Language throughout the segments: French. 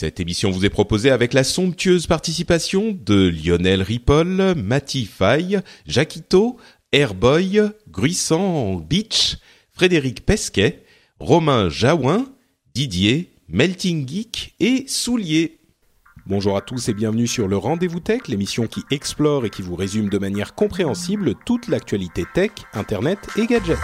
Cette émission vous est proposée avec la somptueuse participation de Lionel Ripoll, Matty Faye, Jaquito, Airboy, Gruissant Beach, Frédéric Pesquet, Romain Jaouin, Didier, Melting Geek et Soulier. Bonjour à tous et bienvenue sur le Rendez-vous Tech, l'émission qui explore et qui vous résume de manière compréhensible toute l'actualité tech, internet et gadgets.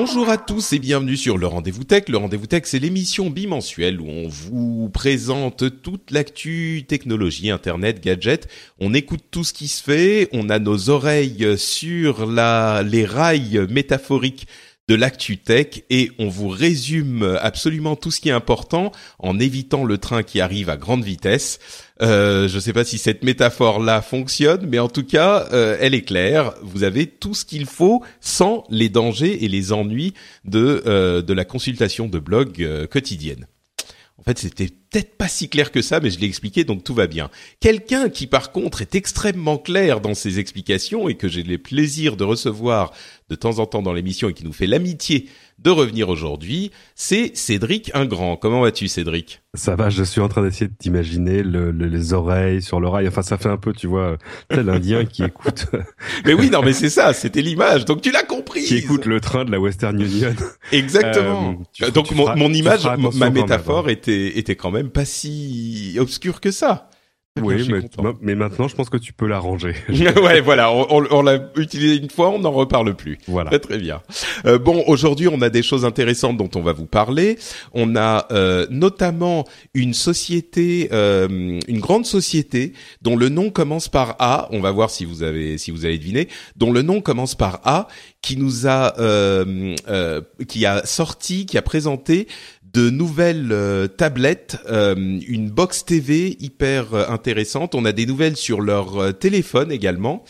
Bonjour à tous et bienvenue sur le Rendez-vous Tech. Le Rendez-vous Tech, c'est l'émission bimensuelle où on vous présente toute l'actu technologie, internet, gadgets. On écoute tout ce qui se fait, on a nos oreilles sur les rails métaphoriques de l'actu tech et on vous résume absolument tout ce qui est important en évitant le train qui arrive à grande vitesse. Euh, je ne sais pas si cette métaphore-là fonctionne, mais en tout cas, euh, elle est claire. Vous avez tout ce qu'il faut sans les dangers et les ennuis de euh, de la consultation de blog quotidienne. En fait, c'était peut-être pas si clair que ça, mais je l'ai expliqué, donc tout va bien. Quelqu'un qui, par contre, est extrêmement clair dans ses explications et que j'ai le plaisir de recevoir de temps en temps dans l'émission et qui nous fait l'amitié de revenir aujourd'hui, c'est Cédric Ingrand. Comment vas-tu, Cédric? Ça va, je suis en train d'essayer de t'imaginer le, le- les oreilles sur l'oreille. Enfin, ça fait un peu, tu vois, tel indien qui écoute, Mais oui, non, mais c'est ça, c'était l'image. Donc tu l'as compris. qui écoute le train de la Western Union. Exactement. Euh, tu- Donc tu mon, feras- mon image, ma même, métaphore hein. était était quand même pas si obscure que ça. Oui, mais, maintenant, je pense que tu peux la ranger. ouais, voilà, on, on- on l'a utilisé une fois, on n'en reparle plus. voilà. Très très bien. Euh, bon, aujourd'hui, on a des choses intéressantes dont on va vous parler. On a euh, notamment une société, euh, une grande société dont le nom commence par A. On va voir si vous avez, si vous avez deviné. Dont le nom commence par A, qui nous a, euh, euh, qui a sorti, qui a présenté de nouvelles euh, tablettes, euh, une box TV hyper euh, intéressante. On a des nouvelles sur leur euh, téléphone également.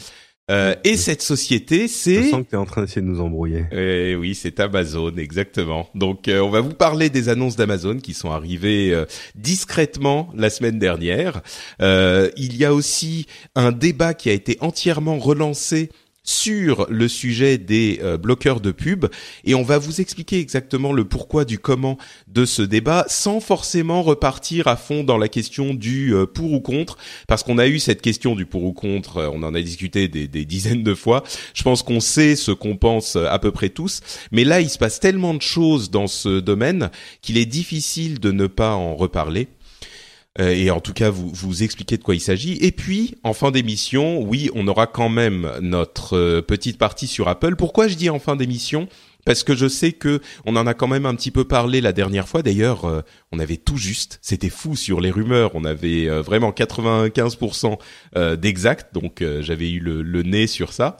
Euh, et cette société, Je c'est sens que tu es en train d'essayer de nous embrouiller. eh oui, c'est Amazon, exactement. Donc, euh, on va vous parler des annonces d'Amazon qui sont arrivées euh, discrètement la semaine dernière. Euh, il y a aussi un débat qui a été entièrement relancé sur le sujet des euh, bloqueurs de pub. Et on va vous expliquer exactement le pourquoi du comment de ce débat sans forcément repartir à fond dans la question du euh, pour ou contre. Parce qu'on a eu cette question du pour ou contre euh, on en a discuté des, des dizaines de fois. Je pense qu'on sait ce qu'on pense à peu près tous. Mais là il se passe tellement de choses dans ce domaine qu'il est difficile de ne pas en reparler euh, et en tout cas vous vous expliquer de quoi il s'agit. Et puis en fin d'émission, oui, on aura quand même notre euh, petite partie sur Apple. Pourquoi je dis en fin d'émission? Parce que je sais que on en a quand même un petit peu parlé la dernière fois. D'ailleurs, euh, on avait tout juste. C'était fou sur les rumeurs. On avait vraiment 95% euh, d'exact. Donc j'avais eu le, le nez sur ça.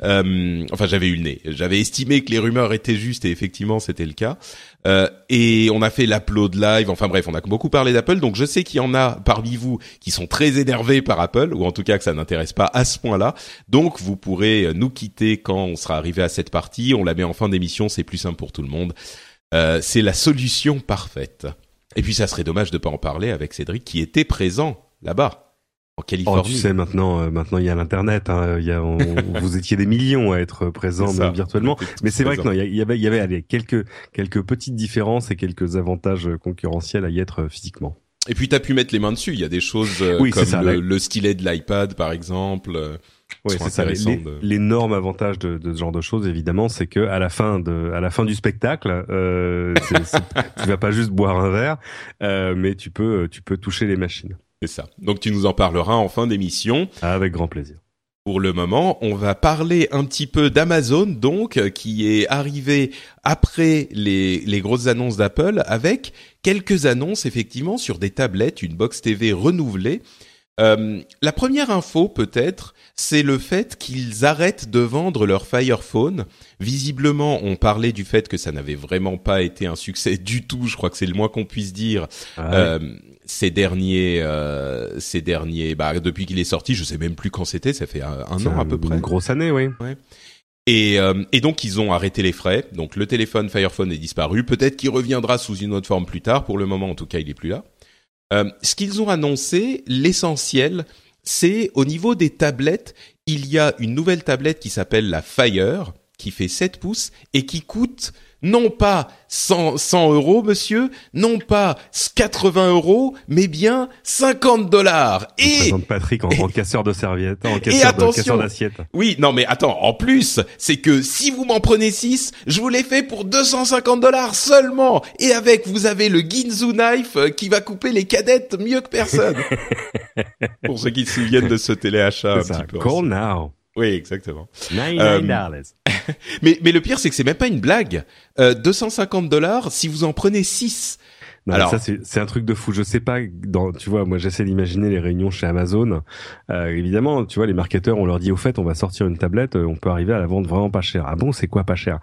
Enfin, j'avais eu le nez. J'avais estimé que les rumeurs étaient justes et effectivement c'était le cas. Euh, et on a fait l'upload live. Enfin bref, on a beaucoup parlé d'Apple. Donc je sais qu'il y en a parmi vous qui sont très énervés par Apple, ou en tout cas que ça n'intéresse pas à ce point-là. Donc vous pourrez euh, nous quitter quand on sera arrivé à cette partie. On la met en fin d'émission, c'est plus simple pour tout le monde. Euh, c'est la solution parfaite. Et puis ça serait dommage de pas en parler avec Cédric qui était présent là-bas en Oh, Californie. tu sais, maintenant, euh, maintenant, il y a l'internet. Hein, il y a, on- vous étiez des millions à être présents ça. virtuellement. Mais c'est vrai que non, il y, avait, il y avait allez, quelques, quelques petites différences et quelques avantages concurrentiels à y être euh, physiquement. Et puis t'as pu mettre les mains dessus. Il y a des choses euh, Oui, comme ça, le, le stylet de l'iPad par exemple. euh, sont c'est ça. De- L'énorme avantage de, de ce genre de choses, évidemment, c'est que à la fin de, à la fin du spectacle, euh, c'est- tu vas pas juste boire un verre, euh, mais tu peux, tu peux toucher les machines. C'est ça. Donc tu nous en parleras en fin d'émission. Avec grand plaisir. pour le moment. On va parler un petit peu d'Amazon, donc, qui est arrivé après les, les grosses annonces d'Apple, avec quelques annonces effectivement sur des tablettes, une box TV renouvelée. Euh, la première info peut-être, c'est le fait qu'ils arrêtent de vendre leur Fire Phone. Visiblement, on parlait du fait que ça n'avait vraiment pas été un succès du tout. Je crois que c'est le moins qu'on puisse dire. Ah Euh, ces derniers, euh, ces derniers, bah depuis qu'il est sorti, je sais même plus quand c'était. Ça fait un, un an à peu près. Une grosse année, oui. Et, euh, et donc ils ont arrêté les frais. Donc le téléphone Fire Phone est disparu. Peut-être qu'il reviendra sous une autre forme plus tard. Pour le moment, en tout cas, il est plus là. Euh, ce qu'ils ont annoncé, l'essentiel, c'est au niveau des tablettes, il y a une nouvelle tablette qui s'appelle la Fire, qui fait 7 pouces et qui coûte non pas 100, 100 euros, monsieur, non pas 80 euros, mais bien 50 dollars. Je Et Patrick en, en casseur de serviettes, en casseur d'assiettes. oui, non mais attends, en plus, c'est que si vous m'en prenez 6, je vous l'ai fait pour 250 dollars seulement. Et avec, vous avez le Ginzu Knife euh, qui va couper les cadettes mieux que personne. pour ceux qui se souviennent de ce téléachat un C'est ça. petit peu. Call now. Oui, exactement. 99 dollars. Mais, mais le pire, c'est que c'est même pas une blague. Euh, 250 dollars si vous en prenez 6. Non, Alors- ça c'est un truc de fou. Je sais pas. Dans, tu vois, moi j'essaie d'imaginer les réunions chez Amazon. Euh, évidemment, tu vois, les marketeurs, on leur dit au fait, on va sortir une tablette, euh, on peut arriver à la vendre vraiment pas cher. Ah bon, c'est quoi pas cher?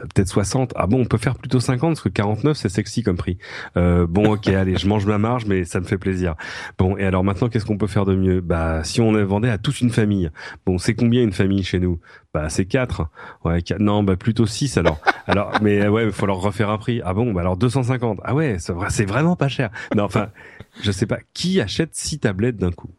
Euh, Peut-être 60. Ah bon, on peut faire plutôt 50 parce que 49 c'est sexy comme prix. Euh, bon, ok, allez, je mange ma marge, mais ça me fait plaisir. Bon, et alors maintenant, qu'est-ce qu'on peut faire de mieux? Bah, si on vendait à toute une famille. Bon, c'est combien une famille chez nous? Bah, c'est 4 Ouais, quatre- non, bah plutôt 6 alors. Alors, mais ouais, il faut leur refaire un prix. Ah bon, bah alors 250. Ah ouais, c'est vrai, c'est vraiment pas cher. Non, enfin, je sais pas qui achète six tablettes d'un coup?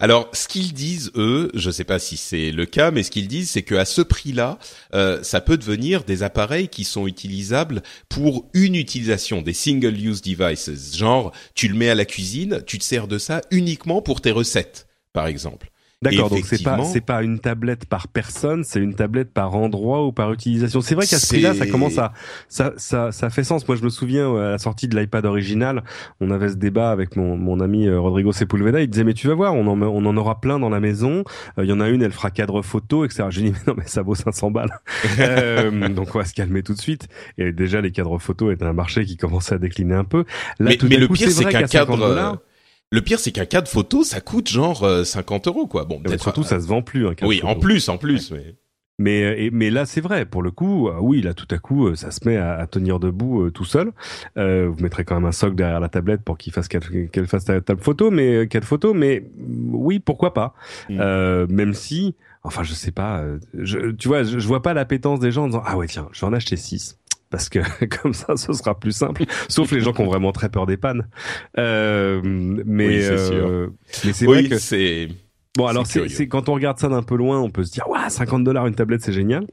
Alors, ce qu'ils disent, eux, je sais pas si c'est le cas, mais ce qu'ils disent, c'est qu'à ce prix-là, euh, ça peut devenir des appareils qui sont utilisables pour une utilisation, des single-use devices. Genre, tu le mets à la cuisine, tu te sers de ça uniquement pour tes recettes, par exemple. D'accord, donc c'est pas c'est pas une tablette par personne, c'est une tablette par endroit ou par utilisation. C'est vrai qu'à ce prix-là, ça commence à ça ça ça fait sens. Moi, je me souviens euh, à la sortie de l'iPad original, on avait ce débat avec mon mon ami euh, Rodrigo Sepulveda. Il disait mais tu vas voir, on en on en aura plein dans la maison. Euh, Il y en a une, elle fera cadre photo, etc. Je lui dis mais non mais ça vaut 500 balles. Euh, donc on va se calmer tout de suite. Et déjà les cadres photo est un marché qui commençait à décliner un peu. Là, mais tout mais le coup, pire, c'est qu'un 50 cadre, le pire, c'est qu'un cadre photo, ça coûte genre euh, 50 euros, quoi. Bon, peut-être surtout euh, ça se vend plus. Un cadre Oui, en plus, en plus, mais. Mais euh, mais là c'est vrai pour le coup euh, oui là tout à coup euh, ça se met à, à tenir debout euh, tout seul. Euh, vous mettrez quand même un socle derrière la tablette pour qu'il fasse qu'elle fasse ta table photo mais euh, quatre photos mais mm, oui pourquoi pas. Mm. Euh, même si enfin je sais pas euh, je, tu vois je, je vois pas l'appétence des gens en disant ah ouais tiens j'en ai acheté six parce que comme ça ce sera plus simple sauf les gens qui ont vraiment très peur des pannes. Euh, mais Oui, c'est euh, mais c'est vrai que c'est. Bon, alors C'est quand on regarde ça d'un peu loin, on peut se dire ouais, 50 dollars une tablette, c'est génial.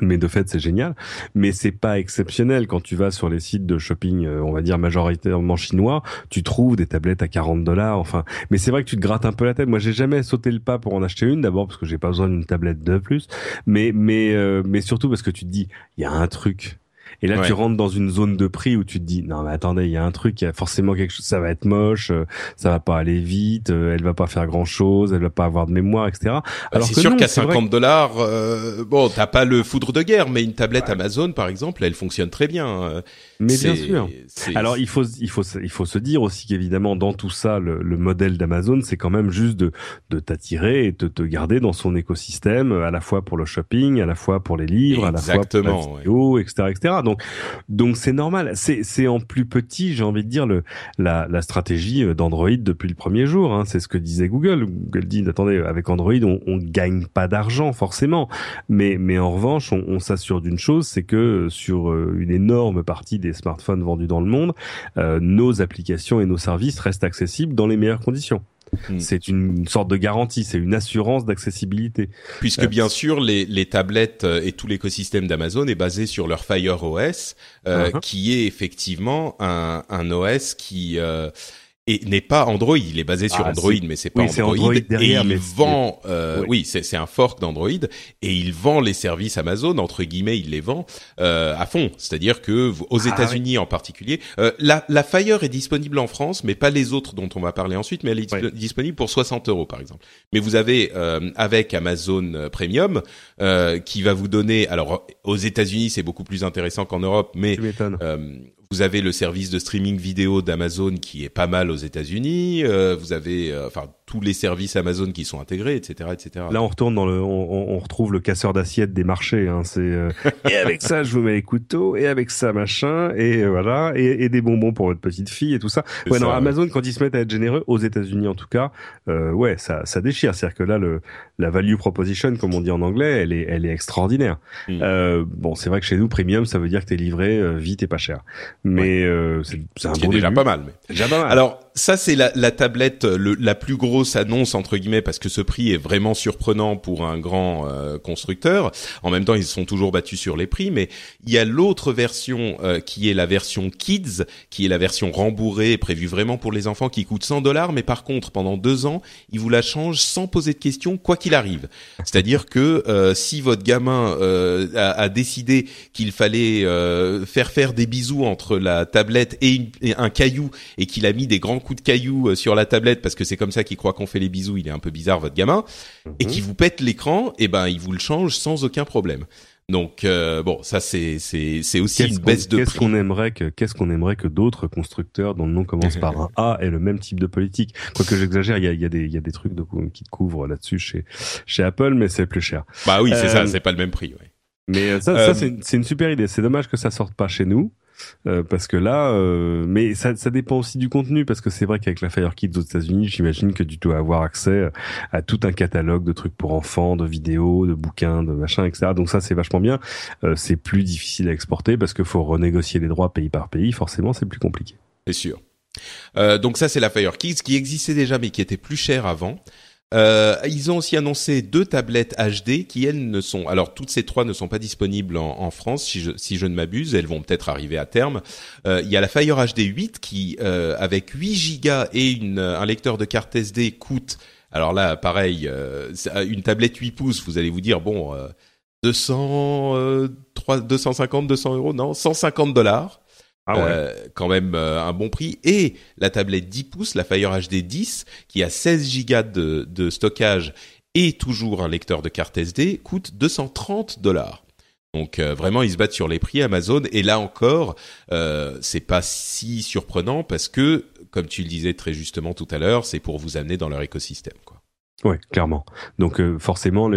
Mais de fait, c'est génial. Mais c'est pas exceptionnel quand tu vas sur les sites de shopping, euh, on va dire majoritairement chinois, tu trouves des tablettes à 40 dollars. Enfin, mais c'est vrai que tu te grattes un peu la tête. Moi, j'ai jamais sauté le pas pour en acheter une. D'abord parce que j'ai pas besoin d'une tablette de plus, mais mais euh, mais surtout parce que tu te dis, il y a un truc. Et là, Ouais. tu rentres dans une zone de prix où tu te dis, non, mais attendez, il y a un truc, il y a forcément quelque chose, ça va être moche, euh, ça va pas aller vite, euh, elle va pas faire grand chose, elle va pas avoir de mémoire, etc. Bah, Alors c'est sûr qu'à c'est vrai 50 dollars, euh, bon, t'as pas le foudre de guerre, mais une tablette Amazon, par exemple, elle fonctionne très bien. Mais bien sûr. Alors il faut il faut il faut se dire aussi qu'évidemment dans tout ça le, le modèle d'Amazon c'est quand même juste de de t'attirer et de te garder dans son écosystème à la fois pour le shopping à la fois pour les livres à la fois pour la vidéo etc etc donc donc c'est normal. C'est c'est en plus petit j'ai envie de dire le la la stratégie euh, d'Android depuis le premier jour hein, c'est ce que disait Google. Google dit attendez avec Android on, on gagne pas d'argent forcément. Mais mais en revanche on, on s'assure d'une chose c'est que euh, sur euh, une énorme partie des smartphones vendus dans le monde euh, nos applications et nos services restent accessibles dans les meilleures conditions. Hmm. C'est une sorte de garantie, c'est une assurance d'accessibilité. Puisque Euh, bien sûr, les, les tablettes euh, et tout l'écosystème d'Amazon est basé sur leur Fire OS, euh, Uh-huh. qui est effectivement un, un OS qui euh, et n'est pas Android. Il est basé sur Ah, Android, mais c'est pas oui, Android. Android derrière, et il mais- vend, euh, Oui. oui, c'est un fork d'Android et il vend les services Amazon entre guillemets, il les vend euh, à fond. C'est-à-dire que aux Ah, États-Unis en particulier, euh, la, la Fire est disponible en France, mais pas les autres dont on va parler ensuite. Mais elle est disponible pour 60 euros par exemple. Mais vous avez euh, avec Amazon euh, Premium euh, qui va vous donner. Alors aux États-Unis, c'est beaucoup plus intéressant qu'en Europe, mais vous avez le service de streaming vidéo d'Amazon qui est pas mal aux États-Unis. euh, vous avez, euh, enfin, tous les services Amazon qui sont intégrés, etc., etc. Là, on retourne dans le, on, on- retrouve le casseur d'assiettes des marchés. Hein. C'est euh, et avec ça, je vous mets les couteaux, et avec ça, machin, et euh, voilà, et, et des bonbons pour votre petite fille et tout ça. Ouais, non, ouais. Amazon quand ils se mettent à être généreux, aux États-Unis en tout cas, euh, ouais, ça, ça déchire. C'est-à-dire que là, le, la value proposition, comme on dit en anglais, elle est, elle est extraordinaire. Mm. Euh, bon, c'est vrai que chez nous, premium, ça veut dire que t'es livré euh, vite et pas cher. Mais euh, c'est c'est un bon déjà début. pas mal. Mais... Déjà pas mal. Alors ça c'est la, la tablette euh, le- la plus grosse annonce entre guillemets parce que ce prix est vraiment surprenant pour un grand euh, constructeur. En même temps ils se sont toujours battus sur les prix, mais il y a l'autre version euh, qui est la version Kids, qui est la version rembourrée prévue vraiment pour les enfants qui coûte 100 dollars, mais par contre pendant deux ans ils vous la changent sans poser de questions quoi qu'il arrive. C'est-à-dire que euh, si votre gamin euh, a, a décidé qu'il fallait euh, faire faire des bisous entre la tablette et, une- et un caillou et qu'il a mis des grands coups de caillou euh, sur la tablette parce que c'est comme ça qu'il croit qu'on fait les bisous, il est un peu bizarre votre gamin, et qui vous pète l'écran, et ben il vous le change sans aucun problème. Donc euh, bon, ça c'est c'est c'est aussi Qu'est-ce une qu'on- baisse de Qu'est-ce qu'on aimerait que qu'est-ce qu'on aimerait que d'autres constructeurs dont le nom commence par un A aient le même type de politique? Quoique j'exagère, il y a, il y a des il y a des trucs de, qui te couvrent là-dessus chez chez Apple, mais c'est plus cher. Bah oui, c'est ça, Euh, c'est pas le même prix. Ouais. Mais euh, ça, Euh, ça c'est une- c'est une super idée. C'est dommage que ça sorte pas chez nous. Euh, parce que là, euh, mais ça, ça dépend aussi du contenu, parce que c'est vrai qu'avec la Fire Kids aux États-Unis, j'imagine que tu dois avoir accès à tout un catalogue de trucs pour enfants, de vidéos, de bouquins, de machin, etc. Donc ça, c'est vachement bien. Euh, c'est plus difficile à exporter parce qu'il faut renégocier les droits pays par pays. Forcément, c'est plus compliqué. C'est sûr. Euh, donc ça c'est la Fire Kids qui existait déjà mais qui était plus cher avant. Euh, ils ont aussi annoncé deux tablettes HD qui elles ne sont alors toutes ces trois ne sont pas disponibles en, en France si je si je ne m'abuse elles vont peut-être arriver à terme. Euh, il y a la Fire HD 8 qui euh, avec 8 gigas et une, un lecteur de carte SD coûte alors là pareil euh, c'est- une tablette 8 pouces vous allez vous dire bon euh, 200 euh, 3 250 200 euros non 150 dollars Ah euh, quand même euh, un bon prix. Et la tablette 10 pouces, la Fire HD 10, qui a 16 gigas de, stockage et toujours un lecteur de carte SD, coûte 230 dollars. Donc euh, vraiment, ils se battent sur les prix Amazon. Et là encore, euh, c'est pas si surprenant parce que, comme tu le disais très justement tout à l'heure, c'est pour vous amener dans leur écosystème. Ouais, clairement. Donc euh, forcément,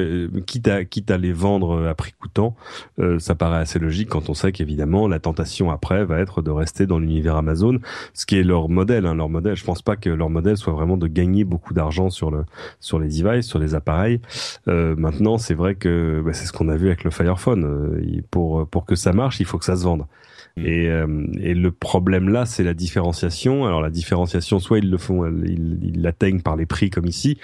quitte à les vendre à prix coûtant, euh, ça paraît assez logique quand on sait qu'évidemment la tentation après va être de rester dans l'univers Amazon, ce qui est leur modèle. Hein, leur modèle, je pense pas que leur modèle soit vraiment de gagner beaucoup d'argent sur le sur les devices, sur les appareils. Euh, maintenant, c'est vrai que bah, c'est ce qu'on a vu avec le Fire Phone. Euh, pour que ça marche, il faut que ça se vende. Mm. Et, euh, et le problème là, c'est la différenciation. Alors la différenciation, soit ils le font, ils l'atteignent par les prix comme ici.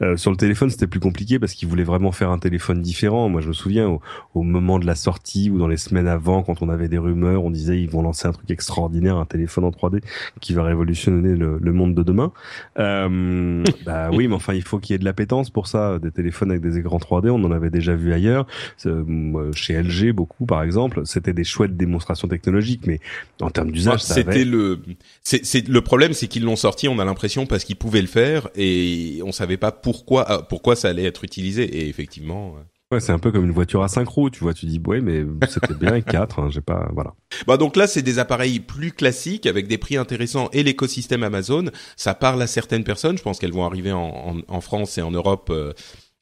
Euh, sur le téléphone, c'était plus compliqué parce qu'ils voulaient vraiment faire un téléphone différent. Moi, je me souviens au, au moment de la sortie ou dans les semaines avant, quand on avait des rumeurs, on disait ils vont lancer un truc extraordinaire, un téléphone en 3D qui va révolutionner le, le monde de demain. Euh, bah oui, mais enfin, il faut qu'il y ait de l'appétence pour ça. Des téléphones avec des écrans 3D, on en avait déjà vu ailleurs. Euh, chez LG, beaucoup, par exemple, c'était des chouettes démonstrations technologiques, mais en termes d'usage, C'était avait... le, c'est, c'est le problème, c'est qu'ils l'ont sorti. On a l'impression parce qu'ils pouvaient le faire et on savait pas pourquoi, ah, pourquoi ça allait être utilisé. Et effectivement. euh, Ouais, c'est un peu comme une voiture à 5 roues, tu vois, tu dis ouais mais c'était bien avec 4, hein, j'ai pas voilà. Bah donc là, c'est des appareils plus classiques avec des prix intéressants et l'écosystème Amazon. Ça parle à certaines personnes. Je pense qu'elles vont arriver en, en, en France et en Europe. euh,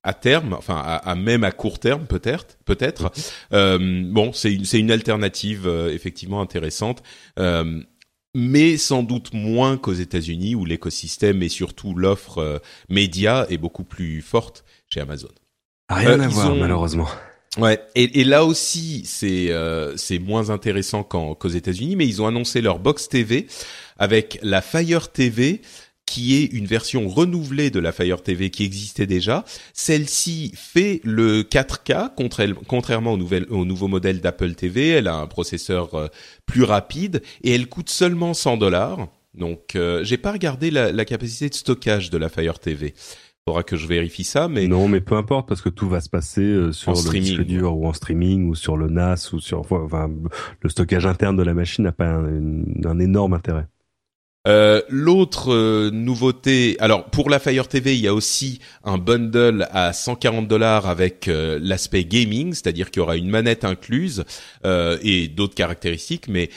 à terme, enfin à, à même à court terme peut-être, peut-être. Euh, bon, c'est une c'est une alternative euh, effectivement intéressante, euh, mais sans doute moins qu'aux États-Unis où l'écosystème et surtout l'offre euh, média est beaucoup plus forte chez Amazon. Rien Euh, à voir ont- malheureusement. Ouais, et, et là aussi c'est euh, c'est moins intéressant qu'en- qu'aux États-Unis, mais ils ont annoncé leur box TV avec la Fire TV qui est une version renouvelée de la Fire TV qui existait déjà. Celle-ci fait le 4K contra- contrairement au, nouvel, au nouveau modèle d'Apple TV. Elle a un processeur euh, plus rapide et elle coûte seulement 100 dollars. Donc, euh, j'ai pas regardé la, la, capacité de stockage de la Fire TV. Faudra que je vérifie ça, mais non, mais peu importe parce que tout va se passer euh, sur le disque dur ou en streaming ou sur le NAS ou sur enfin le stockage interne de la machine n'a pas un, un, énorme intérêt. Euh, L'autre euh, nouveauté, alors pour la Fire TV, il y a aussi un bundle à 140 dollars avec euh, l'aspect gaming, c'est-à-dire qu'il y aura une manette incluse et d'autres caractéristiques, mais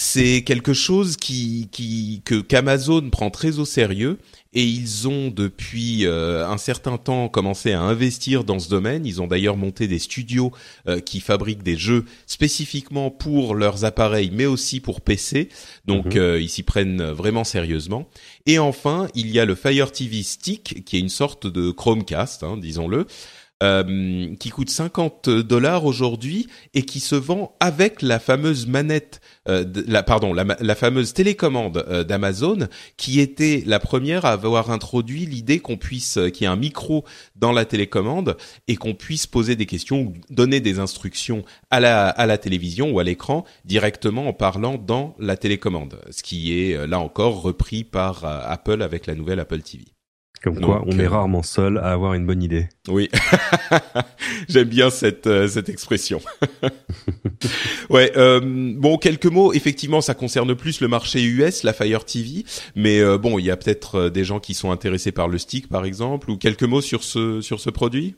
c'est quelque chose qui, qui que qu'Amazon prend très au sérieux et ils ont depuis euh, un certain temps commencé à investir dans ce domaine. Ils ont d'ailleurs monté des studios euh, qui fabriquent des jeux spécifiquement pour leurs appareils, mais aussi pour PC. Donc mhm. euh, ils s'y prennent vraiment sérieusement. Et enfin, il y a le Fire TV Stick, qui est une sorte de Chromecast, hein, disons-le. Euh, qui coûte 50 dollars aujourd'hui et qui se vend avec la fameuse manette, euh, la pardon, la, fameuse télécommande euh, d'Amazon, qui était la première à avoir introduit l'idée qu'on puisse, qu'il y ait un micro dans la télécommande et qu'on puisse poser des questions ou donner des instructions à la à la télévision ou à l'écran directement en parlant dans la télécommande, ce qui est là encore repris par Apple avec la nouvelle Apple TV. Comme quoi, on est euh, rarement seul à avoir une bonne idée. Oui, j'aime bien cette euh, cette expression. ouais, euh, bon, quelques mots. Effectivement, ça concerne plus le marché US, la Fire TV, mais bon, il y a peut-être des gens qui sont intéressés par le stick, par exemple, ou quelques mots sur ce sur ce produit?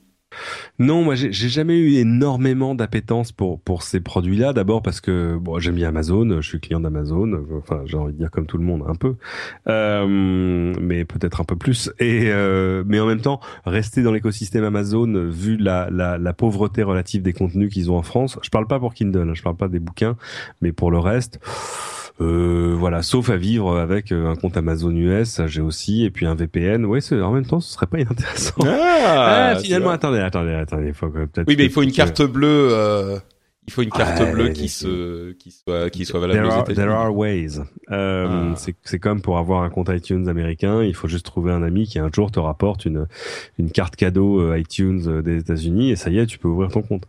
Non, moi j'ai jamais eu énormément d'appétence pour pour ces produits-là. D'abord parce que bon, j'aime bien Amazon, je suis client d'Amazon. Enfin, j'ai envie de dire comme tout le monde un peu, euh, mais peut-être un peu plus. Et euh, mais en même temps, rester dans l'écosystème Amazon, vu la, la, pauvreté relative des contenus qu'ils ont en France. Je parle pas pour Kindle, hein, je parle pas des bouquins, mais pour le reste. Euh, voilà, sauf à vivre avec euh, un compte Amazon US, j'ai aussi, et puis un VPN. Ouais, en même temps, ce serait pas inintéressant. Ah, ah finalement, attendez, attendez, attendez, faut peut-être. Oui, mais il faut une carte bleue. Euh il faut une carte bleue qui se qui soit qui soit valable there are, there are ways. Euh, ah. C'est c'est comme pour avoir un compte iTunes américain, il faut juste trouver un ami qui un jour te rapporte une une carte cadeau euh, iTunes euh, des États-Unis et ça y est, tu peux ouvrir ton compte.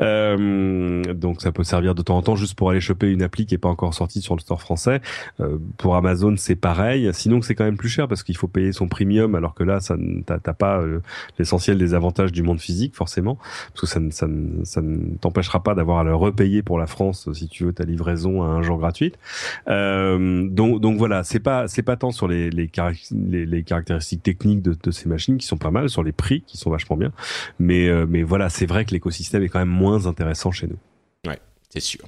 Euh, donc ça peut servir de temps en temps juste pour aller choper une appli qui est pas encore sortie sur le store français. Euh, pour Amazon, c'est pareil. Sinon, c'est quand même plus cher parce qu'il faut payer son premium, alors que là, ça t'as pas euh, l'essentiel des avantages du monde physique forcément, parce que ça ça, ça ne t'empêchera pas d'avoir le repayer pour la France si tu veux ta livraison à un jour gratuite. Euh, donc, donc voilà, c'est pas c'est pas tant sur les les, caractéristiques techniques de, ces machines qui sont pas mal, sur les prix qui sont vachement bien, mais euh, mais voilà, c'est vrai que l'écosystème est quand même moins intéressant chez nous. Ouais, c'est sûr.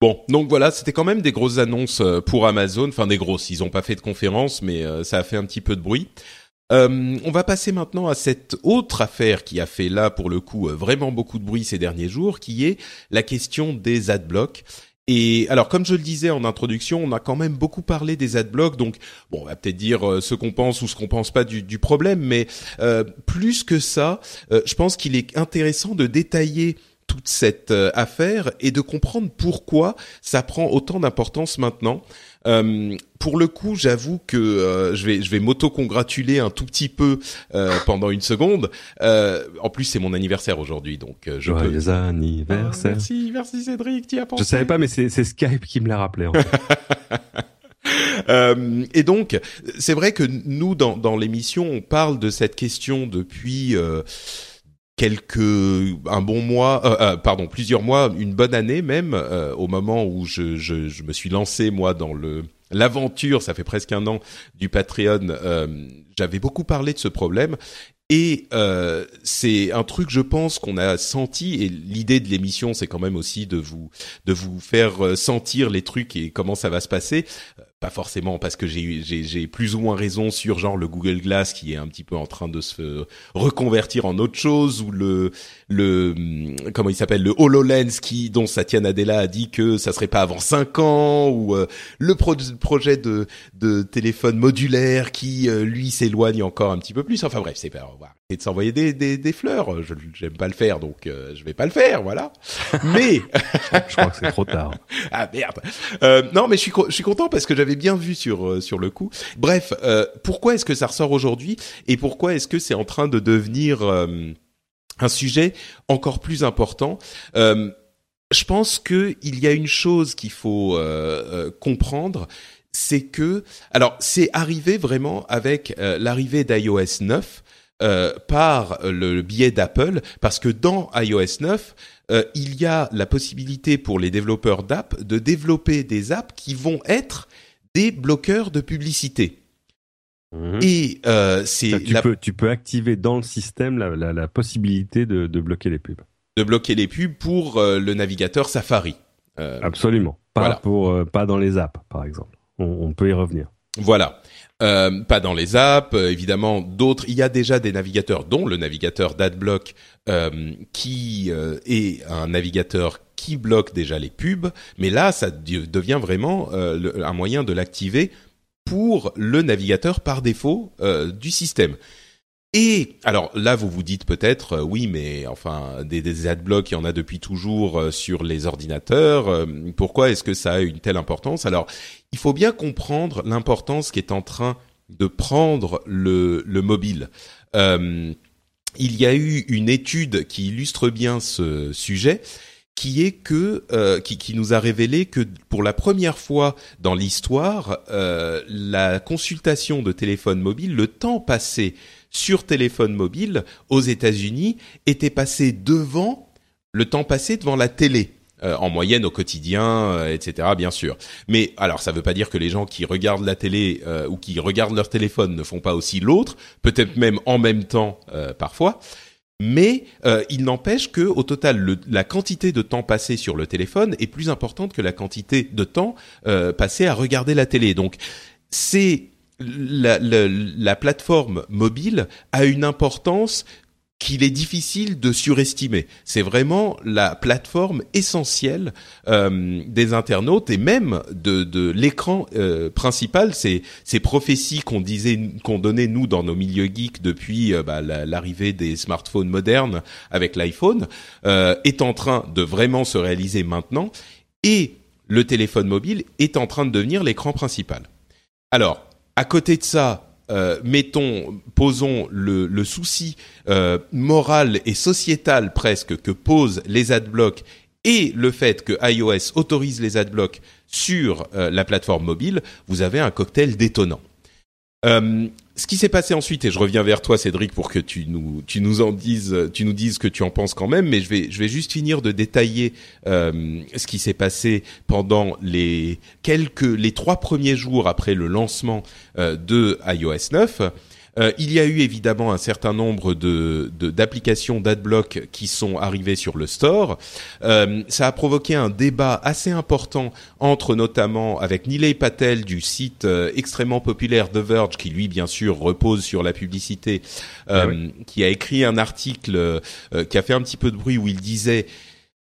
Bon, donc voilà, c'était quand même des grosses annonces euh, pour Amazon, enfin des grosses. Ils ont pas fait de conférence, mais ça a fait un petit peu de bruit. Euh, on va passer maintenant à cette autre affaire qui a fait là, pour le coup, euh, vraiment beaucoup de bruit ces derniers jours, qui est la question des adblocks. Et alors, comme je le disais en introduction, on a quand même beaucoup parlé des adblocks, donc bon, on va peut-être dire euh, ce qu'on pense ou ce qu'on pense pas du, du problème, mais plus que ça, je pense qu'il est intéressant de détailler toute cette affaire et de comprendre pourquoi ça prend autant d'importance maintenant. Euh, pour le coup, j'avoue que euh, je vais je vais m'auto-congratuler un tout petit peu euh, pendant une seconde. en plus, c'est mon anniversaire aujourd'hui, donc je Joyeux peux... anniversaire. Ah, merci, merci Cédric, tu as pensé. Je savais pas, mais c'est Skype qui me l'a rappelé. En euh, et donc, c'est vrai que nous, dans, dans l'émission, on parle de cette question depuis euh, quelques un bon mois, euh, euh, pardon, plusieurs mois, une bonne année même, euh, au moment où je, je, je, me suis lancé moi dans le l'aventure, ça fait presque un an du Patreon. J'avais beaucoup parlé de ce problème et euh, c'est un truc, je pense, qu'on a senti. Et l'idée de l'émission, c'est quand même aussi de vous de vous faire sentir les trucs et comment ça va se passer pas forcément parce que j'ai plus ou moins raison sur genre le Google Glass qui est un petit peu en train de se reconvertir en autre chose ou le le comment il s'appelle le HoloLens qui dont Satya Nadella a dit que ça serait pas avant cinq ans ou euh, le projet de de téléphone modulaire qui euh, lui s'éloigne encore un petit peu plus. Enfin bref c'est pas et de s'envoyer des, des, des fleurs. Je j'aime pas le faire donc euh, je vais pas le faire voilà. Mais je crois que c'est trop tard. Ah merde. Non mais je suis je suis content parce que j'avais bien vu sur euh, sur le coup. Bref, euh, pourquoi est-ce que ça ressort aujourd'hui et pourquoi est-ce que c'est en train de devenir euh, un sujet encore plus important? Je pense que il y a une chose qu'il faut comprendre, c'est que alors c'est arrivé vraiment avec l'arrivée d'iOS 9 par le biais d'Apple parce que dans iOS 9 il y a la possibilité pour les développeurs d'app de développer des apps qui vont être des bloqueurs de publicité. Mhm. Et euh, c'est tu, peux, tu peux activer dans le système la, la, la possibilité de, de, bloquer les pubs. De bloquer les pubs pour euh, le navigateur Safari. Euh, Absolument. Pas voilà. pour euh, pas dans les apps, par exemple. On, on peut y revenir. Voilà. Euh, pas dans les apps, évidemment. D'autres, il y a déjà des navigateurs, dont le navigateur d'AdBlock, qui est un navigateur qui bloque déjà les pubs. Mais là, ça devient vraiment un moyen de l'activer pour le navigateur par défaut euh, du système. Et alors là, vous vous dites peut-être, euh, oui, mais enfin, des, des adblocks, il y en a depuis toujours euh, sur les ordinateurs. Euh, pourquoi est-ce que ça a une telle importance? Alors, il faut bien comprendre l'importance qui est en train de prendre le, le mobile. il y a eu une étude qui illustre bien ce sujet qui est que qui, nous a révélé que pour la première fois dans l'histoire, la consultation de téléphone mobile, le temps passé sur téléphone mobile aux États-Unis était passé devant le temps passé devant la télé. Euh, en moyenne au quotidien, euh, etc. Bien sûr. Mais alors, ça ne veut pas dire que les gens qui regardent la télé euh, ou qui regardent leur téléphone ne font pas aussi l'autre, peut-être même en même temps parfois mais euh, il n'empêche que au total, le, la quantité de temps passé sur le téléphone est plus importante que la quantité de temps euh, passé à regarder la télé. Donc, c'est la, la, la, plateforme mobile a une importance qu'il est difficile de surestimer. C'est vraiment la plateforme essentielle euh, des internautes et même de, l'écran euh, principal. Ces, prophéties qu'on disait, qu'on donnait nous dans nos milieux geeks depuis euh, bah, l'arrivée des smartphones modernes avec l'iPhone est en train de vraiment se réaliser maintenant et le téléphone mobile est en train de devenir l'écran principal. Alors, à côté de ça, euh, mettons, posons le, souci euh, moral et sociétal presque que posent les adblocks et le fait que iOS autorise les adblocks sur euh, la plateforme mobile, vous avez un cocktail détonnant. Ce qui s'est passé ensuite, et je reviens vers toi, Cédric, pour que tu nous, tu nous en dises, tu nous dises ce que tu en penses quand même, mais je vais, je vais juste finir de détailler euh, ce qui s'est passé pendant les quelques, les trois premiers jours après le lancement euh, de iOS 9. Euh, il y a eu évidemment un certain nombre de d'applications d'adblock qui sont arrivées sur le store. Euh, ça a provoqué un débat assez important entre notamment avec Nilay Patel du site euh, extrêmement populaire The Verge, qui lui bien sûr repose sur la publicité, ah oui. qui a écrit un article qui a fait un petit peu de bruit où il disait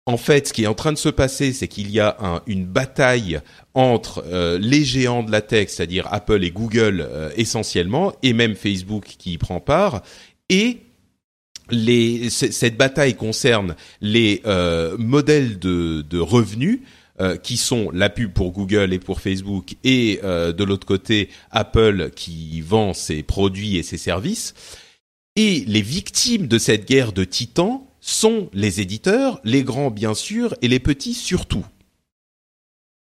en fait, ce qui est en train de se passer, c'est qu'il y a un, une bataille entre euh, les géants de la tech, c'est-à-dire Apple et Google euh, essentiellement, et même Facebook qui y prend part, et les, cette bataille concerne les euh, modèles de, de revenus euh, qui sont la pub pour Google et pour Facebook, et euh, de l'autre côté Apple qui vend ses produits et ses services. Et les victimes de cette guerre de titans sont les éditeurs, les grands bien sûr, et les petits surtout.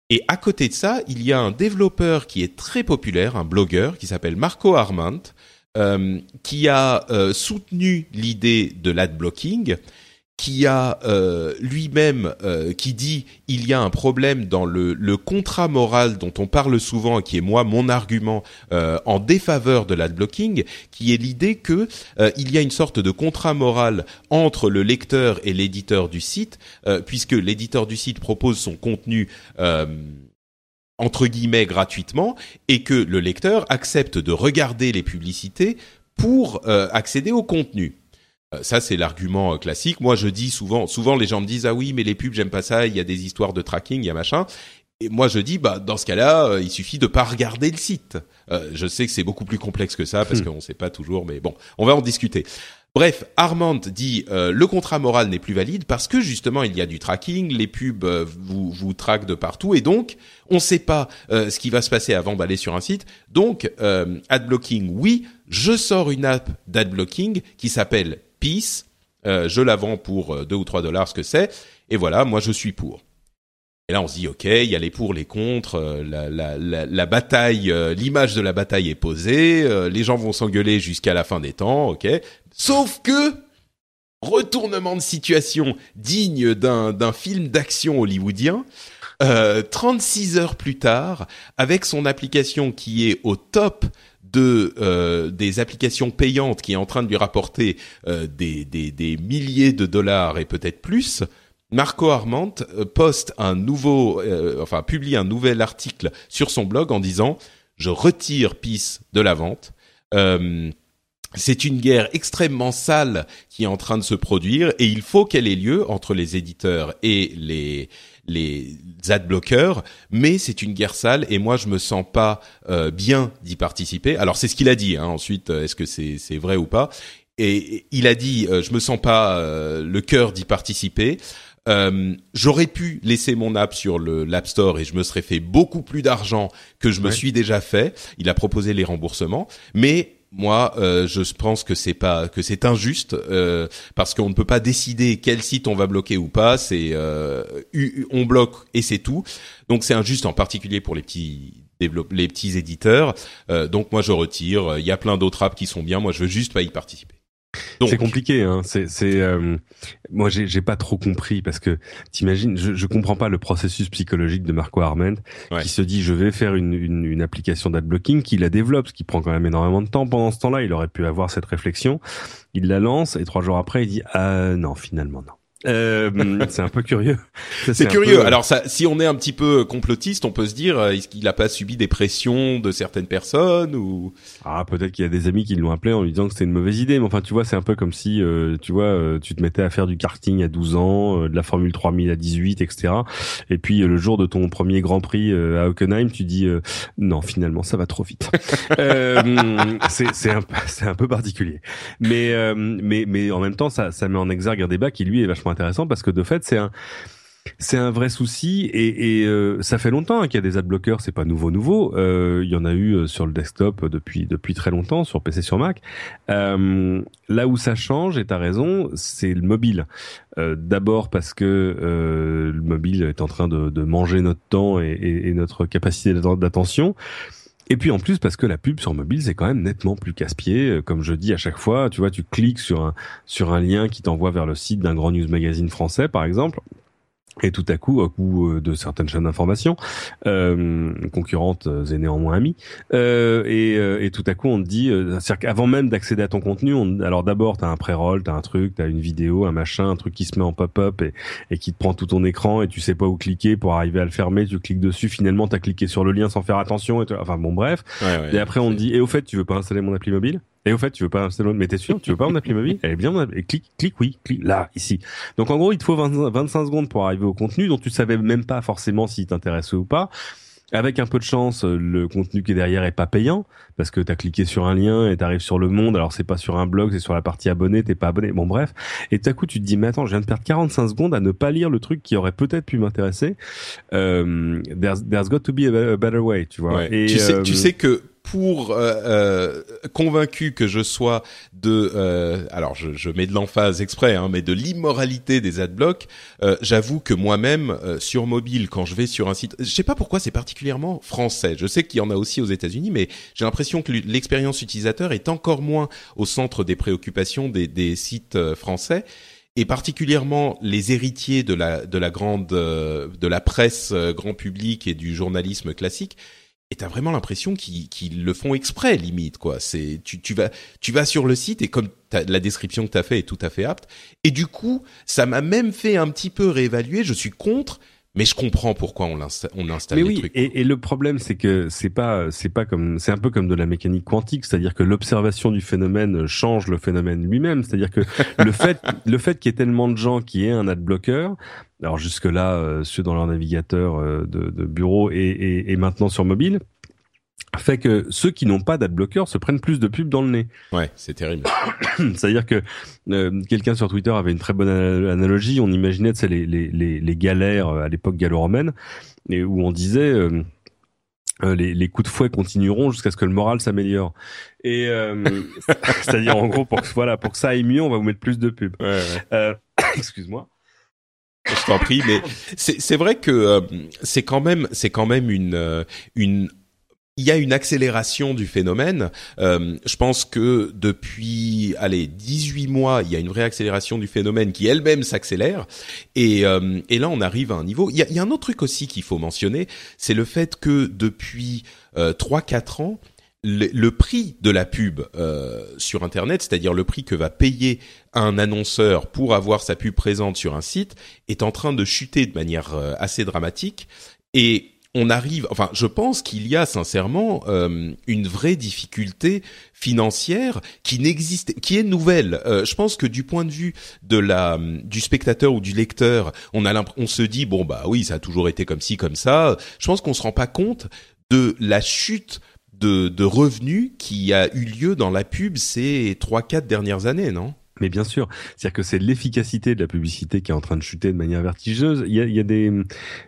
Et à côté de ça, il y a un développeur qui est très populaire, un blogueur qui s'appelle Marco Arment, euh, qui a euh, soutenu l'idée de l'adblocking qui a euh, lui-même euh, qui dit il y a un problème dans le, contrat moral dont on parle souvent qui est moi mon argument euh, en défaveur de l'adblocking qui est l'idée que il y a une sorte de contrat moral entre le lecteur et l'éditeur du site puisque l'éditeur du site propose son contenu entre guillemets gratuitement et que le lecteur accepte de regarder les publicités pour accéder au contenu ça, c'est l'argument classique. Moi, je dis souvent, souvent les gens me disent ah oui, mais les pubs, j'aime pas ça. Il y a des histoires de tracking, il y a machin. Et moi, je dis bah dans ce cas-là, euh, il suffit de pas regarder le site. Euh, je sais que c'est beaucoup plus complexe que ça parce hmm. qu'on sait pas toujours, mais bon, on va en discuter. Bref, Armand dit euh, le contrat moral n'est plus valide parce que justement il y a du tracking, les pubs euh, vous vous traquent de partout et donc on ne sait pas euh, ce qui va se passer avant d'aller sur un site. Donc adblocking, oui, je sors une app d'adblocking qui s'appelle Peace. je la vends pour 2 ou 3 dollars, ce que c'est. Et voilà, moi je suis pour. Et là, on se dit, ok, il y a les pour, les contre, euh, la, la, la, la bataille, euh, l'image de la bataille est posée, euh, les gens vont s'engueuler jusqu'à la fin des temps, ok. Sauf que retournement de situation digne d'un film d'action hollywoodien. 36 heures plus tard, avec son application qui est au top de des applications payantes, qui est en train de lui rapporter des, des, des milliers de dollars et peut-être plus, Marco Arment euh, poste un nouveau, euh, enfin publie un nouvel article sur son blog en disant je retire Peace de la vente. Euh, c'est une guerre extrêmement sale qui est en train de se produire et il faut qu'elle ait lieu entre les éditeurs et les les adblockers, mais c'est une guerre sale et moi je me sens pas bien d'y participer. Alors c'est ce qu'il a dit. Hein. Ensuite, est-ce que c'est c'est vrai ou pas? Et il a dit, je me sens pas le cœur d'y participer. Euh, j'aurais pu laisser mon app sur le l'App Store et je me serais fait beaucoup plus d'argent que je me suis déjà fait. Il a proposé les remboursements, mais moi, euh, je pense que c'est pas que c'est injuste euh, parce qu'on ne peut pas décider quel site on va bloquer ou pas. C'est euh, on bloque et c'est tout. Donc c'est injuste en particulier pour les petits les petits éditeurs. Euh, donc moi je retire. Il y a plein d'autres apps qui sont bien. Moi je veux juste pas y participer. C'est compliqué, hein. C'est, c'est, euh, moi j'ai, j'ai pas trop compris parce que t'imagines, je, je comprends pas le processus psychologique de Marco Arment qui se dit je vais faire une, une, une application d'adblocking, qui la développe, ce qui prend quand même énormément de temps. Pendant ce temps-là, il aurait pu avoir cette réflexion. Il la lance et trois jours après, il dit ah non, finalement non. Euh, c'est un peu curieux. C'est curieux. Euh, Alors ça, si on est un petit peu complotiste, on peut se dire euh, est-ce qu'il a pas subi des pressions de certaines personnes ou? Ah peut-être qu'il y a des amis qui l'ont appelé en lui disant que c'était une mauvaise idée. Mais enfin tu vois c'est un peu comme si euh, tu vois tu te mettais à faire du karting à 12 ans, de la Formule 3000 à 18, etc. Et puis le jour de ton premier Grand Prix à Hockenheim, tu dis non finalement ça va trop vite. c'est c'est un c'est un peu particulier. Mais mais mais en même temps ça ça met en exergue un débat qui lui est vachement intéressant parce que de fait c'est un c'est un vrai souci et, euh, ça fait longtemps hein, qu'il y a des adblockers, c'est pas nouveau nouveau. Euh, il y en a eu euh, sur le desktop depuis depuis très longtemps, sur PC, sur Mac. Là où ça change, et t'as raison, c'est le mobile. D'abord parce que le mobile est en train de, manger notre temps et notre capacité d'attention. Et puis en plus parce que la pub sur mobile c'est quand même nettement plus casse-pied. Euh, comme je dis à chaque fois, tu vois, tu cliques sur un sur un lien qui t'envoie vers le site d'un grand news magazine français par exemple. Et tout à coup, au coup euh, de certaines chaînes d'information, euh, concurrentes euh, et néanmoins amies, euh, et, et, tout à coup on te dit, qu'avant même d'accéder à ton contenu, on, alors d'abord t'as un pré-roll, t'as un truc, t'as une vidéo, un machin, un truc qui se met en pop-up et, et qui te prend tout ton écran et tu sais pas où cliquer pour arriver à le fermer, tu cliques dessus, finalement t'as cliqué sur le lien sans faire attention, et enfin bon bref. et après on te dit, et au fait tu veux pas installer mon appli mobile? Et au fait, tu veux pas installer mais t'es sûr, tu veux pas mon appli mobile Elle est bien, et clique, clique, oui, clique, là, ici. Donc en gros, il te faut 25 secondes pour arriver au contenu dont tu savais même pas forcément s'il t'intéressait ou pas. Avec un peu de chance, le contenu qui est derrière est pas payant parce que tu as cliqué sur un lien et t'arrives sur le monde. Alors c'est pas sur un blog, c'est sur la partie abonné, t'es pas abonné. Bon bref. Et tout à coup tu te dis mais attends, je viens de perdre 45 secondes à ne pas lire le truc qui aurait peut-être pu m'intéresser. Euh, there's, there's got to be a, better way, tu vois. Et, tu sais, tu euh, sais que pour euh, euh, convaincu que je sois de, euh, alors je, je, mets de l'emphase exprès, hein, mais de l'immoralité des adblocks, euh, j'avoue que moi-même euh, sur mobile, quand je vais sur un site, je sais pas pourquoi c'est particulièrement français. Je sais qu'il y en a aussi aux États-Unis, mais j'ai l'impression que l'expérience utilisateur est encore moins au centre des préoccupations des, des sites français et particulièrement les héritiers de la de la grande de la presse grand public et du journalisme classique et t'as vraiment l'impression qu'ils le font exprès limite quoi. C'est tu, tu vas tu vas sur le site et comme la description que t'as fait est tout à fait apte. Et du coup ça m'a même fait un petit peu réévaluer. Je suis contre mais je comprends pourquoi on, installe, on installe mais oui, Et, et, le problème, c'est que c'est pas, c'est pas comme, c'est un peu comme de la mécanique quantique, c'est-à-dire que l'observation du phénomène change le phénomène lui-même. C'est-à-dire que le fait, le fait qu'il y ait tellement de gens qui aient un adblocker, alors jusque là, euh, ceux dans leur navigateur euh, de, de, bureau et, et, et maintenant sur mobile, fait que ceux qui n'ont pas d'adblocker se prennent plus de pubs dans le nez. Ouais, c'est terrible. C'est-à-dire que euh, quelqu'un sur Twitter avait une très bonne analogie. On imaginait les, les, les, les galères euh, à l'époque gallo-romaine, et où on disait euh, les, les, coups de fouet continueront jusqu'à ce que le moral s'améliore. Et c'est-à-dire en gros pour que voilà pour que ça aille mieux, on va vous mettre plus de pubs. Ouais, ouais. excuse-moi. Je t'en prie, mais c'est vrai que c'est quand même c'est quand même une une il y a une accélération du phénomène. Euh, je pense que depuis, allez, 18 mois, il y a une vraie accélération du phénomène qui elle-même s'accélère. Et, et là, on arrive à un niveau. Il y a, il y a un autre truc aussi qu'il faut mentionner, c'est le fait que depuis euh, 3-4 ans, le, prix de la pub euh, sur Internet, c'est-à-dire le prix que va payer un annonceur pour avoir sa pub présente sur un site, est en train de chuter de manière euh, assez dramatique. Et on arrive, enfin, je pense qu'il y a sincèrement euh, une vraie difficulté financière qui n'existe, qui est nouvelle. je pense que du point de vue de la du spectateur ou du lecteur, on a on se dit bon bah oui, ça a toujours été comme ci comme ça. Je pense qu'on se rend pas compte de la chute de, revenus qui a eu lieu dans la pub ces trois quatre dernières années, non? Mais bien sûr, c'est-à-dire que c'est l'efficacité de la publicité qui est en train de chuter de manière vertigineuse. Il y a, il y a des,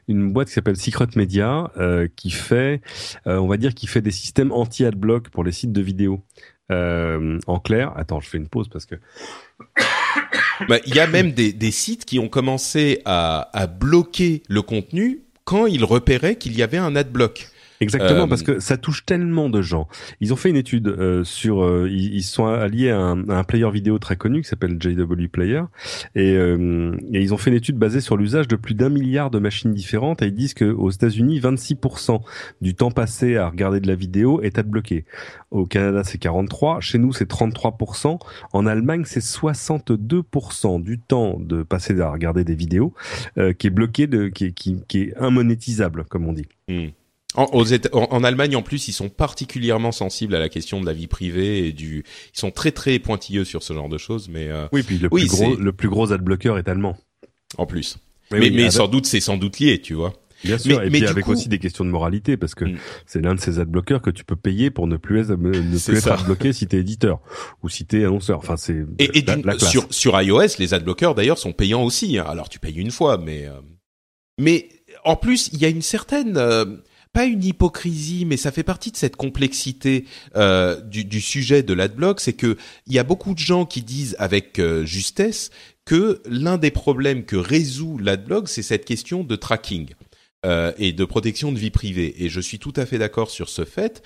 une boîte qui s'appelle Secret Media euh, qui fait, euh, on va dire, qui fait des systèmes anti-adblock pour les sites de vidéos. Euh, en clair, attends, je fais une pause parce que bah, il y a même des, des sites qui ont commencé à, à bloquer le contenu quand ils repéraient qu'il y avait un adblock. Exactement, parce euh, que ça touche tellement de gens. Ils ont fait une étude euh, sur, euh, ils, sont alliés à un, à un, player vidéo très connu qui s'appelle JW Player, et, et, ils ont fait une étude basée sur l'usage de plus d'un milliard de machines différentes. Et ils disent qu'aux États-Unis, 26% du temps passé à regarder de la vidéo est adbloqué. Au Canada, c'est 43. Chez nous, c'est 33%. En Allemagne, c'est 62% du temps de passer à regarder des vidéos qui est bloqué, de, qui, qui, qui est immonétisable, comme on dit. Hmm. En, en, Allemagne, en plus, ils sont particulièrement sensibles à la question de la vie privée et du. Ils sont très très pointilleux sur ce genre de choses, mais. Euh... Oui, puis le plus gros, le plus gros adblocker est allemand. En plus. Mais, mais, sans doute, c'est sans doute lié, tu vois. Bien sûr, et puis avec aussi des questions de moralité, parce que mm. c'est l'un de ces adblockers que tu peux payer pour ne plus être, ne plus être adbloqué si t'es éditeur ou si t'es annonceur. Enfin, c'est et, et sur sur iOS, les adblockers d'ailleurs sont payants aussi. Hein. Alors tu payes une fois, mais euh, mais en plus il y a une certaine euh, pas une hypocrisie, mais ça fait partie de cette complexité euh, du, sujet de l'adblock, c'est que il y a beaucoup de gens qui disent avec euh, justesse que l'un des problèmes que résout l'adblock, c'est cette question de tracking. Euh, et de protection de vie privée. Et je suis tout à fait d'accord sur ce fait,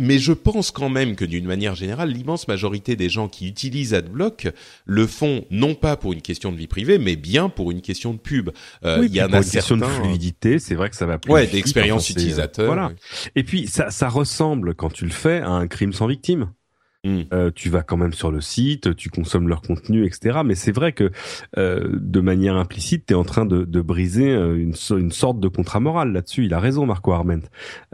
mais je pense quand même que d'une manière générale, l'immense majorité des gens qui utilisent AdBlock le font non pas pour une question de vie privée, mais bien pour une question de pub. Euh, il y a une question de fluidité, c'est vrai que ça va plus Ouais, d'expérience utilisateur. Voilà. Et puis ça, ça ressemble quand tu le fais à un crime sans victime. Mm. Euh, tu vas quand même sur le site, tu consommes leur contenu, etc. Mais c'est vrai que euh, de manière implicite, tu es en train de, de briser euh, une, sorte de contrat moral là-dessus. Il a raison, Marco Arment.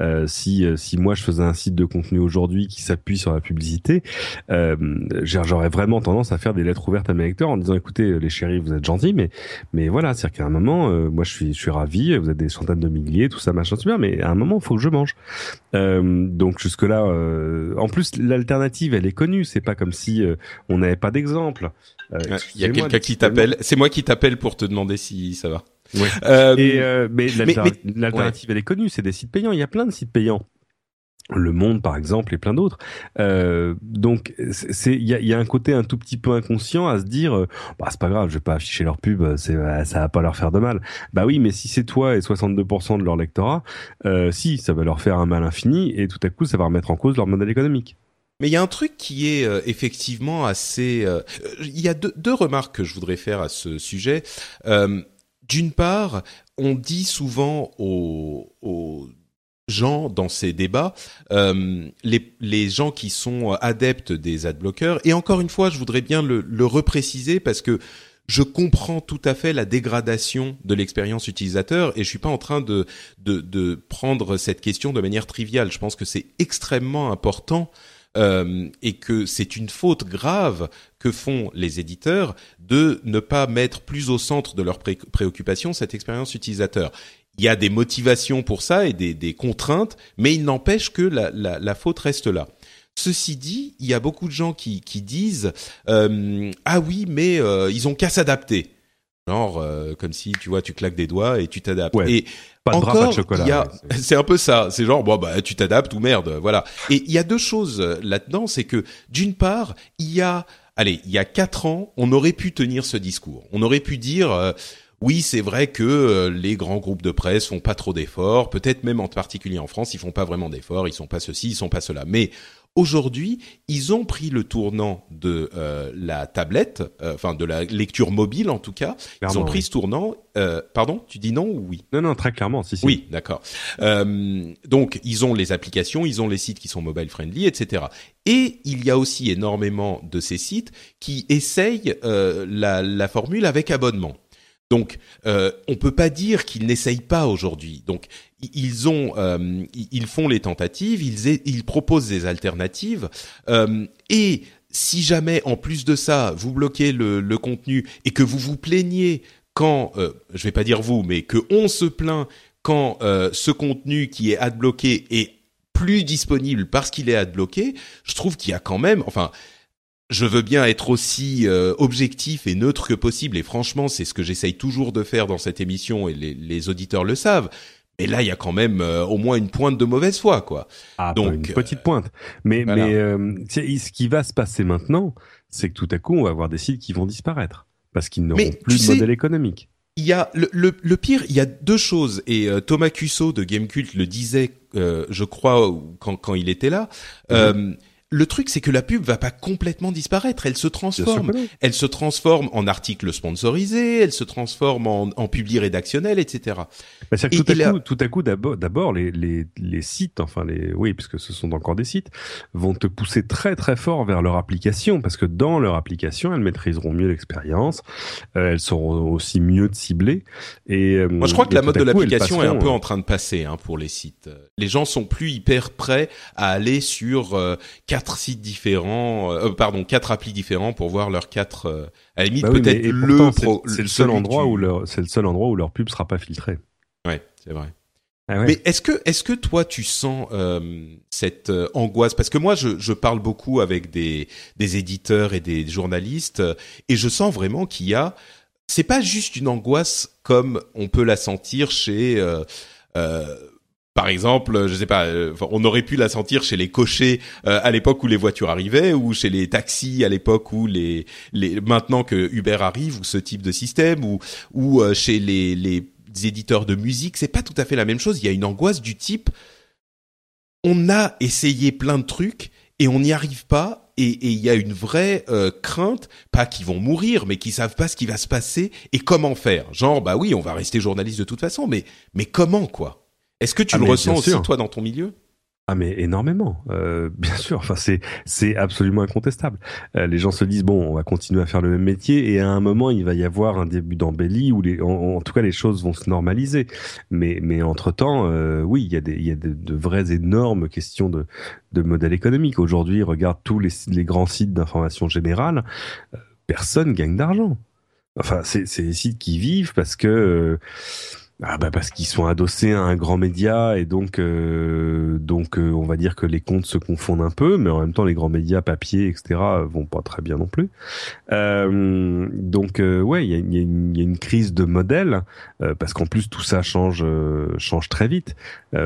Euh, si, euh, si moi je faisais un site de contenu aujourd'hui qui s'appuie sur la publicité, euh, j'aurais vraiment tendance à faire des lettres ouvertes à mes lecteurs en disant écoutez les chéris, vous êtes gentils, mais mais voilà, c'est-à-dire qu'à un moment, moi je suis je suis ravi, vous êtes des centaines de milliers, tout ça machin super, mais à un moment il faut que je mange. Donc jusque là, en plus l'alternative elle est connue. C'est pas comme si euh, on n'avait pas d'exemple. Euh, il y a quelqu'un qui t'appelle. C'est moi qui t'appelle pour te demander si ça va. Euh, mais l'alternative, elle est connue. C'est des sites payants. Il y a plein de sites payants. Le Monde, par exemple, et plein d'autres. donc, c'est il y a, un côté un tout petit peu inconscient à se dire, bah c'est pas grave, je vais pas afficher leur pub, c'est ça va pas leur faire de mal. Bah oui, mais si c'est toi et 62% de leur lectorat, si ça va leur faire un mal infini et tout à coup ça va remettre en cause leur modèle économique. Mais il y a un truc qui est euh, effectivement assez. Euh, il y a deux, remarques que je voudrais faire à ce sujet. Euh, d'une part, on dit souvent aux gens dans ces débats, les, les, gens qui sont adeptes des adblockers, et encore une fois, je voudrais bien le, le repréciser parce que je comprends tout à fait la dégradation de l'expérience utilisateur et je suis pas en train de, de, de prendre cette question de manière triviale. Je pense que c'est extrêmement important euh, et que c'est une faute grave que font les éditeurs de ne pas mettre plus au centre de leurs préoccupations cette expérience utilisateur. Il y a des motivations pour ça et des, des contraintes, mais il n'empêche que la, la, la, faute reste là. Ceci dit, il y a beaucoup de gens qui, qui disent euh, ah oui, mais euh, ils ont qu'à s'adapter. Genre euh, comme si tu vois, tu claques des doigts et tu t'adaptes. Et pas de encore, chocolat. C'est un peu ça. C'est genre bon bah tu t'adaptes ou merde, voilà. Et il y a deux choses là-dedans, c'est que d'une part, il y a allez, il y a quatre ans, on aurait pu tenir ce discours. On aurait pu dire oui, c'est vrai que euh, les grands groupes de presse font pas trop d'efforts, peut-être même en particulier en France, ils font pas vraiment d'efforts, ils sont pas ceci, ils sont pas cela. Mais aujourd'hui, ils ont pris le tournant de euh, la tablette, euh, enfin de la lecture mobile en tout cas. ils ont pris ce tournant. pardon, tu dis non ou oui? Non, non, très clairement, si, si. Oui, d'accord. donc, ils ont les applications, ils ont les sites qui sont mobile friendly, etc. Et il y a aussi énormément de ces sites qui essayent la, la formule avec abonnement. Donc, euh, on peut pas dire qu'ils n'essayent pas aujourd'hui. Donc, ils ont, euh, ils font les tentatives, ils, proposent des alternatives, euh, et si jamais, en plus de ça, vous bloquez le, le contenu et que vous vous plaignez quand, euh, je vais pas dire vous, mais que on se plaint quand euh, ce contenu qui est adbloqué est plus disponible parce qu'il est adbloqué, je trouve qu'il y a quand même, enfin, je veux bien être aussi euh, objectif et neutre que possible, et franchement, c'est ce que j'essaye toujours de faire dans cette émission, et les, auditeurs le savent. Mais là, il y a quand même euh, au moins une pointe de mauvaise foi, quoi. Ah, Donc une petite pointe. Mais mais euh, ce qui va se passer maintenant, c'est que tout à coup, on va avoir des sites qui vont disparaître parce qu'ils n'auront plus de modèle économique. Il y a le, le, pire, il y a deux choses et Thomas Cusso de Gamecult le disait, je crois, quand, quand il était là. Mhm le truc, c'est que la pub va pas complètement disparaître. Elle se transforme. Elle se transforme en article sponsorisé. Elle se transforme en, en publi rédactionnel, etc. Bah, que tout, à coup, tout à coup, d'abord, d'abord, les, les, les sites, enfin les, oui, puisque ce sont encore des sites, vont te pousser très très fort vers leur application, parce que dans leur application, elles maîtriseront mieux l'expérience. Euh, elles seront aussi mieux ciblées. Et euh, moi, je crois que la mode de l'application est un peu en train de passer hein, pour les sites. Les gens sont plus hyper prêts à aller sur euh, quatre sites différents, euh, pardon, quatre applis différents pour voir leurs quatre. Euh, à la limite, bah peut-être le. C'est le seul endroit où leur, c'est le seul endroit où leur pub sera pas filtrée. Ouais, c'est vrai. Ah Mais est-ce que est-ce que toi tu sens euh, cette euh, angoisse? Parce que moi je, je parle beaucoup avec des des éditeurs et des journalistes et je sens vraiment qu'il y a c'est pas juste une angoisse comme on peut la sentir chez euh, par exemple, je sais pas, euh, on aurait pu la sentir chez les cochers euh, à l'époque où les voitures arrivaient, ou chez les taxis à l'époque où les, les maintenant que Uber arrive ou ce type de système, ou ou euh, chez les, les éditeurs de musique, c'est pas tout à fait la même chose. Il y a une angoisse du type, on a essayé plein de trucs et on n'y arrive pas, et il y a une vraie crainte, pas qu'ils vont mourir, mais qu'ils savent pas ce qui va se passer et comment faire. Genre, bah oui, on va rester journaliste de toute façon, mais mais comment quoi? Est-ce que tu ah, le ressens aussi toi dans ton milieu? Ah mais énormément, euh, bien sûr. Enfin c'est c'est absolument incontestable. Euh, les gens se disent bon, on va continuer à faire le même métier et à un moment il va y avoir un début d'embellie où les en, tout cas les choses vont se normaliser. Mais mais entre temps, euh, oui, il y a des il y a de, de, vraies énormes questions de de modèle économique. Aujourd'hui, regarde tous les les grands sites d'information générale, personne gagne d'argent. Enfin c'est c'est des sites qui vivent parce que ah bah parce qu'ils sont adossés à un grand média et donc euh, donc euh, on va dire que les comptes se confondent un peu, mais en même temps les grands médias papier etc vont pas très bien non plus. Euh, donc ouais il y a, y, a y a, une crise de modèle parce qu'en plus tout ça change change très vite.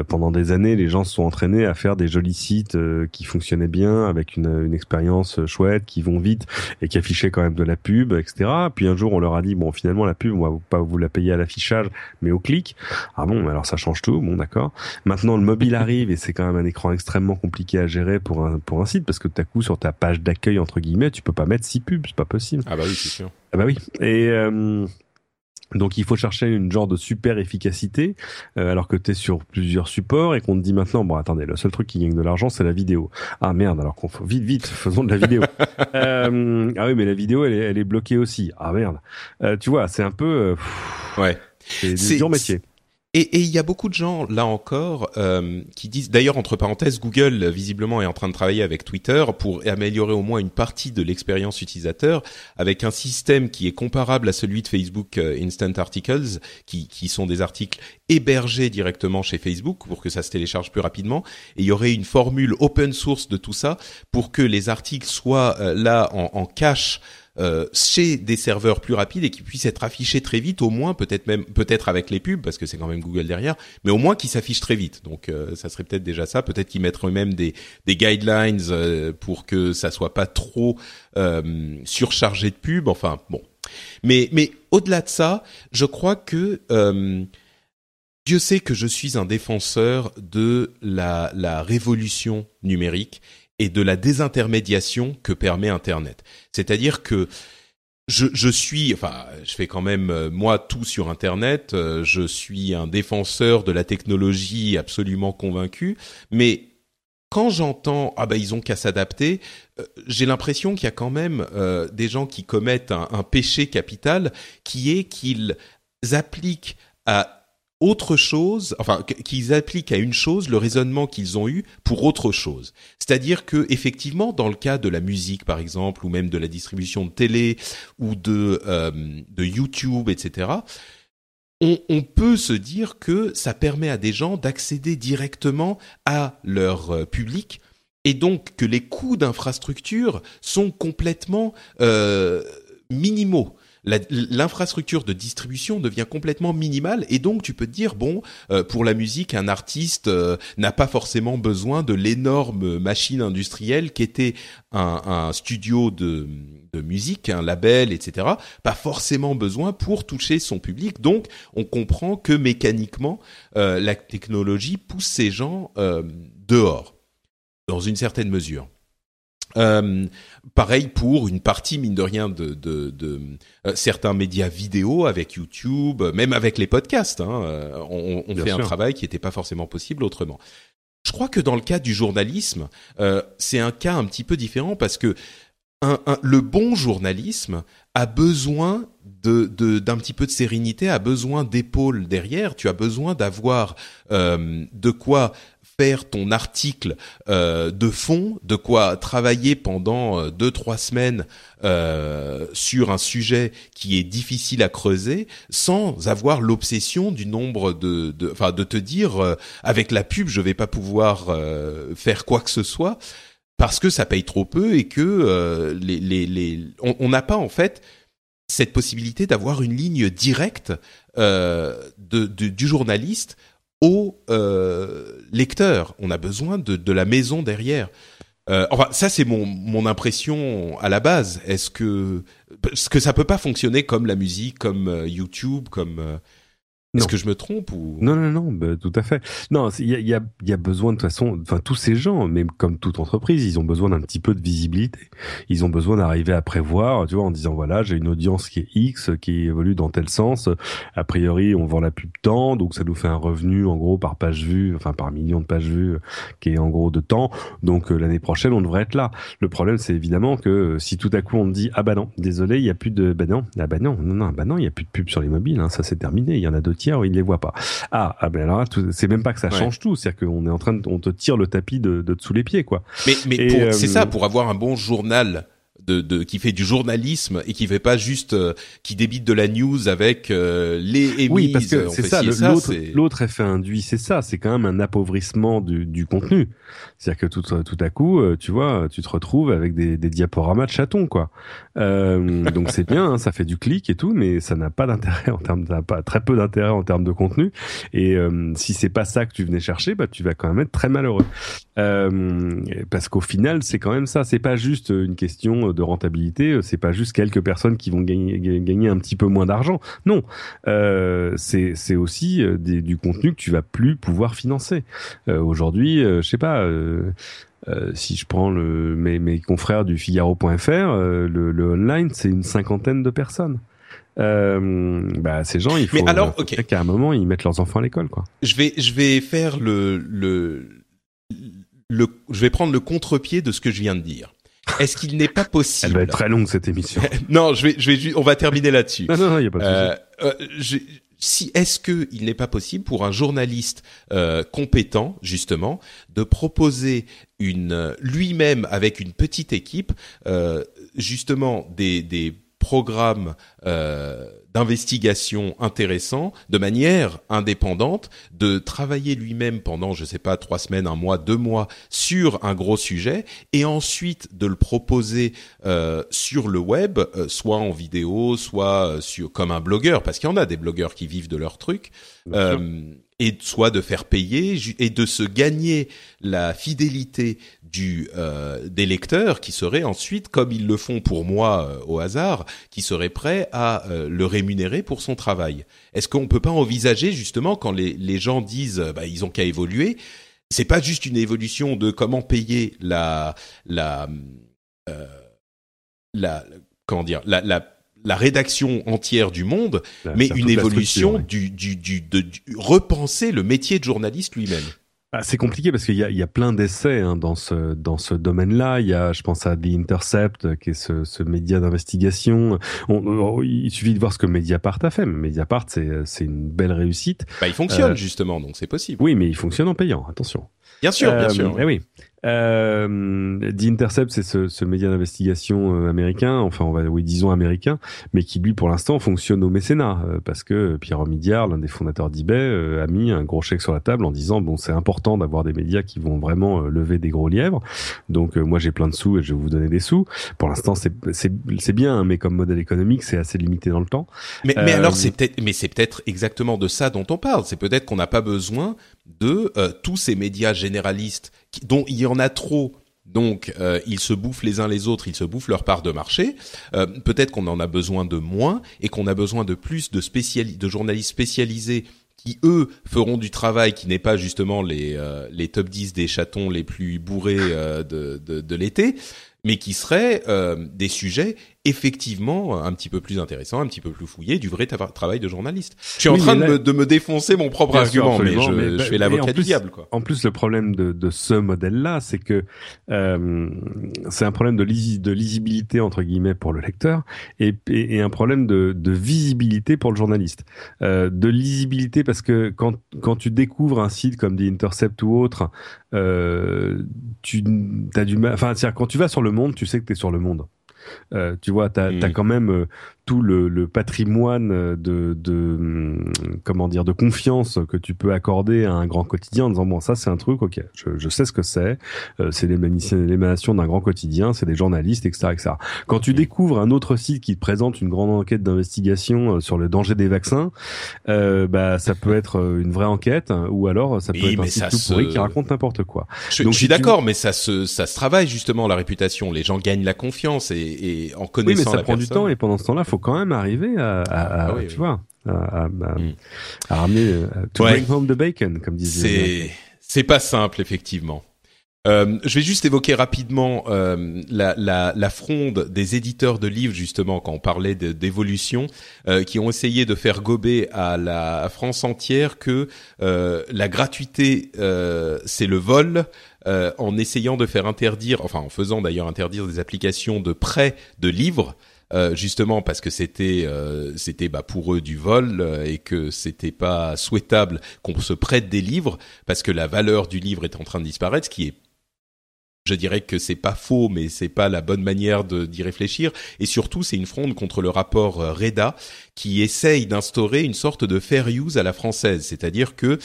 Pendant des années les gens se sont entraînés à faire des jolis sites qui fonctionnaient bien avec une, une expérience chouette qui vont vite et qui affichaient quand même de la pub etc. Puis un jour on leur a dit bon finalement la pub on va pas vous la payer à l'affichage mais au clic. Ah bon, alors ça change tout. Bon, d'accord. Maintenant, le mobile arrive et c'est quand même un écran extrêmement compliqué à gérer pour un pour un site parce que tout à coup sur ta page d'accueil entre guillemets, tu peux pas mettre six pubs, c'est pas possible. Ah bah oui, c'est sûr. Ah bah oui. Et euh, donc il faut chercher une genre de super efficacité euh, alors que tu es sur plusieurs supports et qu'on te dit maintenant bon attendez le seul truc qui gagne de l'argent c'est la vidéo. Ah merde alors qu'on faut vite vite faisons de la vidéo. euh, ah oui mais la vidéo elle est, elle est bloquée aussi. Ah merde. Euh, tu vois c'est un peu ouais c'est dur métier. Et il y a beaucoup de gens là encore euh, qui disent, d'ailleurs entre parenthèses, Google visiblement est en train de travailler avec Twitter pour améliorer au moins une partie de l'expérience utilisateur avec un système qui est comparable à celui de Facebook euh, Instant Articles, qui, qui sont des articles hébergés directement chez Facebook pour que ça se télécharge plus rapidement. Et il y aurait une formule open source de tout ça pour que les articles soient euh, là en, en cache euh, chez des serveurs plus rapides et qui puissent être affichés très vite, au moins peut-être même peut-être avec les pubs parce que c'est quand même Google derrière, mais au moins qu'ils s'affichent très vite. Donc euh, ça serait peut-être déjà ça. Peut-être qu'ils mettraient même des des guidelines euh, pour que ça soit pas trop surchargé de pubs. Enfin bon. Mais mais au-delà de ça, je crois que euh, Dieu sait que je suis un défenseur de la, la révolution numérique et de la désintermédiation que permet Internet. C'est-à-dire que je, suis, enfin, je fais quand même euh, moi tout sur Internet. Euh, je suis un défenseur de la technologie absolument convaincu, mais quand j'entends ah ben ils ont qu'à s'adapter, euh, j'ai l'impression qu'il y a quand même des gens qui commettent un, un péché capital, qui est qu'ils appliquent à autre chose, enfin qu'ils appliquent à une chose le raisonnement qu'ils ont eu pour autre chose. C'est-à-dire que effectivement, dans le cas de la musique par exemple, ou même de la distribution de télé ou de euh, de YouTube, etc. On, on, peut se dire que ça permet à des gens d'accéder directement à leur euh, public et donc que les coûts d'infrastructure sont complètement euh, minimaux l'infrastructure de distribution devient complètement minimale et donc tu peux te dire bon euh, pour la musique un artiste euh, n'a pas forcément besoin de l'énorme machine industrielle qui était un, un studio de, de, musique un label etc pas forcément besoin pour toucher son public. Donc on comprend que mécaniquement euh, la technologie pousse ces gens dehors dans une certaine mesure euh, pareil pour une partie mine de rien de, de, de euh, certains médias vidéo avec YouTube, même avec les podcasts. Hein, euh, on, on fait un travail qui n'était pas forcément possible autrement. Je crois que dans le cas du journalisme, euh, c'est un cas un petit peu différent parce que un, un, le bon journalisme a besoin de d'un petit peu de sérénité, a besoin d'épaules derrière. Tu as besoin d'avoir de quoi ton article euh, de fond, de quoi travailler pendant euh, deux trois semaines euh, sur un sujet qui est difficile à creuser, sans avoir l'obsession du nombre de, enfin de, te dire avec la pub je vais pas pouvoir faire quoi que ce soit parce que ça paye trop peu et que les, les, les on n'a pas en fait cette possibilité d'avoir une ligne directe de, de, du journaliste au euh, lecteur. On a besoin de, de la maison derrière. Euh, enfin, ça c'est mon, mon impression à la base. Est-ce que parce que ça peut pas fonctionner comme la musique, comme euh, YouTube, comme euh, est-ce que je me trompe ou? Non, non, non, bah, tout à fait. Non, il y a, y, a, y a besoin de toute façon, enfin tous ces gens, mais comme toute entreprise, ils ont besoin d'un petit peu de visibilité. Ils ont besoin d'arriver à prévoir, tu vois, en disant voilà, j'ai une audience qui est X, qui évolue dans tel sens. A priori, on vend la pub temps, donc ça nous fait un revenu en gros par page vue, enfin par million de pages vues, qui est en gros de temps. Donc euh, l'année prochaine, on devrait être là. Le problème, c'est évidemment que euh, si tout à coup on te dit ah bah non, désolé, il y a plus de, bah non, ah bah non, non, non, bah non, il y a plus de pub sur les mobiles, hein, ça c'est terminé. Il y en a d'autres tiers ils les voient pas. Ah, ah ben alors c'est même pas que ça change tout, c'est-à-dire qu'on est en train de, on te tire le tapis de, de sous les pieds, quoi. Mais, mais c'est ça, euh, pour avoir un bon journal de, de, qui fait du journalisme et qui fait pas juste euh, qui débite de la news avec euh, les émises. Oui, parce que c'est ça. L'autre, l'autre effet induit, c'est ça. C'est quand même un appauvrissement du, du contenu. C'est-à-dire que tout, tout à coup, euh, tu vois, tu te retrouves avec des, des diaporamas de chatons, quoi. Euh, donc c'est bien, hein, ça fait du clic et tout, mais ça n'a pas d'intérêt en termes, ça pas très peu d'intérêt en termes de contenu. Et euh, si c'est pas ça que tu venais chercher, bah tu vas quand même être très malheureux. parce qu'au final, c'est quand même ça. C'est pas juste une question de rentabilité. C'est pas juste quelques personnes qui vont gagner, gagner un petit peu moins d'argent. Non, c'est c'est aussi du contenu que tu vas plus pouvoir financer. Aujourd'hui, je sais pas euh, euh, si je prends le, mes, mes confrères du Figaro.fr, euh, le, le, online, c'est une cinquantaine de personnes. Euh, bah, ces gens, il faut, Mais alors, qu'à un moment, ils mettent leurs enfants à l'école, quoi. Je vais, je vais faire le, le, le, je vais prendre le contre-pied de ce que je viens de dire. Est-ce qu'il n'est pas possible Elle va être très longue cette émission. non, je vais, je vais, on va terminer là-dessus. non, non, il y a pas de euh, si est-ce que il n'est pas possible pour un journaliste euh, compétent justement de proposer une lui-même avec une petite équipe euh, justement des, des programmes euh, d'investigation intéressant, de manière indépendante, de travailler lui-même pendant, je sais pas, trois semaines, un mois, deux mois sur un gros sujet, et ensuite de le proposer euh, sur le web, euh, soit en vidéo, soit sur comme un blogueur, parce qu'il y en a des blogueurs qui vivent de leur truc. et soit de faire payer et de se gagner la fidélité du euh, des lecteurs qui seraient ensuite, comme ils le font pour moi euh, au hasard, qui seraient prêts à euh, le rémunérer pour son travail. Est-ce qu'on peut pas envisager justement quand les, les gens disent bah, ils ont qu'à évoluer, c'est pas juste une évolution de comment payer la la la comment dire la, la la rédaction entière du Monde, mais une évolution du, du, du, de, repenser le métier de journaliste lui-même. Ah, c'est compliqué parce qu'il y a, il y a plein d'essais hein, dans ce dans ce domaine-là. Il y a, je pense à The Intercept, qui est ce, ce média d'investigation. il suffit de voir ce que Mediapart a fait. Mais Mediapart, c'est c'est une belle réussite. Bah, il fonctionne euh, justement, donc c'est possible. Oui, mais il fonctionne en payant. Attention. Bien sûr, bien euh, sûr. Eh oui. Euh, The Intercept, c'est ce, ce, média d'investigation euh, américain, enfin on va oui disons américain, mais qui lui pour l'instant fonctionne au mécénat euh, parce que Pierre Omidyar, l'un des fondateurs d'eBay, a mis un gros chèque sur la table en disant bon c'est important d'avoir des médias qui vont vraiment lever des gros lièvres. Donc moi j'ai plein de sous et je vais vous donner des sous. Pour l'instant c'est c'est c'est bien, hein, mais comme modèle économique c'est assez limité dans le temps. Mais, mais alors c'est peut-être mais c'est peut-être exactement de ça dont on parle. C'est peut-être qu'on n'a pas besoin de tous ces médias généralistes dont il y en a trop. Donc, euh, ils se bouffent les uns les autres, ils se bouffent leur part de marché. Euh, peut-être qu'on en a besoin de moins et qu'on a besoin de plus de, de journalistes spécialisés qui eux feront du travail qui n'est pas justement les euh, les top 10 des chatons les plus bourrés de, de, de l'été, mais qui seraient des sujets effectivement un petit peu plus intéressant, un petit peu plus fouillé du vrai travail de journaliste. Je suis en train de, me, de, me, défoncer mon propre argument, mais, je, je, fais l'avocat du diable. Quoi. En plus, le problème de, de ce modèle-là, c'est que euh, c'est un problème de, de, lisibilité entre guillemets pour le lecteur et, et, un problème de, de, visibilité pour le journaliste. Euh, de lisibilité parce que quand, quand tu découvres un site comme The Intercept ou autre, euh, tu as du mal. Enfin, quand tu vas sur le monde, tu sais que tu es sur le monde. Euh, tu vois, tu as, mm. quand même euh, tout le, le, patrimoine de, de comment dire de confiance que tu peux accorder à un grand quotidien en disant bon ça c'est un truc ok je, je sais ce que c'est euh, c'est l'émanation d'un grand quotidien c'est des journalistes etc etc quand tu découvres un autre site qui te présente une grande enquête d'investigation sur le danger des vaccins euh, bah ça peut être une vraie enquête ou alors ça peut être un site tout pourri qui raconte n'importe quoi. Je, Donc, je suis d'accord mais ça se ça se travaille justement la réputation. Les gens gagnent la confiance et et en connaissant oui, mais ça prend du temps et pendant ce temps-là, faut quand même arriver à, à, ah tu vois, à, mm. à, ramener, euh, to bring home the bacon, comme disait. C'est c'est pas simple effectivement. Euh, je vais juste évoquer rapidement euh, la, la, la, fronde des éditeurs de livres justement quand on parlait d'évolution, euh, qui ont essayé de faire gober à la France entière que la gratuité c'est le vol, en essayant de faire interdire, enfin en faisant d'ailleurs interdire des applications de prêt de livres. Euh, justement parce que c'était euh, c'était bah, pour eux du vol et que c'était pas souhaitable qu'on se prête des livres parce que la valeur du livre est en train de disparaître, ce qui est je dirais que c'est pas faux, mais c'est pas la bonne manière d'y réfléchir. Et surtout, c'est une fronde contre le rapport Reda qui essaye d'instaurer une sorte de fair use à la française, c'est-à-dire que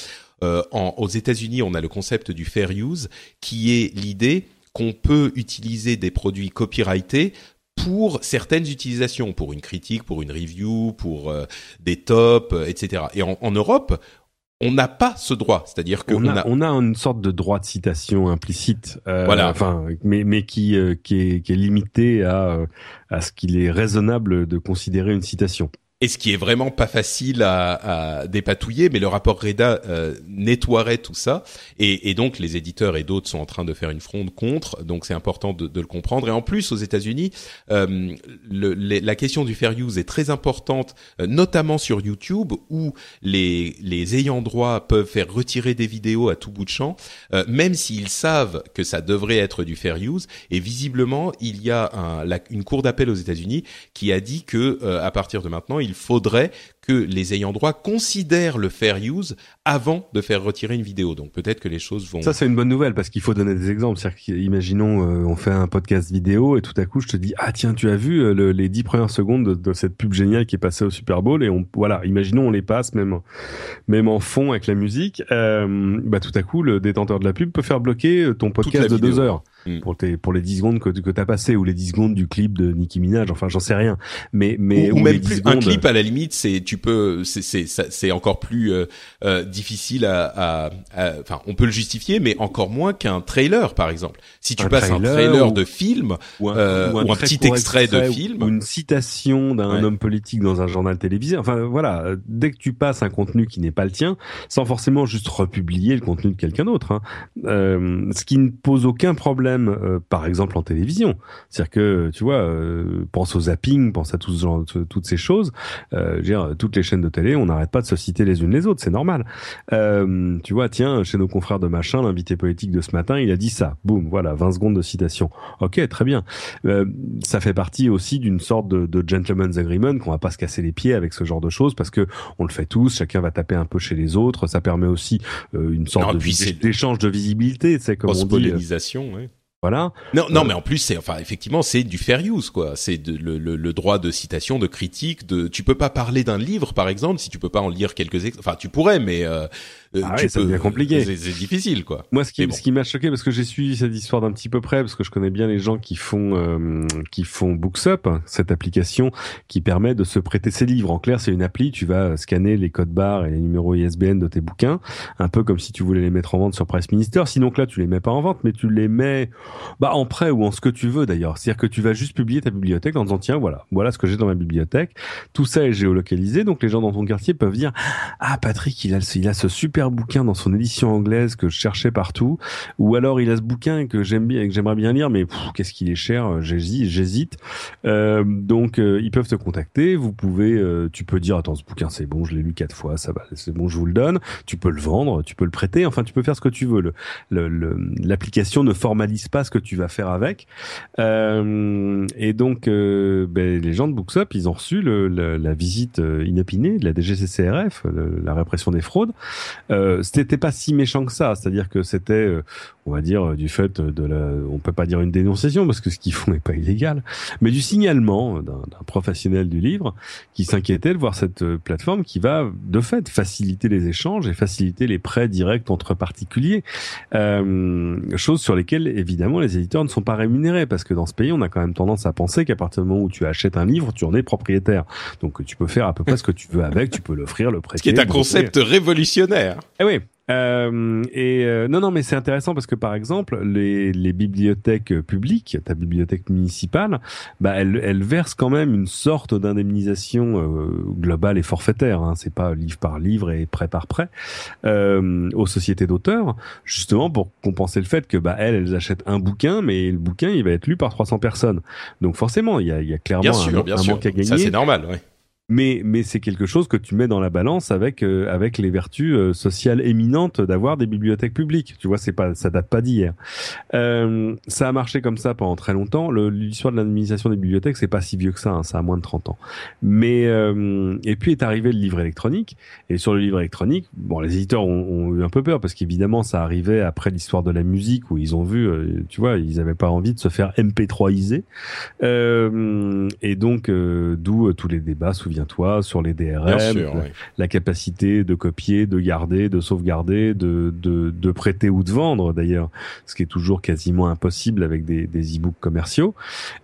euh, aux États-Unis, on a le concept du fair use, qui est l'idée qu'on peut utiliser des produits copyrightés pour certaines utilisations, pour une critique, pour une review, pour euh, des tops, euh, etc. Et en, Europe, on n'a pas ce droit, c'est-à-dire qu'on a, on a, une sorte de droit de citation implicite, voilà. enfin, mais mais qui qui est qui est limité à à ce qu'il est raisonnable de considérer une citation et ce qui est vraiment pas facile à, à dépatouiller, mais le rapport Reda euh, nettoierait tout ça, et, et, donc les éditeurs et d'autres sont en train de faire une fronde contre, donc c'est important de, de, le comprendre. Et en plus, aux États-Unis, euh, la question du fair use est très importante, euh, notamment sur YouTube, où les, les ayants droit peuvent faire retirer des vidéos à tout bout de champ, euh, même s'ils savent que ça devrait être du fair use. Et visiblement, il y a un, la, une cour d'appel aux États-Unis qui a dit que euh, à partir de maintenant, il faudrait que les ayants droit considèrent le fair use avant de faire retirer une vidéo. Donc peut-être que les choses vont. Ça c'est une bonne nouvelle parce qu'il faut donner des exemples. C'est-à-dire imaginons euh, on fait un podcast vidéo et tout à coup je te dis ah tiens tu as vu euh, les dix premières secondes de, cette pub géniale qui est passée au Super Bowl et on voilà imaginons on les passe même même en fond avec la musique. Euh, bah tout à coup le détenteur de la pub peut faire bloquer ton podcast de deux heures. Mm. pour tes pour les 10 secondes que que t'as passé ou les 10 secondes du clip de Nicki Minaj enfin j'en sais rien mais mais ou, même plus un clip à la limite c'est tu tu peux, c'est encore plus euh, euh, difficile à, enfin, on peut le justifier, mais encore moins qu'un trailer, par exemple. Si tu passes un trailer de film ou un, un, petit extrait, de film, ou une citation d'un homme politique dans un journal télévisé, enfin voilà, dès que tu passes un contenu qui n'est pas le tien, sans forcément juste republier le contenu de quelqu'un d'autre, hein, ce qui ne pose aucun problème, par exemple en télévision. C'est-à-dire que tu vois, pense au zapping, pense à tout ce genre, toutes ces choses. Euh, dire, toutes les chaînes de télé, on n'arrête pas de se citer les unes les autres, c'est normal. Euh, tu vois, tiens, chez nos confrères de machin, l'invité politique de ce matin, il a dit ça. Boum, voilà, 20 secondes de citation. Ok, très bien. Euh, ça fait partie aussi d'une sorte de, de gentleman's agreement qu'on va pas se casser les pieds avec ce genre de choses parce que on le fait tous, chacun va taper un peu chez les autres. Ça permet aussi euh, une sorte d'échange de visibilité, c'est comme on dit. Ouais. Voilà. Non, non, euh, mais en plus, c'est enfin effectivement, c'est du fair use, quoi. C'est le, le, le, droit de citation, de critique. De, tu peux pas parler d'un livre, par exemple, si tu peux pas en lire quelques. Enfin, tu pourrais, mais euh, ah ouais, c'est bien compliqué. C'est difficile, quoi. Moi, ce qui, ce qui m'a choqué, parce que j'ai suivi cette histoire d'un petit peu près, parce que je connais bien les gens qui font euh, qui font BooksUp, cette application qui permet de se prêter ses livres. En clair, c'est une appli. Tu vas scanner les codes barres et les numéros ISBN de tes bouquins, un peu comme si tu voulais les mettre en vente sur Price Minister. Sinon, que là, tu les mets pas en vente, mais tu les mets bah en prêt ou en ce que tu veux d'ailleurs. C'est-à-dire que tu vas juste publier ta bibliothèque en disant tiens, voilà, voilà ce que j'ai dans ma bibliothèque. Tout ça est géolocalisé, donc les gens dans ton quartier peuvent dire ah Patrick, il a il a ce super bouquin dans son édition anglaise que je cherchais partout, ou alors il a ce bouquin que j'aime bien, que j'aimerais bien lire, mais qu'est-ce qu'il est cher, euh, j'hésite, j'hésite. Euh, donc euh, ils peuvent te contacter. Vous pouvez, tu peux dire attends ce bouquin c'est bon, je l'ai lu quatre fois, ça va, c'est bon, je vous le donne. Tu peux le vendre, tu peux le prêter. Enfin, tu peux faire ce que tu veux. L'application le, ne formalise pas ce que tu vas faire avec. et donc ben, les gens de Booksup, ils ont reçu le, la visite inopinée de la DGCCRF, la répression des fraudes. Euh, c'était pas si méchant que ça. C'est-à-dire que c'était, euh, on va dire, euh, du fait de la, on peut pas dire une dénonciation parce que ce qu'ils font n'est pas illégal, mais du signalement d'un professionnel du livre qui s'inquiétait de voir cette euh, plateforme qui va de fait faciliter les échanges et faciliter les prêts directs entre particuliers, euh, choses sur lesquelles évidemment les éditeurs ne sont pas rémunérés parce que dans ce pays on a quand même tendance à penser qu'à partir du moment où tu achètes un livre, tu en es propriétaire, donc tu peux faire à peu près ce que tu veux avec, tu peux l'offrir, le prêter. Ce qui est un concept révolutionnaire. Eh oui, euh, et euh, non, non, mais c'est intéressant parce que par exemple, les, les bibliothèques publiques, ta bibliothèque municipale, bah, elle, elle verse quand même une sorte d'indemnisation euh, globale et forfaitaire. Hein, c'est pas livre par livre et prêt par prêt euh, aux sociétés d'auteurs, justement pour compenser le fait que bah elles, elles achètent un bouquin, mais le bouquin il va être lu par 300 personnes. Donc forcément, il y a, il y a clairement un, un manque à gagner. Ça c'est normal. Ouais mais mais c'est quelque chose que tu mets dans la balance avec euh, avec les vertus euh, sociales éminentes d'avoir des bibliothèques publiques. Tu vois, c'est pas ça date pas d'hier. Euh, ça a marché comme ça pendant très longtemps. L'histoire de l'administration des bibliothèques, c'est pas si vieux que ça. Hein, ça a moins de 30 ans. Mais euh, et puis est arrivé le livre électronique. Et sur le livre électronique, bon, les éditeurs ont, ont eu un peu peur parce qu'évidemment, ça arrivait après l'histoire de la musique où ils ont vu, tu vois, ils avaient pas envie de se faire MP3iser. et donc, d'où tous les débats toi sur les DRM, la, capacité de copier, de garder, de sauvegarder, de, de, de prêter ou de vendre d'ailleurs, ce qui est toujours quasiment impossible avec des, des e-books commerciaux.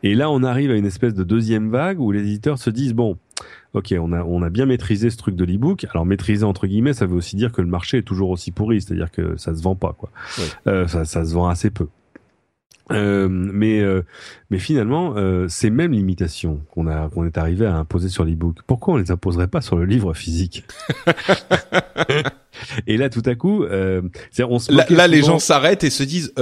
Et là, on arrive à une espèce de deuxième vague où les éditeurs se disent bon. Ok, on a on a bien maîtrisé ce truc de l'e-book. Alors maîtriser entre guillemets, ça veut aussi dire que le marché est toujours aussi pourri, c'est-à-dire que ça se vend pas quoi. Euh, ça, ça se vend assez peu. Euh, mais euh, mais finalement, euh, ces mêmes limitations qu'on a qu'on est arrivé à imposer sur l'e-book, pourquoi on les imposerait pas sur le livre physique? Et là, tout à coup, euh, on se là, là les gens s'arrêtent et se disent.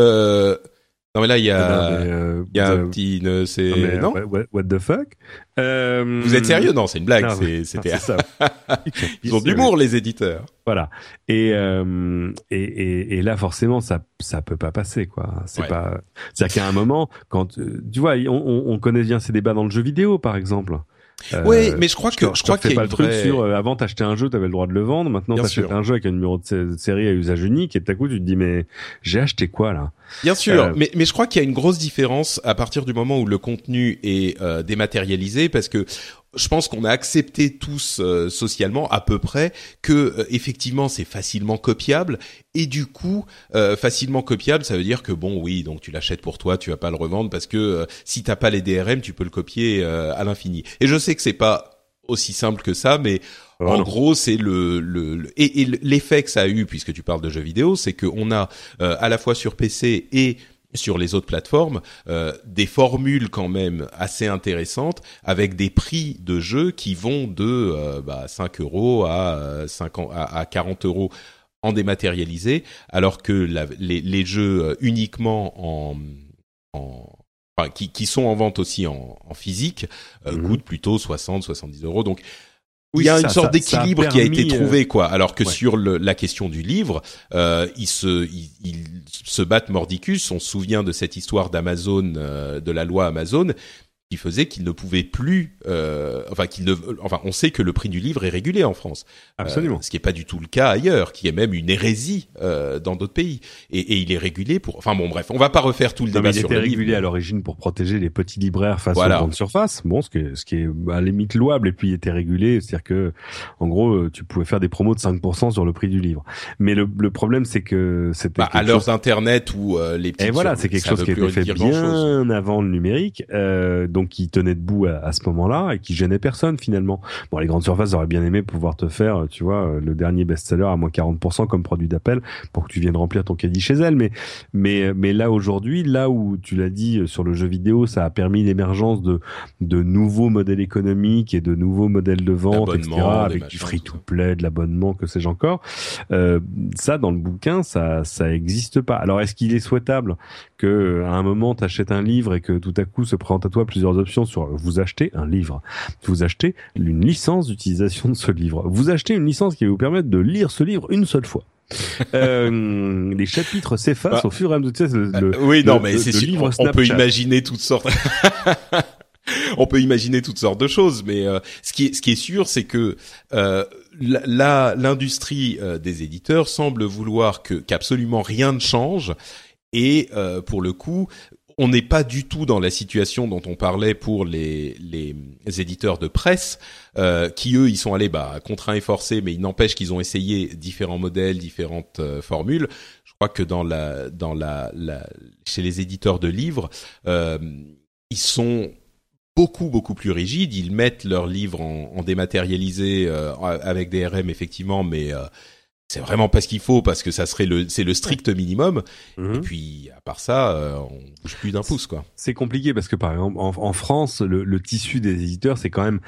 Euh, non mais là il y a, euh, il y a un petit, c'est non, what, the fuck? Euh... Vous êtes sérieux? Non, c'est une blague. C'était ça. Ils ont d'humour les éditeurs. Voilà. Et, euh, et, et, et là forcément ça ça peut pas passer quoi. C'est pas. C'est-à-dire qu'à un moment quand euh, tu vois on, on connaît bien ces débats dans le jeu vidéo par exemple. Euh, oui, mais je crois que je, crois qu'il y a pas le truc sur euh, avant t'achetais un jeu, t'avais le droit de le vendre. Maintenant t'achètes un jeu avec un numéro de série à usage unique et tout à coup tu te dis mais j'ai acheté quoi là? Bien sûr, euh, mais mais je crois qu'il y a une grosse différence à partir du moment où le contenu est dématérialisé parce que je pense qu'on a accepté tous euh, socialement à peu près que euh, effectivement c'est facilement copiable. Et du coup euh, facilement copiable ça veut dire que bon oui donc tu l'achètes pour toi tu vas pas le revendre parce que si t'as pas les DRM tu peux le copier à l'infini. Et je sais que c'est pas aussi simple que ça, mais en gros, c'est le, le, et, l'effet que ça a eu, puisque tu parles de jeux vidéo, c'est qu'on a à la fois sur PC et sur les autres plateformes euh, des formules quand même assez intéressantes avec des prix de jeux qui vont de euh, bah, 5 euros à, 5, à, à 40 euros en dématérialisé alors que la, les, les, jeux euh, uniquement en, en enfin, qui, qui, sont en vente aussi en, en physique euh, mhm. coûtent plutôt 60 70 euros donc il y a une sorte d'équilibre qui a été euh, trouvé, quoi. Alors que sur le, la question du livre, euh, ils se ils, ils, se battent mordicus. On se souvient de cette histoire d'Amazon, euh, de la loi Amazon, qui faisait qu'il ne pouvait plus, euh, enfin qu'il ne, enfin on sait que le prix du livre est régulé en France, absolument, euh, ce qui n'est pas du tout le cas ailleurs, qui est même une hérésie euh, dans d'autres pays, et, et, il est régulé pour, enfin bon bref, on va pas refaire tout le débat sur le livre. Il était régulé à l'origine pour protéger les petits libraires face voilà. aux grandes surfaces, bon ce qui est, ce qui est à la limite louable, et puis il était régulé, c'est-à-dire que en gros tu pouvais faire des promos de 5% sur le prix du livre, mais le, le problème c'est que c'était bah, à l'heure d'internet où euh, les petits et voilà c'est quelque chose qui a été fait bien avant le numérique. Euh, donc qui tenait debout à, à ce moment-là et qui gênait personne finalement. Bon, les grandes surfaces auraient bien aimé pouvoir te faire, tu vois, euh, le dernier best-seller à moins 40% comme produit d'appel pour que tu viennes remplir ton caddie chez elles. Mais mais mais là aujourd'hui, là où tu l'as dit euh, sur le jeu vidéo, ça a permis l'émergence de de nouveaux modèles économiques et de nouveaux modèles de vente, etc. Avec du free-to-play, de l'abonnement, que sais-je encore. Euh, ça, dans le bouquin, ça ça existe pas. Alors, est-ce qu'il est souhaitable? Que à un moment t'achètes un livre et que tout à coup se présente à toi plusieurs options sur vous achetez un livre, vous achetez une licence d'utilisation de ce livre, vous achetez une licence qui va vous permettre de lire ce livre une seule fois. euh, les chapitres s'effacent bah, au fur et à mesure. Le, euh, oui, non, mais c'est sûr. On peut imaginer toutes sortes. on peut imaginer toutes sortes de choses, mais euh, ce qui est ce qui est sûr, c'est que euh, l'industrie euh, des éditeurs semble vouloir que qu'absolument rien ne change et euh, pour le coup, on n'est pas du tout dans la situation dont on parlait pour les, les éditeurs de presse, euh, qui eux, ils sont allés bah, contraints et forcés, mais il n'empêche qu'ils ont essayé différents modèles, différentes euh, formules. Je crois que dans la, dans la, la chez les éditeurs de livres, euh, ils sont beaucoup beaucoup plus rigides. Ils mettent leurs livres en, en dématérialisé euh, avec des RM effectivement, mais euh, c'est vraiment pas ce qu'il faut parce que ça serait le c'est le strict minimum. Mhm. et puis à part ça euh, on bouge plus d'un pouce quoi. c'est compliqué parce que par exemple en, en France le, le, tissu des éditeurs c'est quand même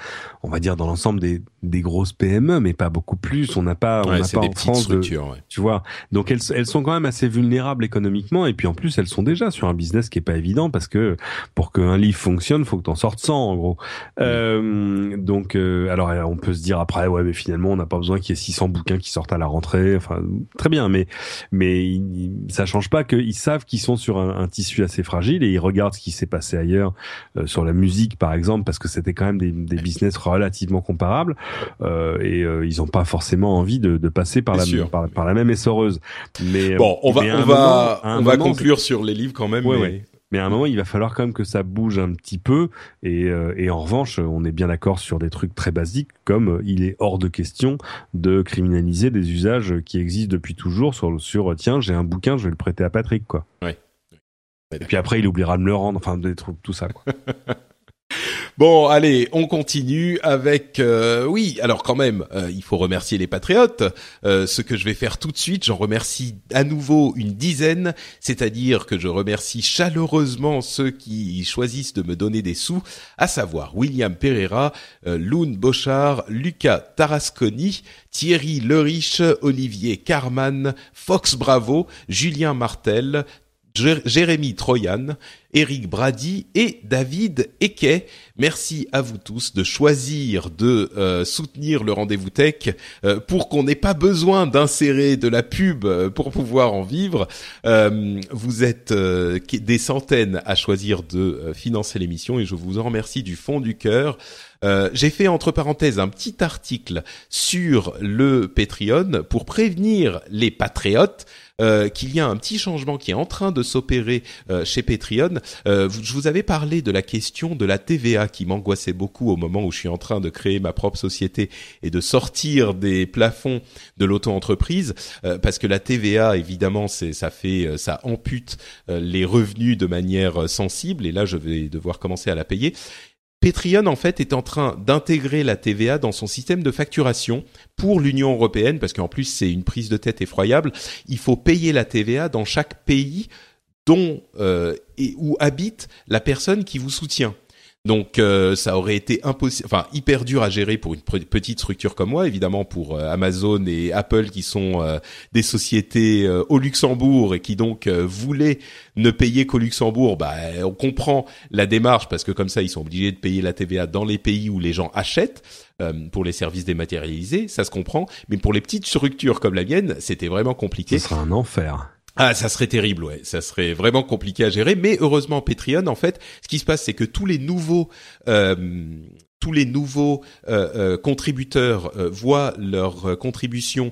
on va dire dans l'ensemble des des grosses PME mais pas beaucoup plus. On n'a pas on n'a pas en France de, ouais. tu vois. Donc elles elles sont quand même assez vulnérables économiquement. Et puis en plus elles sont déjà sur un business qui est pas évident parce que pour qu'un livre fonctionne faut que t'en sortes 100 en gros. Euh, donc euh, alors on peut se dire après ouais mais finalement on n'a pas besoin qu'il y ait 600 bouquins qui sortent à la rentrée enfin très bien, mais mais ça change pas qu'ils savent qu'ils sont sur un, un, tissu assez fragile et ils regardent ce qui s'est passé ailleurs euh, sur la musique par exemple parce que c'était quand même des, des business relativement comparables euh, et euh, ils ont pas forcément envie de, de passer par la, par, par, la même essoreuse. Mais bon, on va on va on va conclure sur les livres quand même. Ouais, mais... ouais. Mais à un moment, il va falloir quand même que ça bouge un petit peu. Et, euh, et en revanche, on est bien d'accord sur des trucs très basiques, comme euh, il est hors de question de criminaliser des usages qui existent depuis toujours sur, sur tiens, j'ai un bouquin, je vais le prêter à Patrick, quoi. Ouais. Et puis après, il oubliera de me le rendre, enfin, des trucs, tout ça, quoi. Bon, allez, on continue avec euh, oui. Alors quand même, euh, il faut remercier les patriotes. Euh, ce que je vais faire tout de suite, j'en remercie à nouveau une dizaine, c'est-à-dire que je remercie chaleureusement ceux qui choisissent de me donner des sous, à savoir William Pereira, euh, Loun Bochard, Lucas Tarasconi, Thierry Leriche, Olivier Carman, Fox Bravo, Julien Martel, Jérémy Troyan, Eric Brady et David Eke. Merci à vous tous de choisir de euh, soutenir le rendez-vous tech euh, pour qu'on n'ait pas besoin d'insérer de la pub euh, pour pouvoir en vivre. Vous êtes des centaines à choisir de financer l'émission et je vous en remercie du fond du cœur. J'ai fait entre parenthèses un petit article sur le Patreon pour prévenir les patriotes euh, qu'il y a un petit changement qui est en train de s'opérer euh, chez Patreon. Euh, je vous avais parlé de la question de la TVA qui m'angoissait beaucoup au moment où je suis en train de créer ma propre société et de sortir des plafonds de l'auto-entreprise, euh, parce que la TVA, évidemment, c'est ça fait euh, ça ampute les revenus de manière sensible, et là je vais devoir commencer à la payer. Patreon en fait est en train d'intégrer la TVA dans son système de facturation pour l'Union européenne parce qu'en plus c'est une prise de tête effroyable. Il faut payer la TVA dans chaque pays dont euh, et où habite la personne qui vous soutient. Donc euh, ça aurait été impossible, enfin hyper dur à gérer pour une petite structure comme moi, évidemment pour euh, Amazon et Apple qui sont euh, des sociétés au Luxembourg et qui donc voulaient ne payer qu'au Luxembourg. Bah on comprend la démarche parce que comme ça ils sont obligés de payer la TVA dans les pays où les gens achètent pour les services dématérialisés, ça se comprend. Mais pour les petites structures comme la mienne, c'était vraiment compliqué. Ce sera un enfer. Ah, ça serait terrible, ouais. Ça serait vraiment compliqué à gérer. Mais heureusement, Patreon, en fait, ce qui se passe, c'est que tous les nouveaux euh, tous les nouveaux euh, euh, contributeurs voient leur contribution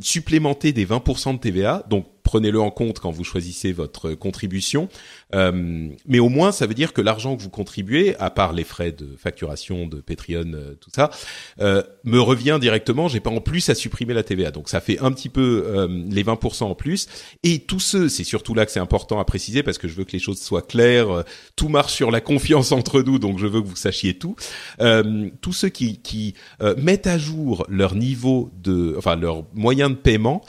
supplémentée des 20% de TVA. Donc prenez-le en compte quand vous choisissez votre contribution. Euh, mais au moins, ça veut dire que l'argent que vous contribuez, à part les frais de facturation de Patreon, euh, tout ça, euh, me revient directement. J'ai pas en plus à supprimer la TVA. Donc ça fait un petit peu euh, les 20% en plus. Et tous ceux, c'est surtout là que c'est important à préciser parce que je veux que les choses soient claires. Tout marche sur la confiance entre nous, donc je veux que vous sachiez tout. tous ceux qui, qui mettent à jour leur niveau de, enfin leur moyen de paiement,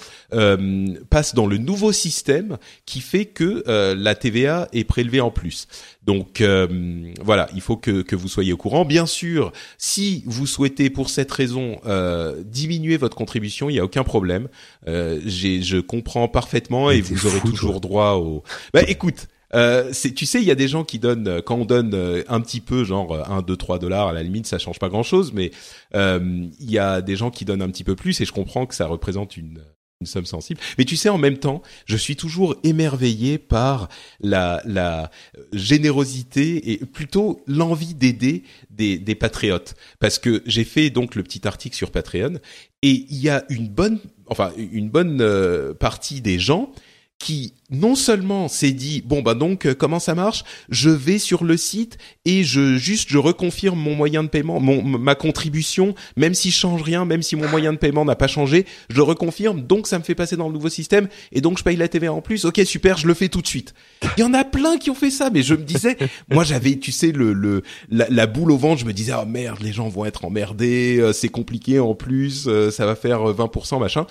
passent dans le nouveau système qui fait que la TVA est prélevé en plus. Donc euh, voilà, il faut que, que vous soyez au courant. Bien sûr, si vous souhaitez pour cette raison euh, diminuer votre contribution, il n'y a aucun problème. Euh, je comprends parfaitement et vous aurez toujours droit au. Bah écoute. Euh, tu sais, il y a des gens qui donnent quand on donne euh, un petit peu, genre 1, 2, 3 dollars, à la limite, ça change pas grand-chose, mais il y a des gens qui donnent un petit peu plus, et je comprends que ça représente une une somme sensible. Mais tu sais, en même temps, je suis toujours émerveillé par la, la générosité et plutôt l'envie d'aider des, des patriotes. Parce que j'ai fait donc le petit article sur Patreon et il y a une bonne, enfin une bonne euh, partie des gens qui non seulement s'est dit bon bah donc euh, comment ça marche? Je vais sur le site et je juste je reconfirme mon moyen de paiement mon ma contribution. Même si je change rien même si mon moyen de paiement n'a pas changé je reconfirme. Donc ça me fait passer dans le nouveau système et donc je paye la TVA en plus. Ok super je le fais tout de suite. Il y en a plein qui ont fait ça mais je me disais moi j'avais tu sais le le la, boule au ventre je me disais oh merde les gens vont être emmerdés euh, c'est compliqué en plus euh, ça va faire 20% machin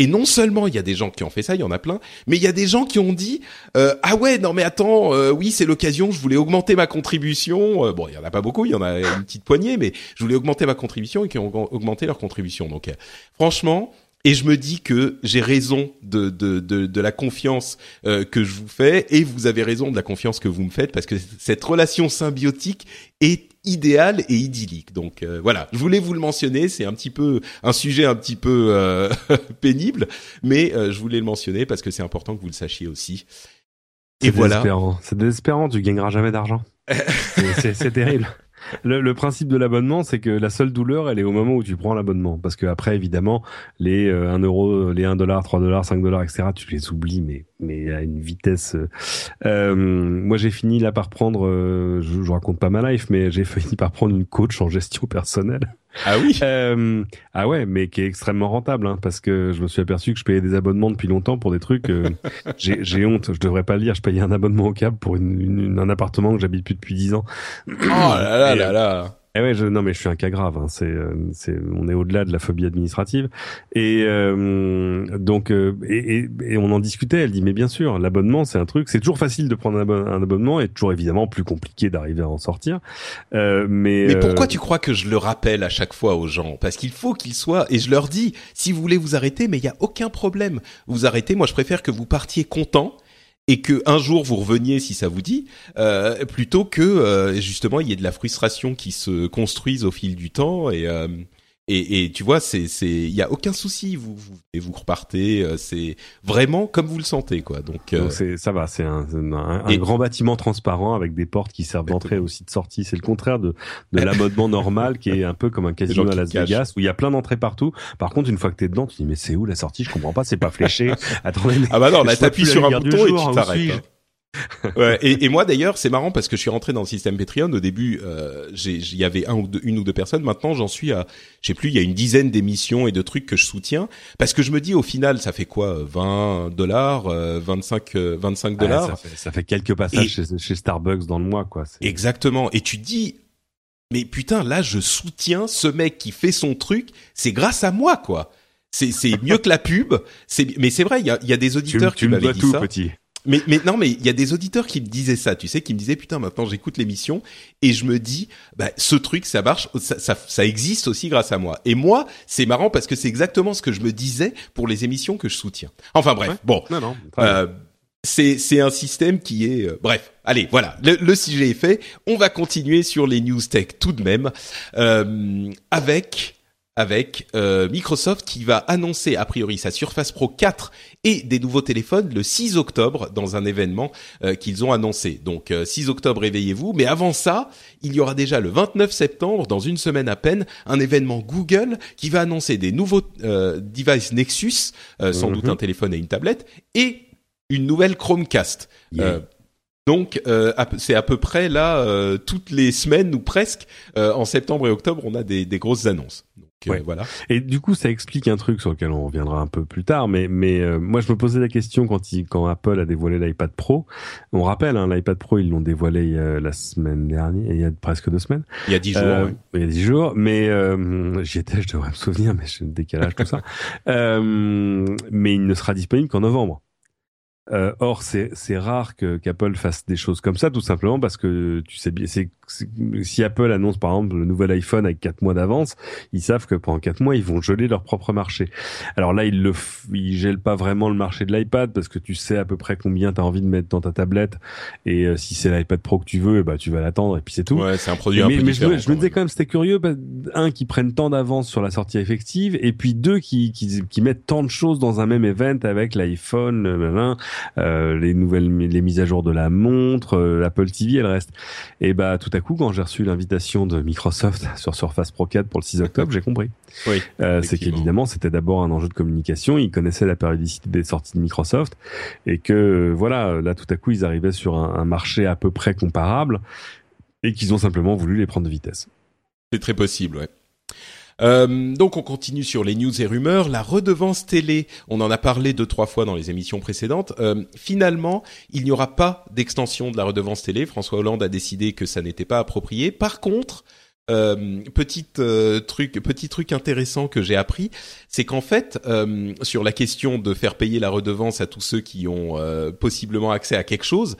et non seulement il y a des gens qui ont fait ça, il y en a plein, mais il y a des gens qui ont dit euh, ah ouais non mais attends euh, oui c'est l'occasion, je voulais augmenter ma contribution. Euh, bon il y en a pas beaucoup, il y en a une petite poignée, mais je voulais augmenter ma contribution et qui ont augmenté leur contribution. Donc franchement et je me dis que j'ai raison de, de, de, de, la confiance que je vous fais et vous avez raison de la confiance que vous me faites parce que cette relation symbiotique est idéal et idyllique. Donc euh, voilà, je voulais vous le mentionner. C'est un petit peu un sujet un petit peu euh, pénible, mais euh, je voulais le mentionner parce que c'est important que vous le sachiez aussi. Et voilà. C'est désespérant. Tu gagneras jamais d'argent. c'est terrible. Le, le, principe de l'abonnement, c'est que la seule douleur, elle est au moment où tu prends l'abonnement. Parce que après, évidemment, les 1 euro, les 1 dollar, 3 dollars, 5 dollars, etc., tu les oublies, mais mais à une vitesse. Euh, euh, moi, j'ai fini là par prendre, euh, je, je, raconte pas ma life, mais j'ai fini par prendre une coach en gestion personnelle. Ah oui. Euh, ah ouais, mais qui est extrêmement rentable, hein, parce que je me suis aperçu que je payais des abonnements depuis longtemps pour des trucs. Euh, j'ai honte, je devrais pas le dire. Je payais un abonnement au câble pour une, une, un appartement que j'habite plus depuis dix ans. Oh là là là là. Eh ouais, je, non mais je suis un cas grave. Hein. C'est, euh, c'est, on est au-delà de la phobie administrative. Et euh, donc, euh, et, et, on en discutait. Elle dit mais bien sûr, l'abonnement c'est un truc. C'est toujours facile de prendre un, abonnement et toujours évidemment plus compliqué d'arriver à en sortir. Euh, mais mais pourquoi tu crois que je le rappelle à chaque fois aux gens? Parce qu'il faut qu'ils soient. Et je leur dis, si vous voulez vous arrêter, mais il y a aucun problème. Vous arrêtez. Moi, je préfère que vous partiez content et que un jour vous reveniez si ça vous dit, euh, plutôt que euh, justement il y ait de la frustration qui se construise au fil du temps et euh, et, et tu vois, c'est c'est il y a aucun souci, vous vous et vous repartez, euh, c'est vraiment comme vous le sentez quoi. Donc euh, ça va, c'est un, un, grand bâtiment transparent avec des portes qui servent d'entrée aussi de sortie. C'est le contraire de de l'abonnement normal qui est un peu comme un casino à Las Vegas où il y a plein d'entrées partout. Par contre, une fois que t'es dedans, tu dis mais c'est où la sortie? Je comprends pas, c'est pas fléché. Attendez, ah bah non, là t'appuies sur un bouton et tu t'arrêtes ouais, et, et, moi d'ailleurs, c'est marrant parce que je suis rentré dans le système Patreon. Au début, euh, il y avait un ou deux, une ou deux personnes. Maintenant, j'en suis à, je sais plus, il y a une dizaine d'émissions et de trucs que je soutiens parce que je me dis au final, ça fait quoi, 20 dollars, 25, 25 dollars. ça, fait, ça, fait, quelques passages chez, chez, Starbucks dans le mois, quoi. Exactement. Et tu dis, mais putain, là, je soutiens ce mec qui fait son truc. C'est grâce à moi, quoi. C'est c'est mieux que la pub. C'est mais c'est vrai, il y a, y a des auditeurs tu, qui m'avaient dit tout, ça. petit. Mais, mais non, mais il y a des auditeurs qui me disaient ça, tu sais, qui me disaient putain, maintenant j'écoute l'émission et je me dis, bah, ce truc, ça marche, ça, ça, ça existe aussi grâce à moi. Et moi, c'est marrant parce que c'est exactement ce que je me disais pour les émissions que je soutiens. Enfin bref, Ouais. bon, Non, non. euh, c'est c'est un système qui est euh, bref. Allez, voilà, le, le sujet est fait. On va continuer sur les news tech tout de même euh, avec avec euh, Microsoft qui va annoncer a priori sa Surface Pro 4 et des nouveaux téléphones le 6 octobre dans un événement euh, qu'ils ont annoncé. Donc euh, 6 octobre, réveillez-vous. Mais avant ça, il y aura déjà le 29 septembre, dans une semaine à peine, un événement Google qui va annoncer des nouveaux euh, devices Nexus, euh, sans Mhm. doute un téléphone et une tablette, et une nouvelle Chromecast. Yeah. Euh, donc euh, c'est à peu près là euh, toutes les semaines ou presque euh, en septembre et octobre on a des, des grosses annonces. Donc Ouais. voilà. Et du coup, ça explique un truc sur lequel on reviendra un peu plus tard. Mais, mais euh, moi, je me posais la question quand, il, quand Apple a dévoilé l'iPad Pro. On rappelle, hein, l'iPad Pro, ils l'ont dévoilé euh, la semaine dernière, il y a presque deux semaines. Il y a dix jours. Euh, ouais. Il y a dix jours, mais euh, j'y étais, je devrais me souvenir, mais j'ai le décalage, tout ça. Euh, mais il ne sera disponible qu'en novembre. Euh, or, c'est rare que qu'Apple fasse des choses comme ça, tout simplement parce que tu sais bien, c'est si Apple annonce par exemple le nouvel iPhone avec quatre mois d'avance, ils savent que pendant quatre mois ils vont geler leur propre marché. Alors là, ils le ils gèlent pas vraiment le marché de l'iPad parce que tu sais à peu près combien tu as envie de mettre dans ta tablette et euh, si c'est l'iPad Pro que tu veux, bah tu vas l'attendre et puis c'est tout Ouais, c'est un produit un mais, peu mais je, différent. me, je me disais quand même c'était curieux bah, un qui prennent tant d'avance sur la sortie effective et puis deux qui, qui, qui mettent tant de choses dans un même event avec l'iPhone nanana, euh, les nouvelles les mises à jour de la montre euh, l'Apple TV et le reste. Et bah tout à coup quand j'ai reçu l'invitation de Microsoft sur Surface Pro 4 pour le 6 octobre j'ai compris. Oui, euh, c'est qu'évidemment c'était d'abord un enjeu de communication. Ils connaissaient la périodicité des sorties de Microsoft. Et que euh, voilà là tout à coup ils arrivaient sur un, un marché à peu près comparable et qu'ils ont simplement voulu les prendre de vitesse. C'est très possible, ouais. Euh, donc on continue sur les news et rumeurs. La redevance télé, on en a parlé deux trois fois dans les émissions précédentes. Euh, finalement, il n'y aura pas d'extension de la redevance télé. François Hollande a décidé que ça n'était pas approprié. Par contre, euh, euh, truc, petit truc intéressant que j'ai appris, c'est qu'en fait, euh, sur la question de faire payer la redevance à tous ceux qui ont euh, possiblement accès à quelque chose,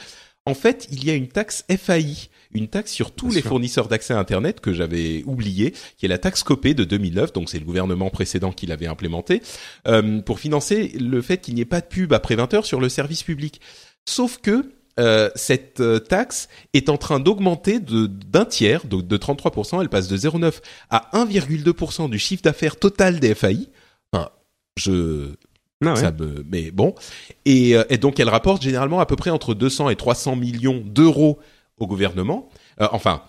en fait, il y a une taxe FAI, une taxe sur tous Bien les sûr. fournisseurs d'accès à Internet que j'avais oublié, qui est la taxe Copé de 2009, donc c'est le gouvernement précédent qui l'avait implémenté, euh, pour financer le fait qu'il n'y ait pas de pub après 20 heures sur le service public. Sauf que euh, cette euh, taxe est en train d'augmenter d'un tiers, donc de 33%, elle passe de 0,9 à 1,2% du chiffre d'affaires total des FAI. Enfin, je Ah ouais. ça me, mais bon. Et, et donc elle rapporte généralement à peu près entre 200 et 300 millions d'euros au gouvernement. Euh, enfin,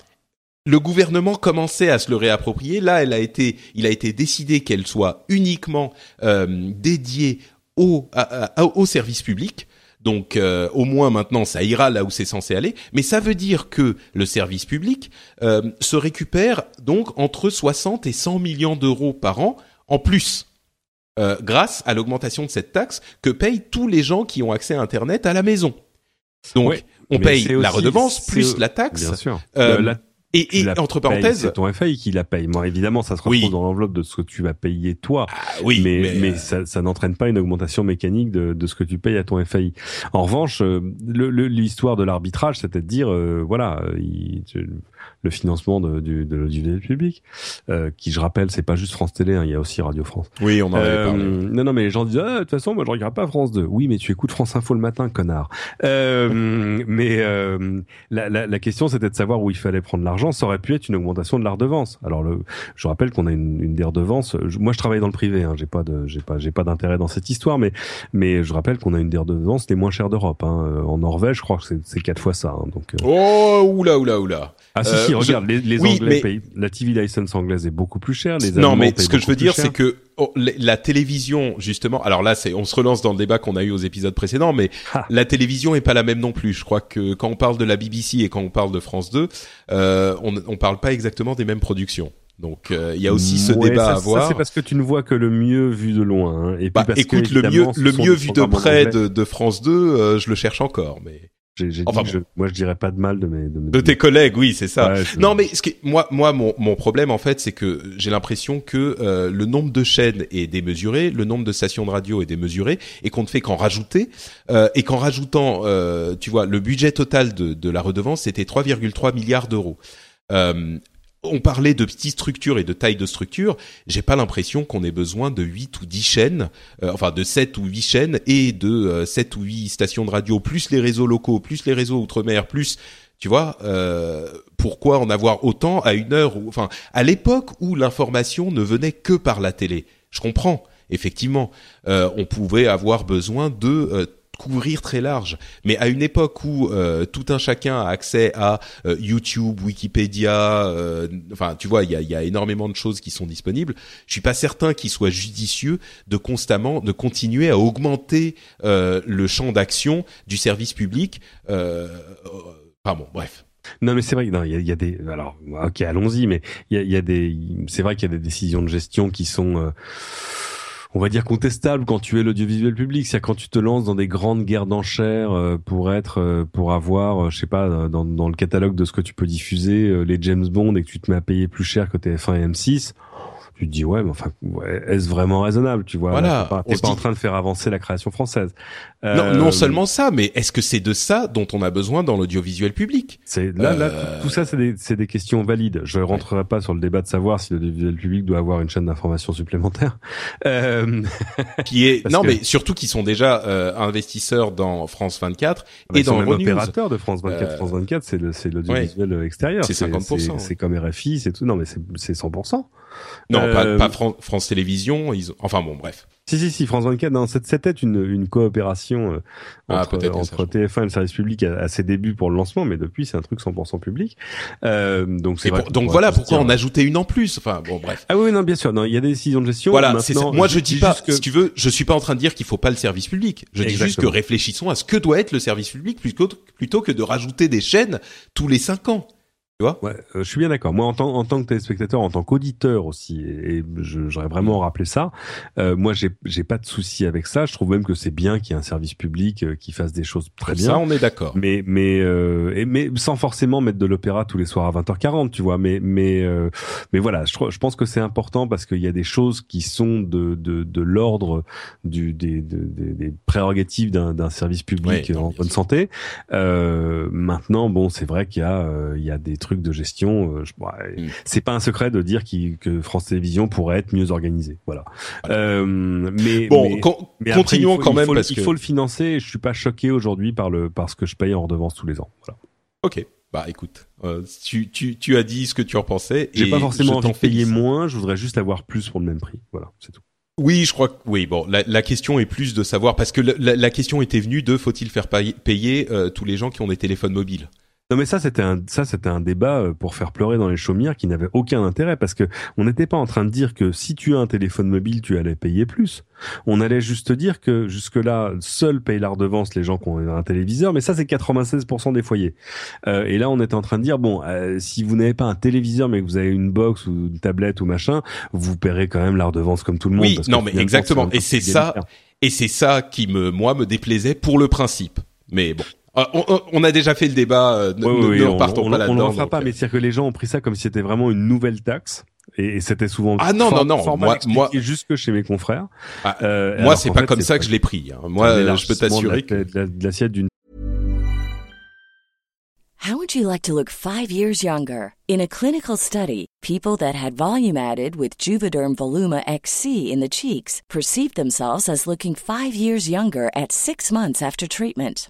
le gouvernement commençait à se le réapproprier. Là, il a été décidé qu'elle soit uniquement euh, dédiée au, service public. Donc euh, au moins maintenant ça ira là où c'est censé aller, mais ça veut dire que le service public se récupère donc entre 60 et 100 millions d'euros par an en plus grâce à l'augmentation de cette taxe que payent tous les gens qui ont accès à Internet à la maison. Donc, on mais paye la aussi- redevance plus la taxe. Bien sûr. Euh, la- et, et entre payes, parenthèses, c'est ton FAI qui la paye. Bon, évidemment, ça se retrouve Oui. dans l'enveloppe de ce que tu vas payer toi. ah oui, mais, mais, mais euh, ça, ça n'entraîne pas une augmentation mécanique de, de ce que tu payes à ton FAI. En revanche, euh, le- le- l'histoire de l'arbitrage, c'était de dire, euh, voilà, il- tu- le financement de, du, de l'audiovisuel public, euh, qui, je rappelle, c'est pas juste France Télé, hein, il y a aussi Radio France. oui, on en avait Euh, parlé. non, non, mais les gens disent, ah, de toute façon, moi, je regarde pas France 2. Oui, mais tu écoutes France Info le matin, connard. Euh, mais euh, la, la, la question, c'était de savoir où il fallait prendre l'argent. Ça aurait pu être une augmentation de la redevance. Alors, le, je rappelle qu'on a une, une des redevances. je- moi, je travaille dans le privé. Hein, j'ai pas de, j'ai pas, j'ai pas d'intérêt dans cette histoire, mais, mais je rappelle qu'on a une des redevances les moins chères d'Europe. Hein. En Norvège, je crois que c'est, c'est quatre fois ça. hein, donc, euh. Oh, oula, oula, oula. Ah si, Euh, si, je- regarde, les, les Oui, Anglais mais- payent. La TV license anglaise est beaucoup plus chère. Les non, mais ce que je veux dire, c'est que oh, la, télévision, justement. Alors là, c'est, on se relance dans le débat qu'on a eu aux épisodes précédents, mais la télévision est pas la même non plus. Je crois que quand on parle de la BBC et quand on parle de France 2, euh, on, on parle pas exactement des mêmes productions. Donc euh, il y a aussi ce Ouais, débat ça, à voir. Ça, c'est parce que tu ne vois que le mieux vu de loin. hein. Et puis Bah, parce écoute, que, le mieux, le mieux vu de près de, de France 2, euh, je le cherche encore, mais J'ai dit que je, moi je dirais pas de mal de mes de, de tes collègues, oui, c'est ça. Non, mais ce qui, moi, moi, mon, mon problème en fait, c'est que j'ai l'impression que euh, le nombre de chaînes est démesuré, le nombre de stations de radio est démesuré, et qu'on ne fait qu'en rajouter, euh, et qu'en rajoutant, euh, tu vois, le budget total de, de la redevance c'était 3,3 milliards d'euros. Euh, on parlait de petites structures et de taille de structure. J'ai pas l'impression qu'on ait besoin de 8 ou 10 chaînes, euh, enfin de 7 ou 8 chaînes et de 7 euh, ou 8 stations de radio, plus les réseaux locaux, plus les réseaux outre-mer, plus, tu vois, euh, pourquoi en avoir autant à une heure, enfin, à l'époque où l'information ne venait que par la télé. Je comprends, effectivement, on pouvait avoir besoin de couvrir très large. Mais à une époque où euh, tout un chacun a accès à euh, YouTube, Wikipédia, euh, enfin tu vois, il y a, y a, énormément de choses qui sont disponibles. Je suis pas certain qu'il soit judicieux de constamment de continuer à augmenter le champ d'action du service public. enfin bon, bref. Non, mais c'est vrai. Non, il y a, des. Alors, ok, allons-y. Mais il y a, y a, des. C'est vrai qu'il y a des décisions de gestion qui sont on va dire contestable quand tu es l'audiovisuel public, c'est quand tu te lances dans des grandes guerres d'enchères euh, pour être, euh, pour avoir, euh, je sais pas, dans, dans le catalogue de ce que tu peux diffuser, les James Bond et que tu te mets à payer plus cher que TF1 et M6 tu te dis ouais mais enfin est-ce vraiment raisonnable tu vois? Voilà t'es pas, pas en train de faire avancer la création française. Non, non seulement ça mais est-ce que c'est de ça dont on a besoin dans l'audiovisuel public? C'est là là tout, ça c'est des c'est des questions valides. Je rentrerai pas sur le débat de savoir si l'audiovisuel public doit avoir une chaîne d'information supplémentaire. Euh... qui est non mais surtout qu'ils sont déjà euh, investisseurs dans France 24 ah bah, et dans le opérateur de France 24 euh... France 24 c'est le c'est l'audiovisuel extérieur. C'est 50% c'est comme RFI c'est tout. Non mais c'est c'est 100% non, pas, euh, pas France Télévisions. Ils... Enfin bon, bref. Si, si, si, France 24, non, c'était une, une coopération euh, ah, entre, entre TF1 et le service public à, ses débuts pour le lancement, mais depuis, c'est un truc 100% public. Euh, donc, vrai donc voilà pourquoi on ajoutait une en plus. Enfin, bon, bref. Ah oui, non, bien sûr, non, il y a des décisions de gestion. Voilà, Moi, je, dis pas, que... si tu veux, je suis pas en train de dire qu'il faut pas le service public. Je dis juste que réfléchissons à ce que doit être le service public plutôt, plutôt que de rajouter des chaînes tous les cinq ans ouais, euh, je suis bien d'accord. Moi, en tant, en tant que téléspectateur, en tant qu'auditeur aussi, et, j'aurais vraiment rappelé ça. Euh, moi, j'ai, pas de souci avec ça. Je trouve même que c'est bien qu'il y ait un service public euh, qui fasse des choses très bien. Ça, on est d'accord. Mais, mais, euh, et, mais sans forcément mettre de l'opéra tous les soirs à 20h40, tu vois. Mais, mais, euh, mais voilà, je, je pense que c'est important parce qu'il y a des choses qui sont de, de, de l'ordre du, des, des, des prérogatives d'un, service public en bonne santé. maintenant, bon, c'est vrai qu'il y a, il y a des trucs de gestion. Euh, mm. C'est pas un secret de dire que France Télévisions pourrait être mieux organisée. Voilà. Euh, mais bon, continuons quand même parce il faut le financer. je suis pas choqué aujourd'hui par le parce que je paye en redevance tous les ans. Voilà. Ok. Bah écoute, euh, tu, tu, tu as dit ce que tu en pensais. J'ai pas forcément envie de payer moins, je voudrais juste avoir plus pour le même prix. Voilà, c'est tout. Oui, je crois que oui. Bon, la, la, question est plus de savoir parce que la, la question était venue de faut-il faire payer, tous les gens qui ont des téléphones mobiles? Non mais ça c'était un ça c'était un débat euh, pour faire pleurer dans les chaumières qui n'avait aucun intérêt parce que on n'était pas en train de dire que si tu as un téléphone mobile tu allais payer plus. On allait juste dire que jusque là seuls payent la redevance les gens qui ont un téléviseur mais ça c'est 96% des foyers. Euh, et là on était en train de dire bon euh, si vous n'avez pas un téléviseur mais que vous avez une box ou une tablette ou machin vous paierez quand même la redevance comme tout le monde. Oui non mais exactement et c'est ça et c'est ça qui me moi me déplaisait pour le principe. Mais bon. Ah, on, a déjà fait le débat, euh, ne, oui, on, partons pas là-dedans. On n'en fera pas, mais c'est-à-dire que les gens ont pris ça comme si c'était vraiment une nouvelle taxe. Et, c'était souvent ah non non non moi moi jusque chez mes confrères ah, euh, moi c'est pas comme ça que je l'ai pris hein. moi je peux t'assurer que de l'assiette d'une How would you like to look 5 years younger? In a clinical study people that had volume added with Juvederm Voluma XC in the cheeks perceived themselves as looking 5 years younger at 6 months after treatment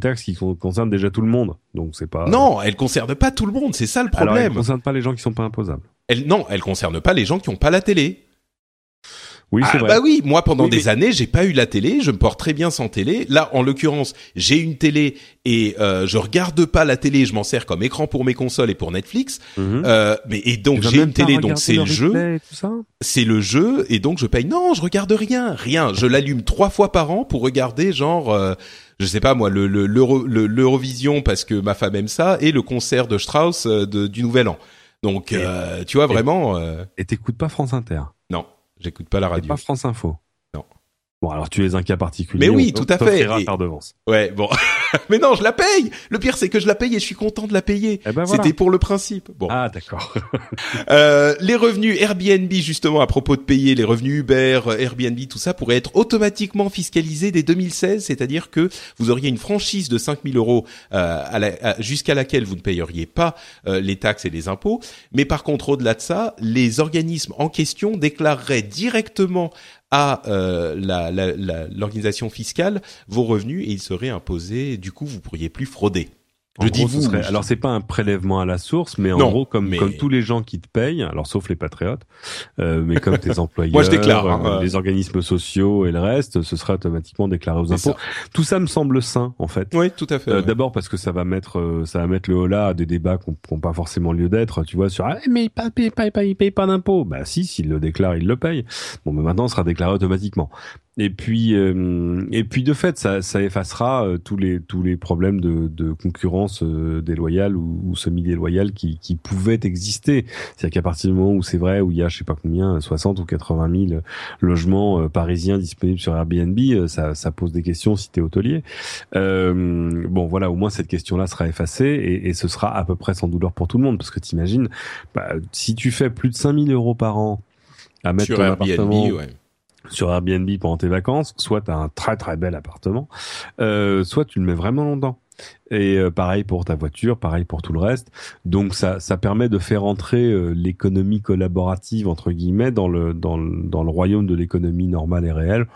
Taxe qui con- concerne déjà tout le monde, donc c'est pas. Non, elle concerne pas tout le monde, c'est ça le Alors, elle problème. concerne pas les gens qui sont pas imposables. Elle, non, elle concerne pas les gens qui ont pas la télé. Oui, c'est Ah, vrai. bah oui, moi pendant Oui, des mais- années, j'ai pas eu la télé, je me porte très bien sans télé. Là, en l'occurrence, j'ai une télé et euh, je regarde pas la télé, je m'en sers comme écran pour mes consoles et pour Netflix. Mhm. Euh, mais et donc j'ai une télé, donc c'est le jeu, c'est le jeu et donc je paye. Non, je regarde rien, rien. Je l'allume trois fois par an pour regarder genre. euh, je sais pas moi le le- l'Euro- le- l'Eurovision parce que ma femme aime ça et le concert de Strauss euh, de, du Nouvel An. Donc Et- euh, tu vois vraiment euh, Et t'écoutes pas France Inter, non, j'écoute pas la radio. pas France Info? Bon, alors tu es un cas particulier. Mais oui, on tout à fait. Et- par devance. Ouais, bon. Mais non, je la paye. Le pire, c'est que je la paye et je suis content de la payer. Eh ben voilà. C'était pour le principe. Bon. Ah, d'accord. Euh, les revenus Airbnb, justement, à propos de payer, les revenus Uber, Airbnb, tout ça pourrait être automatiquement fiscalisé dès 2016, c'est-à-dire que vous auriez une franchise de 5000 euros euh, à la- à- jusqu'à laquelle vous ne payeriez pas euh, les taxes et les impôts. Mais par contre, au-delà de ça, les organismes en question déclareraient directement à euh, l'organisation fiscale vos revenus et ils seraient imposés. Du coup, vous pourriez plus frauder. En je gros, dis ce serait- Alors c'est pas un prélèvement à la source, mais en Non, gros comme mais- comme tous les gens qui te payent, alors sauf les patriotes, euh, mais comme tes employeurs, Moi, je déclare, hein, euh, euh. les organismes sociaux et le reste, ce sera automatiquement déclaré aux impôts. Tout ça me semble sain en fait. Oui, tout à fait. Euh, ouais. D'abord parce que ça va mettre euh, ça va mettre le holà à des débats qui n'ont pas forcément lieu d'être, tu vois, sur ah, mais il paye, paye, paye, paye, il paye pas d'impôts. Bah si, s'il le déclare, il le paye. Bon, mais maintenant, ça sera déclaré automatiquement. Et puis euh, et puis de fait, ça, ça effacera euh, tous les tous les problèmes de, de concurrence euh, déloyale ou, ou semi-déloyale qui, qui pouvaient exister. C'est-à-dire qu'à partir du moment où c'est vrai, où il y a je sais pas combien, 60 ou 80 000 logements euh, parisiens disponibles sur Airbnb, euh, ça, ça pose des questions si t'es hôtelier. Euh, bon, voilà, au moins cette question-là sera effacée et, et ce sera à peu près sans douleur pour tout le monde parce que t'imagines, bah, si tu fais plus de 5000 euros par an à mettre Sur ton Airbnb, appartement ouais. Sur Airbnb pendant tes vacances, soit tu as un très très bel appartement, euh, soit tu le mets vraiment longtemps. Et euh, pareil pour ta voiture, pareil pour tout le reste. Donc ça, ça permet de faire entrer euh, l'économie collaborative entre guillemets dans le dans le, dans le royaume de l'économie normale et réelle.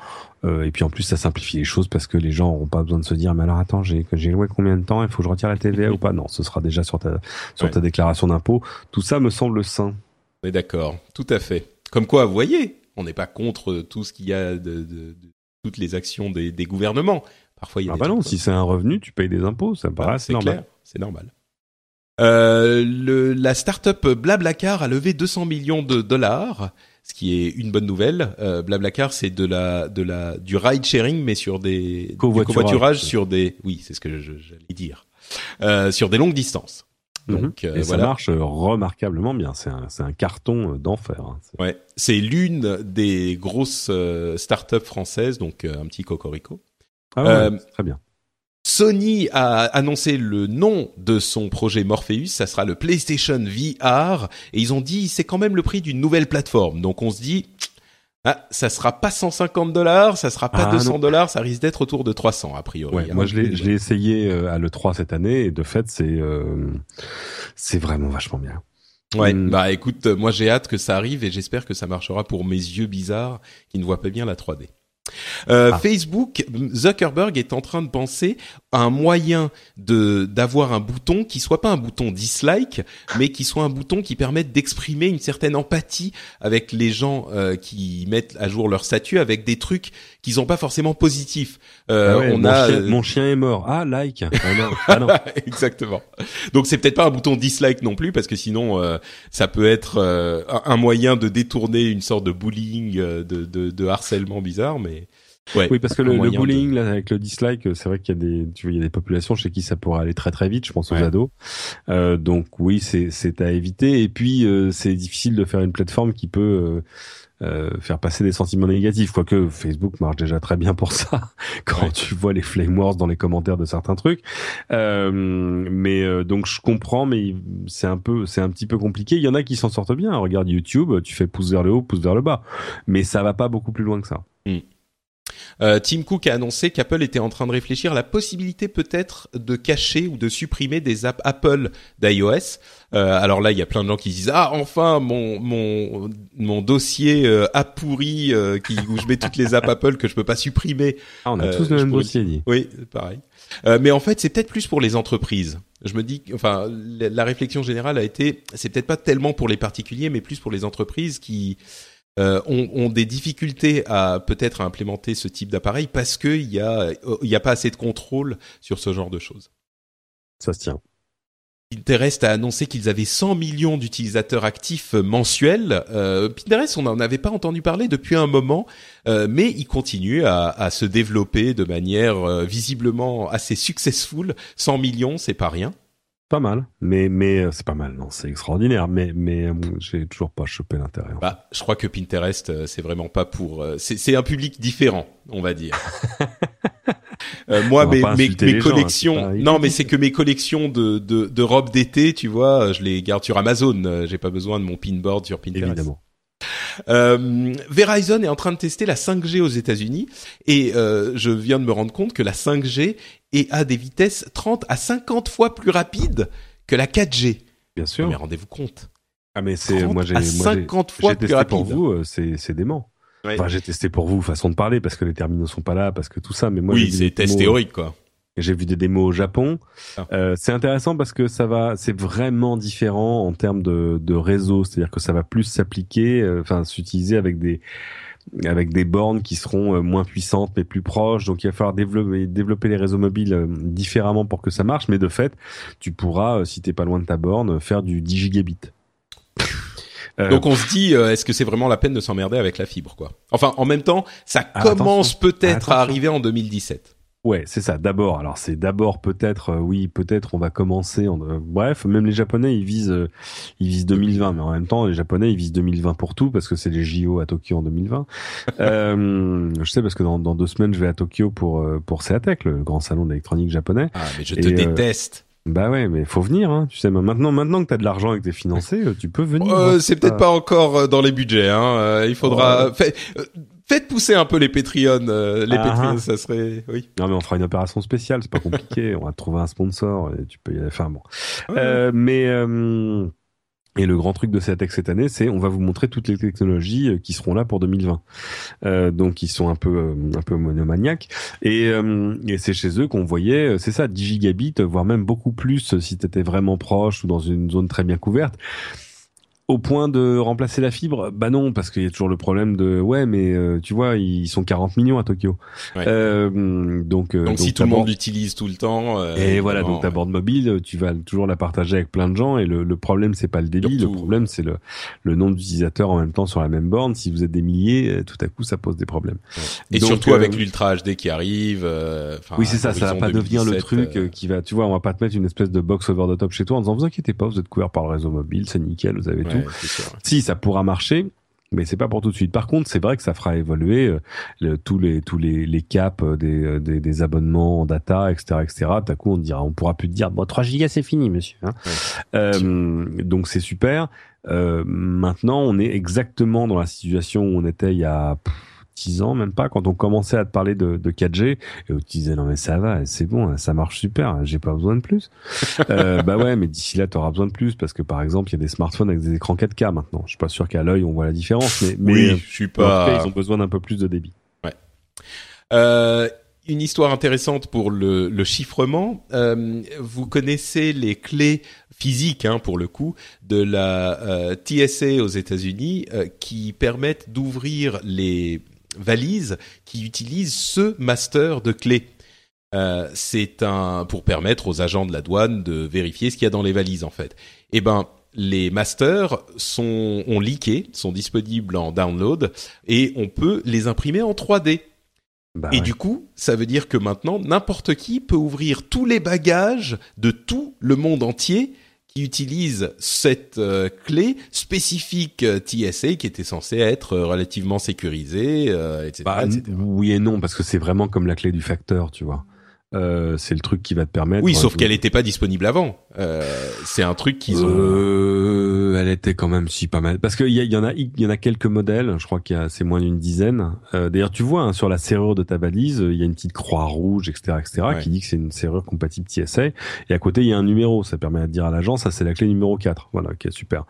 Euh, et puis en plus ça simplifie les choses parce que les gens n'auront pas besoin de se dire mais alors attends j'ai j'ai loué combien de temps? Il faut que je retire la TVA ou pas? Non ce sera déjà sur ta sur Ouais. ta déclaration d'impôt tout ça me semble sain On est d'accord, tout à fait. Comme quoi, vous voyez, on n'est pas contre tout ce qu'il y a de, de- de- toutes les actions des, des gouvernements. Parfois, il y a ah des bah non si c'est un revenu tu payes des impôts ça me paraît Ah, normal c'est normal. Euh, le, la start-up Blablacar a levé 200 millions de dollars, ce qui est une bonne nouvelle. Euh, Blablacar, c'est de la, de la, du ride sharing, mais sur des du Covoiturage. covoiturage sur des, oui, c'est ce que j'allais dire, euh, sur des longues distances. Donc Mhm. euh, et voilà. ça marche euh, remarquablement bien. C'est un, carton euh, d'enfer. hein. C'est- Ouais, c'est l'une des grosses euh, startups françaises, donc euh, un petit cocorico. Ah ouais, très bien. Sony a annoncé le nom de son projet Morpheus, ça sera le PlayStation VR, et ils ont dit c'est quand même le prix d'une nouvelle plateforme. Donc on se dit ah ça sera pas 150 dollars, ça sera pas Ah, 200 non. dollars, ça risque d'être autour de 300 a priori. Ouais, hein. moi je l'ai, je l'ai essayé euh, à le 3 cette année et de fait c'est euh, c'est vraiment vachement bien. Ouais, Mm. bah écoute, euh, moi j'ai hâte que ça arrive et j'espère que ça marchera pour mes yeux bizarres qui ne voient pas bien la 3D. Euh, Facebook, Zuckerberg est en train de penser à un moyen de d'avoir un bouton qui soit pas un bouton dislike, mais qui soit un bouton qui permette d'exprimer une certaine empathie avec les gens euh, qui mettent à jour leur statut avec des trucs qu'ils n'ont pas forcément positifs. Euh, ah on mon, a, chien, mon chien est mort. Ah like. Ah non. Ah non. Exactement. Donc c'est peut-être pas un bouton dislike non plus parce que sinon ça peut être un moyen de détourner une sorte de bullying, de, de, de harcèlement bizarre, mais oui, parce que le, le bullying là, avec le dislike, c'est vrai qu'il y a des, tu vois, il y a des populations chez qui ça pourrait aller très très vite. Je pense aux ados. Euh, donc oui, c'est c'est à éviter. Et puis euh, c'est difficile de faire une plateforme qui peut euh, euh, faire passer des sentiments négatifs. Quoique Facebook marche déjà très bien pour ça. Quand tu vois les flame wars dans les commentaires de certains trucs. Euh, mais donc je comprends, mais c'est un peu, c'est un petit peu compliqué. Il y en a qui s'en sortent bien. Regarde YouTube, tu fais pouce vers le haut, pouce vers le bas, mais ça va pas beaucoup plus loin que ça. Mm. Euh, Tim Cook a annoncé qu'Apple était en train de réfléchir à la possibilité peut-être de cacher ou de supprimer des apps Apple d'iOS. Euh, alors là, il y a plein de gens qui disent ah enfin mon mon mon dossier euh, app pourri euh, qui où je mets toutes les apps Apple que je peux pas supprimer. Ah, on a tous le même dossier dit. Oui, pareil. mais en fait, c'est peut-être plus pour les entreprises. Je me dis, enfin, la réflexion générale a été, c'est peut-être pas tellement pour les particuliers, mais plus pour les entreprises qui euh, ont, des difficultés à peut-être implémenter ce type d'appareil parce qu'il y a y a pas assez de contrôle sur ce genre de choses. Ça se tient. Pinterest a annoncé qu'ils avaient 100 millions d'utilisateurs actifs mensuels. Euh, Pinterest, on n'en avait pas entendu parler depuis un moment, euh, mais il continue à, à, se développer de manière euh, visiblement assez successful. 100 millions, c'est pas rien. Pas mal, mais mais euh, c'est pas mal, non, c'est extraordinaire, mais mais euh, j'ai toujours pas chopé l'intérêt. Bah, je crois que Pinterest, euh, c'est vraiment pas pour, c'est un public différent, on va dire. moi, mes mes, mes hein, collections, non, mais c'est que mes collections de de, de robes d'été, tu vois, je les garde sur Amazon. J'ai pas besoin de mon pinboard sur Pinterest. Évidemment. Euh, Verizon est en train de tester la 5G aux États-Unis et euh, je viens de me rendre compte que la 5G est à des vitesses 30 à 50 fois plus rapides que la 4G. Bien sûr. Mais rendez-vous compte. Ah mais c'est moi j'ai 50 fois plus rapide. pour vous, euh, c'est c'est dément. Enfin, j'ai testé pour vous façon de parler parce que les terminaux sont pas là parce que tout ça mais moi Oui, c'est test théorique quoi. J'ai vu des démos au Japon. Ah. Euh, c'est intéressant parce que ça va, c'est vraiment différent en termes de, de réseau, c'est-à-dire que ça va plus s'appliquer, euh, enfin s'utiliser avec des avec des bornes qui seront euh, moins puissantes mais plus proches. Donc il va falloir développer, développer les réseaux mobiles différemment pour que ça marche. Mais de fait, tu pourras, si t'es pas loin de ta borne, faire du 10 gigabits. Donc on se dit, est-ce que c'est vraiment la peine de s'emmerder avec la fibre, quoi? Enfin, en même temps, ça ah, commence peut-être à arriver en 2017. Ouais, c'est ça. D'abord, alors c'est d'abord peut-être, euh, oui, peut-être on va commencer. En, euh, bref, même les Japonais ils visent, euh, ils visent 2020, mais en même temps les Japonais ils visent 2020 pour tout parce que c'est les JO à Tokyo en 2020. je sais parce que dans, dans, deux semaines je vais à Tokyo pour pour Seatec, le grand salon de l'électronique japonais. Ah, mais je te déteste. Bah ouais, mais faut venir, hein. Tu sais, maintenant, maintenant que t'as de l'argent et que t'es financé, tu peux venir. Euh, c'est peut-être pas encore dans les budgets, hein. il faudra. Faites pousser un peu les Patreon, euh, les ah, Patreon, ça serait, oui. Non mais on fera une opération spéciale, c'est pas compliqué. on va trouver un sponsor et tu peux y aller. Enfin bon. Euh, mais euh, et le grand truc de cette cette année, c'est on va vous montrer toutes les technologies euh, qui seront là pour 2020. Euh, donc ils sont un peu un peu monomaniaques et, et c'est chez eux qu'on voyait, c'est ça, 10 gigabits, voire même beaucoup plus si tu étais vraiment proche ou dans une zone très bien couverte au point de remplacer la fibre? Bah non, parce qu'il y a toujours le problème de ouais, mais euh, tu vois, ils sont 40 millions à Tokyo. Euh, donc, euh, donc, si tout le monde l'utilise tout le temps. et voilà, donc ta borne mobile, tu vas toujours la partager avec plein de gens. Et le, le problème, c'est pas le débit, le problème, c'est le, le nombre d'utilisateurs en même temps sur la même borne. Si vous êtes des milliers, tout à coup, ça pose des problèmes. Et surtout avec l'Ultra HD qui arrive. oui, c'est ça. Ça va pas devenir le truc qui va. Tu vois, on va pas te mettre une espèce de box over the top chez toi en disant vous inquiétez pas, vous êtes couvert par le réseau mobile, c'est nickel, vous avez tout. Si, ça pourra marcher. Mais c'est pas pour tout de suite. Par contre, c'est vrai que ça fera évoluer euh, tous les tous les, les caps euh, euh, des, des, abonnements en data, etc., etc. D'un coup, on dira, on pourra plus te dire, bon, 3 gigas, c'est fini, monsieur. Hein. donc c'est super. maintenant, on est exactement dans la situation où on était il y a 6 ans, même pas, quand on commençait à te parler de, de 4G, et on te disait non mais ça va, c'est bon, ça marche super, j'ai pas besoin de plus. euh, bah ouais, mais d'ici là, tu auras besoin de plus parce que par exemple, il y a des smartphones avec des écrans 4K maintenant. Je suis pas sûr qu'à l'œil on voit la différence, mais, mais oui, je suis pas. En tout cas, ils ont besoin d'un peu plus de débit. Ouais. Euh, une histoire intéressante pour le, le chiffrement. Euh, vous connaissez les clés physiques, hein, pour le coup, de la euh, TSA aux États-Unis euh, qui permettent d'ouvrir les valises qui utilisent ce master de clés. Euh, c'est un pour permettre aux agents de la douane de vérifier ce qu'il y a dans les valises en fait. Eh ben les masters sont ont leaké, sont disponibles en download et on peut les imprimer en 3D. Bah et ouais. du coup, ça veut dire que maintenant, n'importe qui peut ouvrir tous les bagages de tout le monde entier qui utilise cette euh, clé spécifique euh, TSA qui était censée être euh, relativement sécurisée, euh, etc., Bah, etc. oui et non, parce que c'est vraiment comme la clé du facteur, tu vois. Euh, c'est le truc qui va te permettre. Oui, sauf qu'elle n'était pas disponible avant. Euh, c'est un truc qu'ils ont. Euh, elle était quand même si pas mal parce qu'il y, a- y en a il y en a quelques modèles je crois qu'il y a c'est moins d'une dizaine euh, d'ailleurs tu vois hein, sur la serrure de ta valise il y a une petite croix rouge etc etc Ouais. qui dit que c'est une serrure compatible TSA et à côté il y a un numéro ça permet de dire à l'agent ça c'est la clé numéro 4 voilà ok super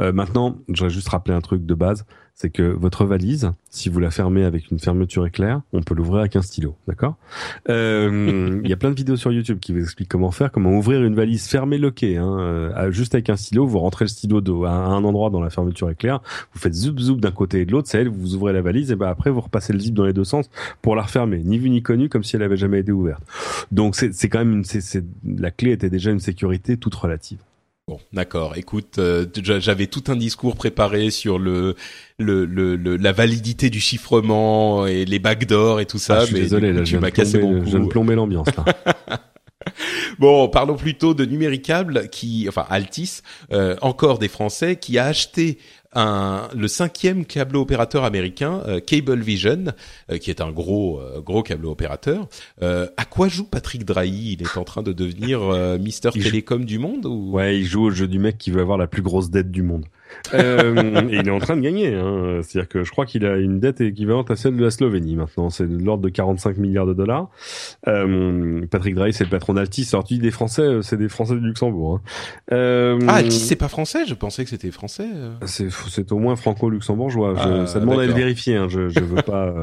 euh, maintenant je voudrais juste rappeler un truc de base c'est que votre valise si vous la fermez avec une fermeture éclair on peut l'ouvrir avec un stylo d'accord euh, il y a plein de vidéos sur YouTube qui vous expliquent comment faire, comment ouvrir une valise fermée loquée, hein, euh, juste avec un stylo. Vous rentrez le stylo de, à un endroit dans la fermeture éclair, vous faites zoup zoup d'un côté et de l'autre, c'est elle, vous ouvrez la valise et ben après vous repassez le zip dans les deux sens pour la refermer, ni vu ni connu, comme si elle avait jamais été ouverte. Donc c'est c'est quand même une, la clé était déjà une sécurité toute relative. Bon, d'accord. Écoute, euh, j'a- j'avais tout un discours préparé sur le, le, le, le- la validité du chiffrement et les backdoors et tout ça, Ah, je suis mais désolé, là, je tu viens, m'as de cassé plomber, mon je viens de coup. plomber l'ambiance. Bon, parlons plutôt de Numéricable, qui, enfin Altis, euh, encore des Français, qui a acheté un, le cinquième câble opérateur américain, euh, Cablevision, euh, qui est un gros euh, gros câble opérateur. Euh, à quoi joue Patrick Drahi? Il est en train de devenir euh, Mister joue- Télécom du monde ou? Ouais, il joue au jeu du mec qui veut avoir la plus grosse dette du monde. Euh, et il est en train de gagner. Hein. C'est-à-dire que je crois qu'il a une dette équivalente à celle de la Slovénie maintenant. C'est de l'ordre de 45 milliards de dollars. Euh, Patrick Drahi, c'est le patron d'Altis. Alors tu dis des Français, euh, c'est des Français du Luxembourg. Hein. Euh, Ah, Altis, c'est pas français? Je pensais que c'était français. c'est au moins franco-luxembourgeois. Ah, ça demande à le vérifier. Hein. Je je veux pas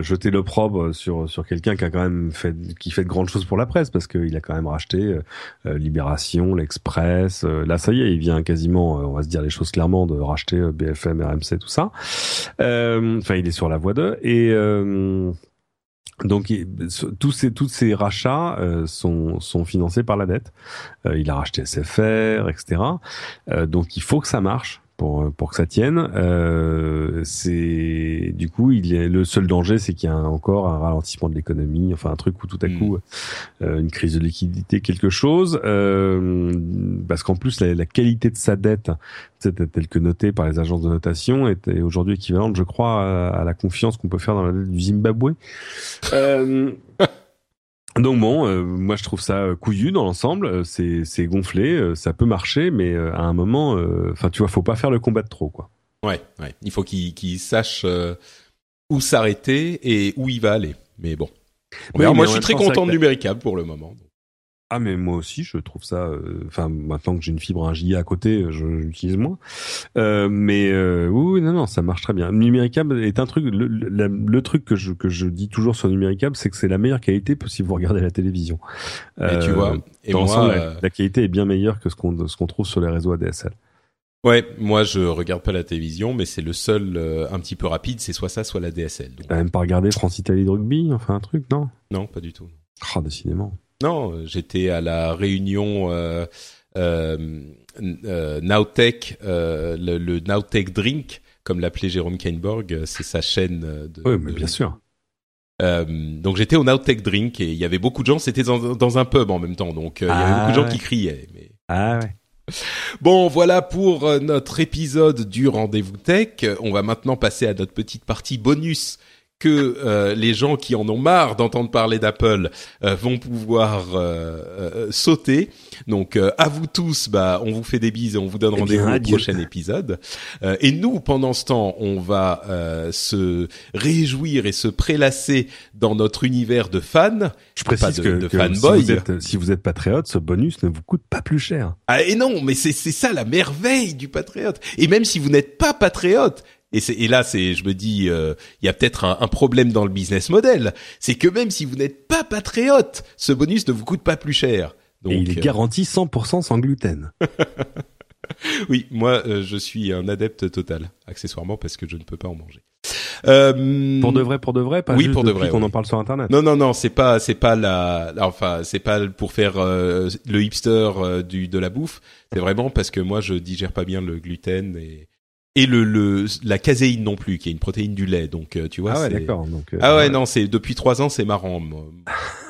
jeter l'opprobre sur sur quelqu'un qui a quand même fait qui fait de grandes choses pour la presse parce qu'il a quand même racheté Libération, l'Express. là, ça y est, il vient quasiment, on va se dire les choses clairement, de racheter euh, BFM, RMC, tout ça. Euh, Enfin, il est sur la voie 2 et euh, donc tous ces tous ces rachats sont sont financés par la dette. Il a racheté SFR, etc. Donc il faut que ça marche pour pour que ça tienne. Euh, c'est du coup il est le seul danger, c'est qu'il y a encore un ralentissement de l'économie, enfin un truc où tout à Mm. coup euh, une crise de liquidité, quelque chose, euh, parce qu'en plus la, la qualité de sa dette, telle que notée par les agences de notation, est, est aujourd'hui équivalente, je crois, à, à la confiance qu'on peut faire dans la dette du Zimbabwe. Donc bon, euh, moi je trouve ça euh, couillu dans l'ensemble. euh, C'est c'est gonflé, ça peut marcher, mais à un moment, euh, enfin tu vois, faut pas faire le combat de trop, quoi. Ouais, ouais. Il faut qu'il sache euh, où s'arrêter et où il va aller. Mais bon. Oui, mais Moi, je suis très content de Numéricable pour le moment. Ah mais moi aussi je trouve ça euh, enfin maintenant que j'ai une fibre un giga à côté je l'utilise moins euh, mais euh, oui, non non ça marche très bien Numéricable est un truc le, le, le truc que je que je dis toujours sur Numéricable c'est que c'est la meilleure qualité si vous regardez la télévision Et tu Euh, vois, et dans moi, l'ensemble, euh, la, la qualité est bien meilleure que ce qu'on ce qu'on trouve sur les réseaux ADSL ouais, moi, je regarde pas la télévision, mais c'est le seul euh, un petit peu rapide. C'est soit ça, soit la DSL. Donc, t'as même pas regardé France Italie de rugby enfin un truc non? Non, pas du tout. ah décidément Non, j'étais à la réunion euh, euh, euh, Nowtech, euh, le, le Nowtech Drink, comme l'appelait Jérôme Kainborg, euh, c'est sa chaîne de. oui mais de- bien sûr Euh, donc j'étais au Nowtech Drink et il y avait beaucoup de gens. C'était dans, dans un pub en même temps, donc euh, il y avait Ah beaucoup de gens ouais. qui criaient. Mais ah ouais Bon, voilà pour notre épisode du Rendez-vous Tech. On va maintenant passer à notre petite partie bonus que euh, les gens qui en ont marre d'entendre parler d'Apple euh, vont pouvoir euh, euh, sauter. Donc euh, à vous tous, bah on vous fait des bises et on vous donne Eh rendez-vous au prochain épisode. Euh, et nous, pendant ce temps, on va euh, se réjouir et se prélasser dans notre univers de fans. je précise de- que, de que fanboy. si vous êtes si vous êtes patriote ce bonus ne vous coûte pas plus cher Ah, et non, mais c'est ça la merveille du patriote. Et même si vous n'êtes pas patriote, Et, c'est, et là, c'est, je me dis, euh, il y a peut-être un, un, problème dans le business model. C'est que même si vous n'êtes pas patriote, ce bonus ne vous coûte pas plus cher. Donc, et il est euh, garanti 100% sans gluten. oui, moi, euh, je suis un adepte total, accessoirement parce que je ne peux pas en manger. Euh, pour de vrai, pour de vrai, pas oui, juste pour de vrai. Qu'on en parle sur internet. Non, non, non, c'est pas, c'est pas la, enfin, c'est pas pour faire euh, le hipster euh, du de la bouffe. C'est vraiment parce que moi, je digère pas bien le gluten et et le, le la caséine non plus, qui est une protéine du lait. Donc, tu vois. Ah ouais, d'accord. Donc. ah ouais, non, c'est depuis trois ans, c'est marrant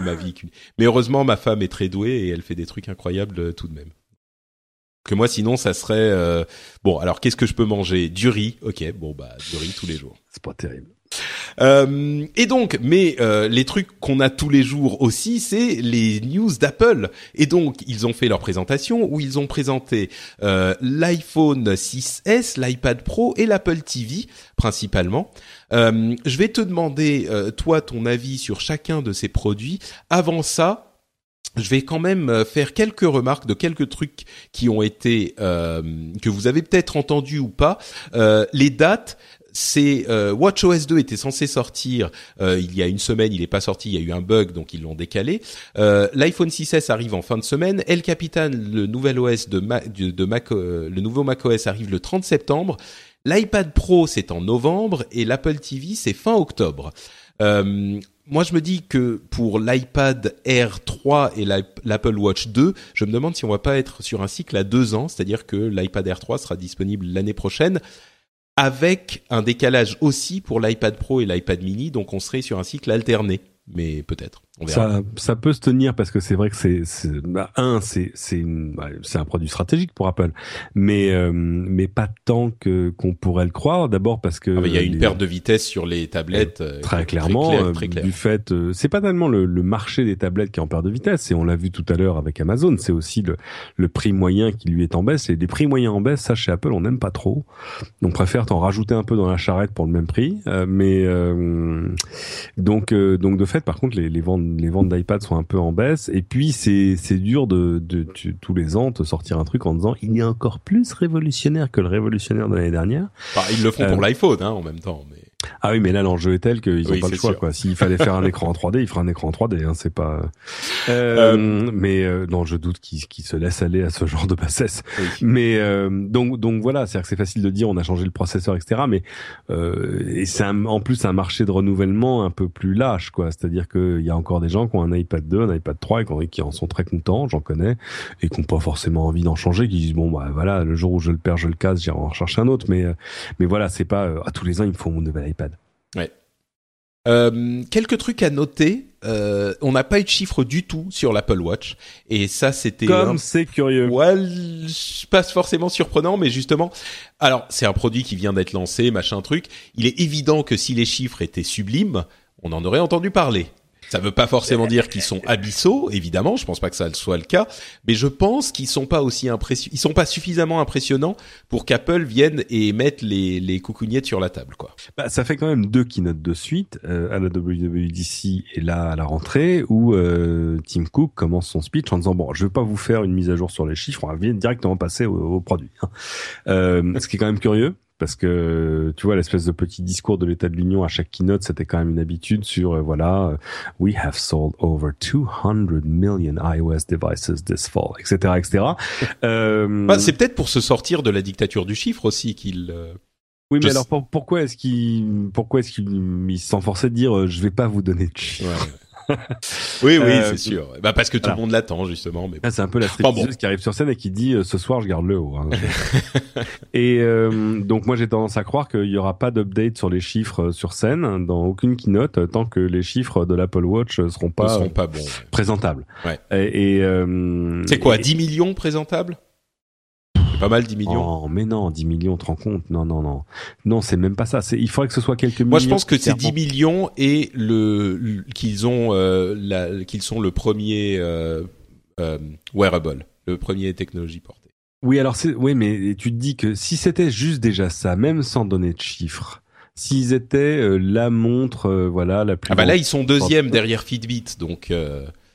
ma vie. Mais heureusement, ma femme est très douée et elle fait des trucs incroyables tout de même que moi sinon ça serait euh... bon alors qu'est-ce que je peux manger? Du riz ok bon bah du riz tous les jours c'est pas terrible euh, et donc, mais euh, les trucs qu'on a tous les jours aussi, c'est les news d'Apple. Et donc, ils ont fait leur présentation où ils ont présenté euh, l'iPhone 6s, l'iPad Pro et l'Apple TV principalement. Je vais te demander toi ton avis sur chacun de ces produits. Avant ça, je vais quand même faire quelques remarques de quelques trucs qui ont été que vous avez peut-être entendu ou pas. Les dates, c'est euh, WatchOS 2 était censé sortir il y a une semaine, il n'est pas sorti, il y a eu un bug donc ils l'ont décalé. L'iPhone 6s arrive en fin de semaine. El Capitan, le nouvel OS de, de, Mac, le nouveau macOS arrive le 30 septembre. L'iPad Pro c'est en novembre et l'Apple TV c'est fin octobre. Euh, moi, je me dis que pour l'iPad Air 3 et l'Apple Watch 2, je me demande si on va pas être sur un cycle à deux ans, c'est-à-dire que l'iPad Air 3 sera disponible l'année prochaine, avec un décalage aussi pour l'iPad Pro et l'iPad Mini, donc on serait sur un cycle alterné, mais peut-être. Ça, ça peut se tenir parce que c'est vrai que c'est, bah, un, c'est c'est bah, c'est un produit stratégique pour Apple, mais euh, mais pas tant que qu'on pourrait le croire. D'abord parce que ah, il y a une perte de vitesse sur les tablettes euh, très clairement euh, très du fait. c'est pas tellement le, le, marché des tablettes qui est en perte de vitesse, et on l'a vu tout à l'heure avec Amazon. C'est aussi le le prix moyen qui lui est en baisse. Et les prix moyens en baisse, ça chez Apple, on n'aime pas trop. On préfère t'en rajouter un peu dans la charrette pour le même prix. mais donc donc de fait, par contre, les, les ventes les ventes d'iPad sont un peu en baisse. Et puis c'est c'est dur de, de, tous les ans te sortir un truc en disant il est encore plus révolutionnaire que le révolutionnaire de l'année dernière. Bah, ils le font pour euh, l'iPhone hein, en même temps. Mais... Ah oui, mais là l'enjeu est tel qu'ils n'ont pas le choix. quoi. S'il fallait faire un écran en 3D, il fera un écran en 3D. Hein, c'est pas. Euh, euh... Mais euh, non, je doute qu'ils se laissent aller à ce genre de bassesse. Mais euh, donc donc voilà, c'est-à-dire que c'est facile de dire on a changé le processeur, etc. Mais et c'est en plus un marché de renouvellement un peu plus lâche, quoi. C'est-à-dire qu'il y a encore des gens qui ont un iPad 2, un iPad 3 et qui en sont très contents, j'en connais, et qui n'ont pas forcément envie d'en changer, qui disent bon bah voilà, le jour où je le perds, je le casse, j'irai en rechercher un autre. Mais mais voilà, c'est pas à tous les ans il me faut mon nouvel iPad. Ouais. Euh, quelques trucs à noter. Euh, on n'a pas eu de chiffres du tout sur l'Apple Watch et ça c'était comme c'est curieux. Ouais, pas forcément surprenant, mais justement, alors c'est un produit qui vient d'être lancé, machin truc. Il est évident que si les chiffres étaient sublimes, on en aurait entendu parler. Ça ne veut pas forcément dire qu'ils sont abyssaux, évidemment. Je pense pas que ça soit le cas, mais je pense qu'ils sont pas aussi impressionnants, ils sont pas suffisamment impressionnants pour qu'Apple vienne et mette les les coucougnettes sur la table, quoi. Bah, ça fait quand même deux keynotes de suite euh, à la WWDC et là à la rentrée où euh, Tim Cook commence son speech en disant bon, je vais pas vous faire une mise à jour sur les chiffres, on va directement passer au, au produit. Hein. Euh, ce qui est quand même curieux parce que tu vois l'espèce de petit discours de l'état de l'Union à chaque keynote c'était quand même une habitude sur euh, voilà euh, we have sold over 200 million iOS devices this fall etc etc euh, bah, c'est peut-être pour se sortir de la dictature du chiffre aussi qu'il euh, oui, mais alors pourquoi est-ce qu'il pourquoi est-ce qu'il s'enforçait de dire je vais pas vous donner de chiffres? Ouais. oui, oui, euh, c'est sûr. Bah parce que tout le monde l'attend justement. Mais ah, c'est un peu la stripteaseuse qui arrive sur scène et qui dit euh, ce soir je garde le haut. Hein. et euh, donc moi j'ai tendance à croire qu'il y aura pas d'update sur les chiffres sur scène dans aucune keynote tant que les chiffres de l'Apple Watch seront pas, seront pas bons, présentables. Ouais. Et, et c'est quoi, 10 millions présentables? Pas mal 10 millions. Oh, mais non, 10 millions, te rends compte Non, non, non. Non, c'est même pas ça. C'est, il faudrait que ce soit quelques millions. Moi, je pense que c'est 10 millions et le, qu'ils ont, euh, qu'ils sont le premier euh, euh, wearable, le premier technologie portée. Oui, alors c'est, oui, mais tu te dis que si c'était juste déjà ça, même sans donner de chiffres, s'ils étaient la montre, voilà, la plus. Ah bah là, ils sont deuxième derrière Fitbit, donc.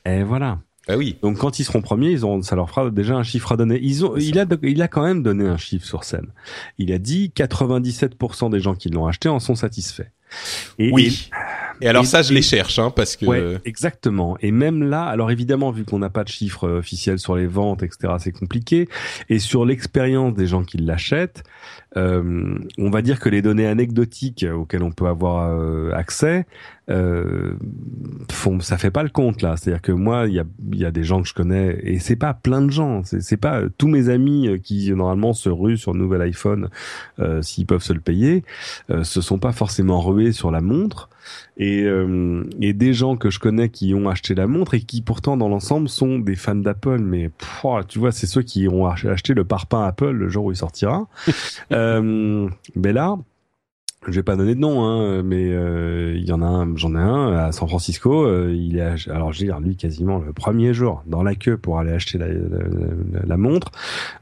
Et voilà. Bah oui. Donc quand ils seront premiers, ils ont, ça leur fera déjà un chiffre à donner. Ils ont, il a, il a quand même donné un chiffre sur scène. Il a dit 97% des gens qui l'ont acheté en sont satisfaits. Et, oui. Et, alors ça, je les cherche, hein, parce que. Ouais, exactement. Et même là, alors évidemment, vu qu'on n'a pas de chiffres officiels sur les ventes, etc., c'est compliqué. Et sur l'expérience des gens qui l'achètent, euh, on va dire que les données anecdotiques auxquelles on peut avoir euh, accès, euh, font, ça fait pas le compte là. C'est-à-dire que moi, il y a, y a des gens que je connais et c'est pas plein de gens. C'est pas tous mes amis euh, qui normalement se ruent sur le nouvel iPhone euh, s'ils peuvent se le payer, euh, se sont pas forcément rués sur la montre. Et, euh, et des gens que je connais qui ont acheté la montre et qui pourtant dans l'ensemble sont des fans d'Apple. Mais tu vois, c'est ceux qui ont acheté le parpaing Apple le jour où il sortira. euh, mais là, je vais pas donner de nom, hein, mais euh, il y en a un, j'en ai un à San Francisco. Euh, il est, alors j'ai lui quasiment le premier jour dans la queue pour aller acheter la, la, la montre.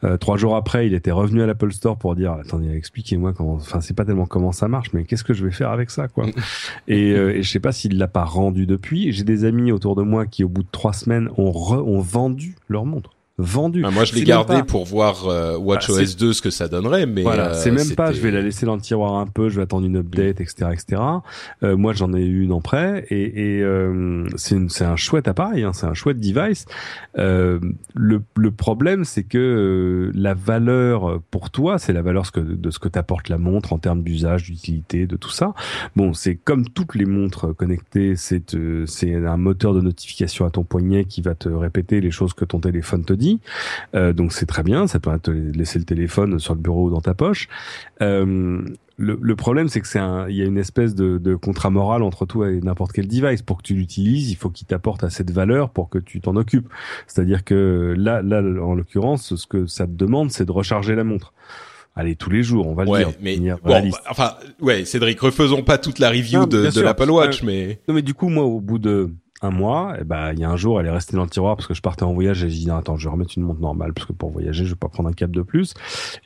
Euh, trois jours après, il était revenu à l'Apple Store pour dire attendez, expliquez-moi comment. Enfin, c'est pas tellement comment ça marche, mais qu'est-ce que je vais faire avec ça, quoi. et, et je sais pas s'il l'a pas rendu depuis. J'ai des amis autour de moi qui, au bout de trois semaines, ont, ont vendu leur montre vendu. Ah, moi, je l'ai gardé pour voir euh, WatchOS 2 ce que ça donnerait, mais voilà, euh, c'est même pas. Je vais la laisser dans le tiroir un peu, je vais attendre une update, etc., etc. Euh, moi, j'en ai eu une en prêt et, et euh, c'est c'est un chouette appareil, hein, c'est un chouette device. Euh, le, le problème, c'est que euh, la valeur pour toi, c'est la valeur que, de ce que t'apporte la montre en termes d'usage, d'utilité, de tout ça. Bon, c'est comme toutes les montres connectées, c'est c'est un moteur de notification à ton poignet qui va te répéter les choses que ton téléphone te dit euh, donc c'est très bien, ça peut te laisser le téléphone sur le bureau ou dans ta poche. Euh, le, le, problème, c'est que c'est un, il y a une espèce de, de contrat moral entre toi et n'importe quel device. Pour que tu l'utilises, il faut qu'il t'apporte assez de valeur pour que tu t'en occupes. C'est-à-dire que là, là, en l'occurrence, ce que ça te demande, c'est de recharger la montre. Allez, tous les jours, on va ouais, le dire. Mais bon, enfin, ouais, Cédric, refaisons pas toute la review non, de, de l'Apple Watch, mais non, mais du coup, moi, au bout de un mois, et bah il y a un jour, elle est restée dans le tiroir parce que je partais en voyage et j'ai dit attends, je vais remettre une montre normale parce que pour voyager, je vais pas prendre un cap de plus.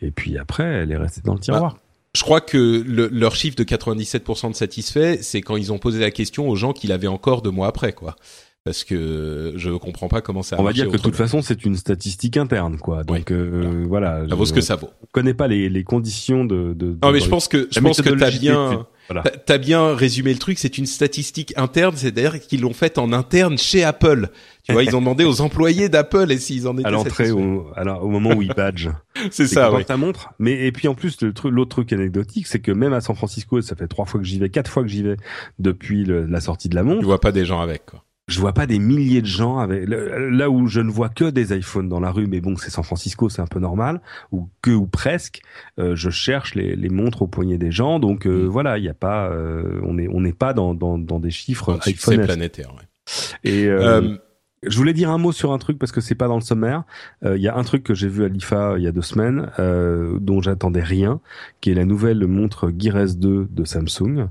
Et puis après, elle est restée dans le tiroir. Bah, je crois que le, leur chiffre de 97% de satisfait, c'est quand ils ont posé la question aux gens qui l'avaient encore deux mois après, quoi parce que je comprends pas comment ça. On va dire que de toute façon c'est une statistique interne, quoi. Donc euh, voilà. Ça vaut ce que ça vaut. Je connais pas les, les conditions de. de, de non mais je pense que je pense que t'as bien. Voilà. T'as bien résumé le truc. C'est une statistique interne, c'est-à-dire qu'ils l'ont faite en interne chez Apple. Tu vois, ils ont demandé aux employés d'Apple et s'ils en étaient à l'entrée, au, au moment où ils badge. c'est ça. Oui. ta montre. Mais et puis en plus, le truc, l'autre truc anecdotique, c'est que même à San Francisco, ça fait trois fois que j'y vais, quatre fois que j'y vais depuis le, la sortie de la montre. Tu vois pas des gens avec quoi je vois pas des milliers de gens avec là où je ne vois que des iPhones dans la rue mais bon c'est San Francisco c'est un peu normal ou que ou presque euh, je cherche les, les, montres au poignet des gens donc euh, mm. voilà il y a pas euh, on est on n'est pas dans, dans, dans des chiffres iPhone planétaire ouais. et euh, je voulais dire un mot sur un truc parce que c'est pas dans le sommaire. Il y a un truc que j'ai vu à l'IFA il y a deux semaines dont j'attendais rien, qui est la nouvelle montre Gear S2 de Samsung.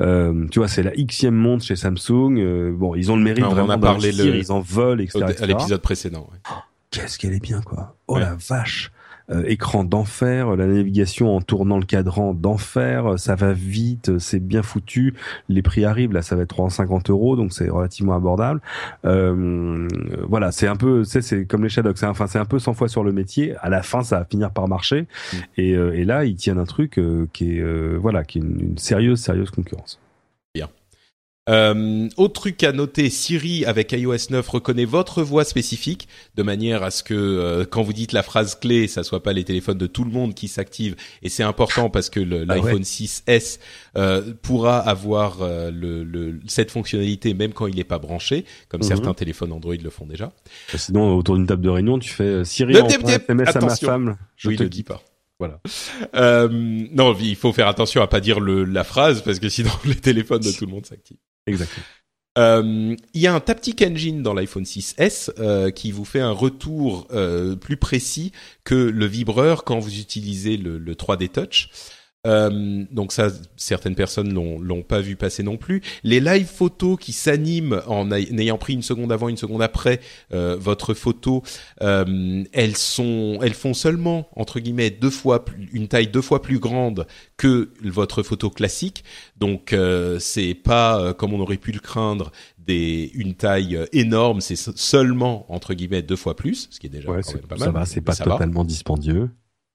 Euh, tu vois, c'est la xème montre chez Samsung. Euh, bon, ils ont le mérite non, vraiment on a parlé le... ils en volent, etc. À l'épisode précédent. Ouais. Oh, Qu'est-ce qu'elle est bien, quoi. Oh ouais. la vache. Euh, écran d'enfer, la navigation en tournant le cadran d'enfer, ça va vite, c'est bien foutu. Les prix arrivent, là, ça va être 350 euros, donc c'est relativement abordable. Euh, voilà, c'est un peu, c'est comme les Shadows, c'est enfin c'est un peu 100 fois sur le métier. À la fin, ça va finir par marcher. Mm. Et, euh, et, là, ils tiennent un truc euh, qui est voilà, qui est une, une sérieuse, sérieuse concurrence. Euh, autre truc à noter, Siri avec iOS 9 reconnaît votre voix spécifique de manière à ce que euh, quand vous dites la phrase clé, ça soit pas les téléphones de tout le monde qui s'activent. Et c'est important parce que l'iPhone ah ouais. 6s euh, pourra avoir euh, le, le, cette fonctionnalité même quand il n'est pas branché, comme mm -hmm. certains téléphones Android le font déjà. Sinon, autour d'une table de réunion, tu fais euh, Siri en SMS à ma femme. Je oui, te le dis pas. Voilà. Euh, non, il faut faire attention à pas dire le, la phrase parce que sinon les téléphones de tout le monde s'activent. Exactement. Euh, il y a un Taptic Engine dans l'iPhone 6s euh, qui vous fait un retour euh, plus précis que le vibreur quand vous utilisez le, le 3D Touch. Euh, donc ça, certaines personnes l'ont l'ont pas vu passer non plus. Les live photos qui s'animent en, ayant pris une seconde avant, une seconde après euh, votre photo, euh, elles sont, elles font seulement entre guillemets deux fois une taille deux fois plus grande que votre photo classique. Donc euh, c'est pas euh, comme on aurait pu le craindre des une taille énorme, c'est seulement entre guillemets deux fois plus, ce qui est déjà ouais, quand même pas ça mal. va, c'est pas totalement dispendieux.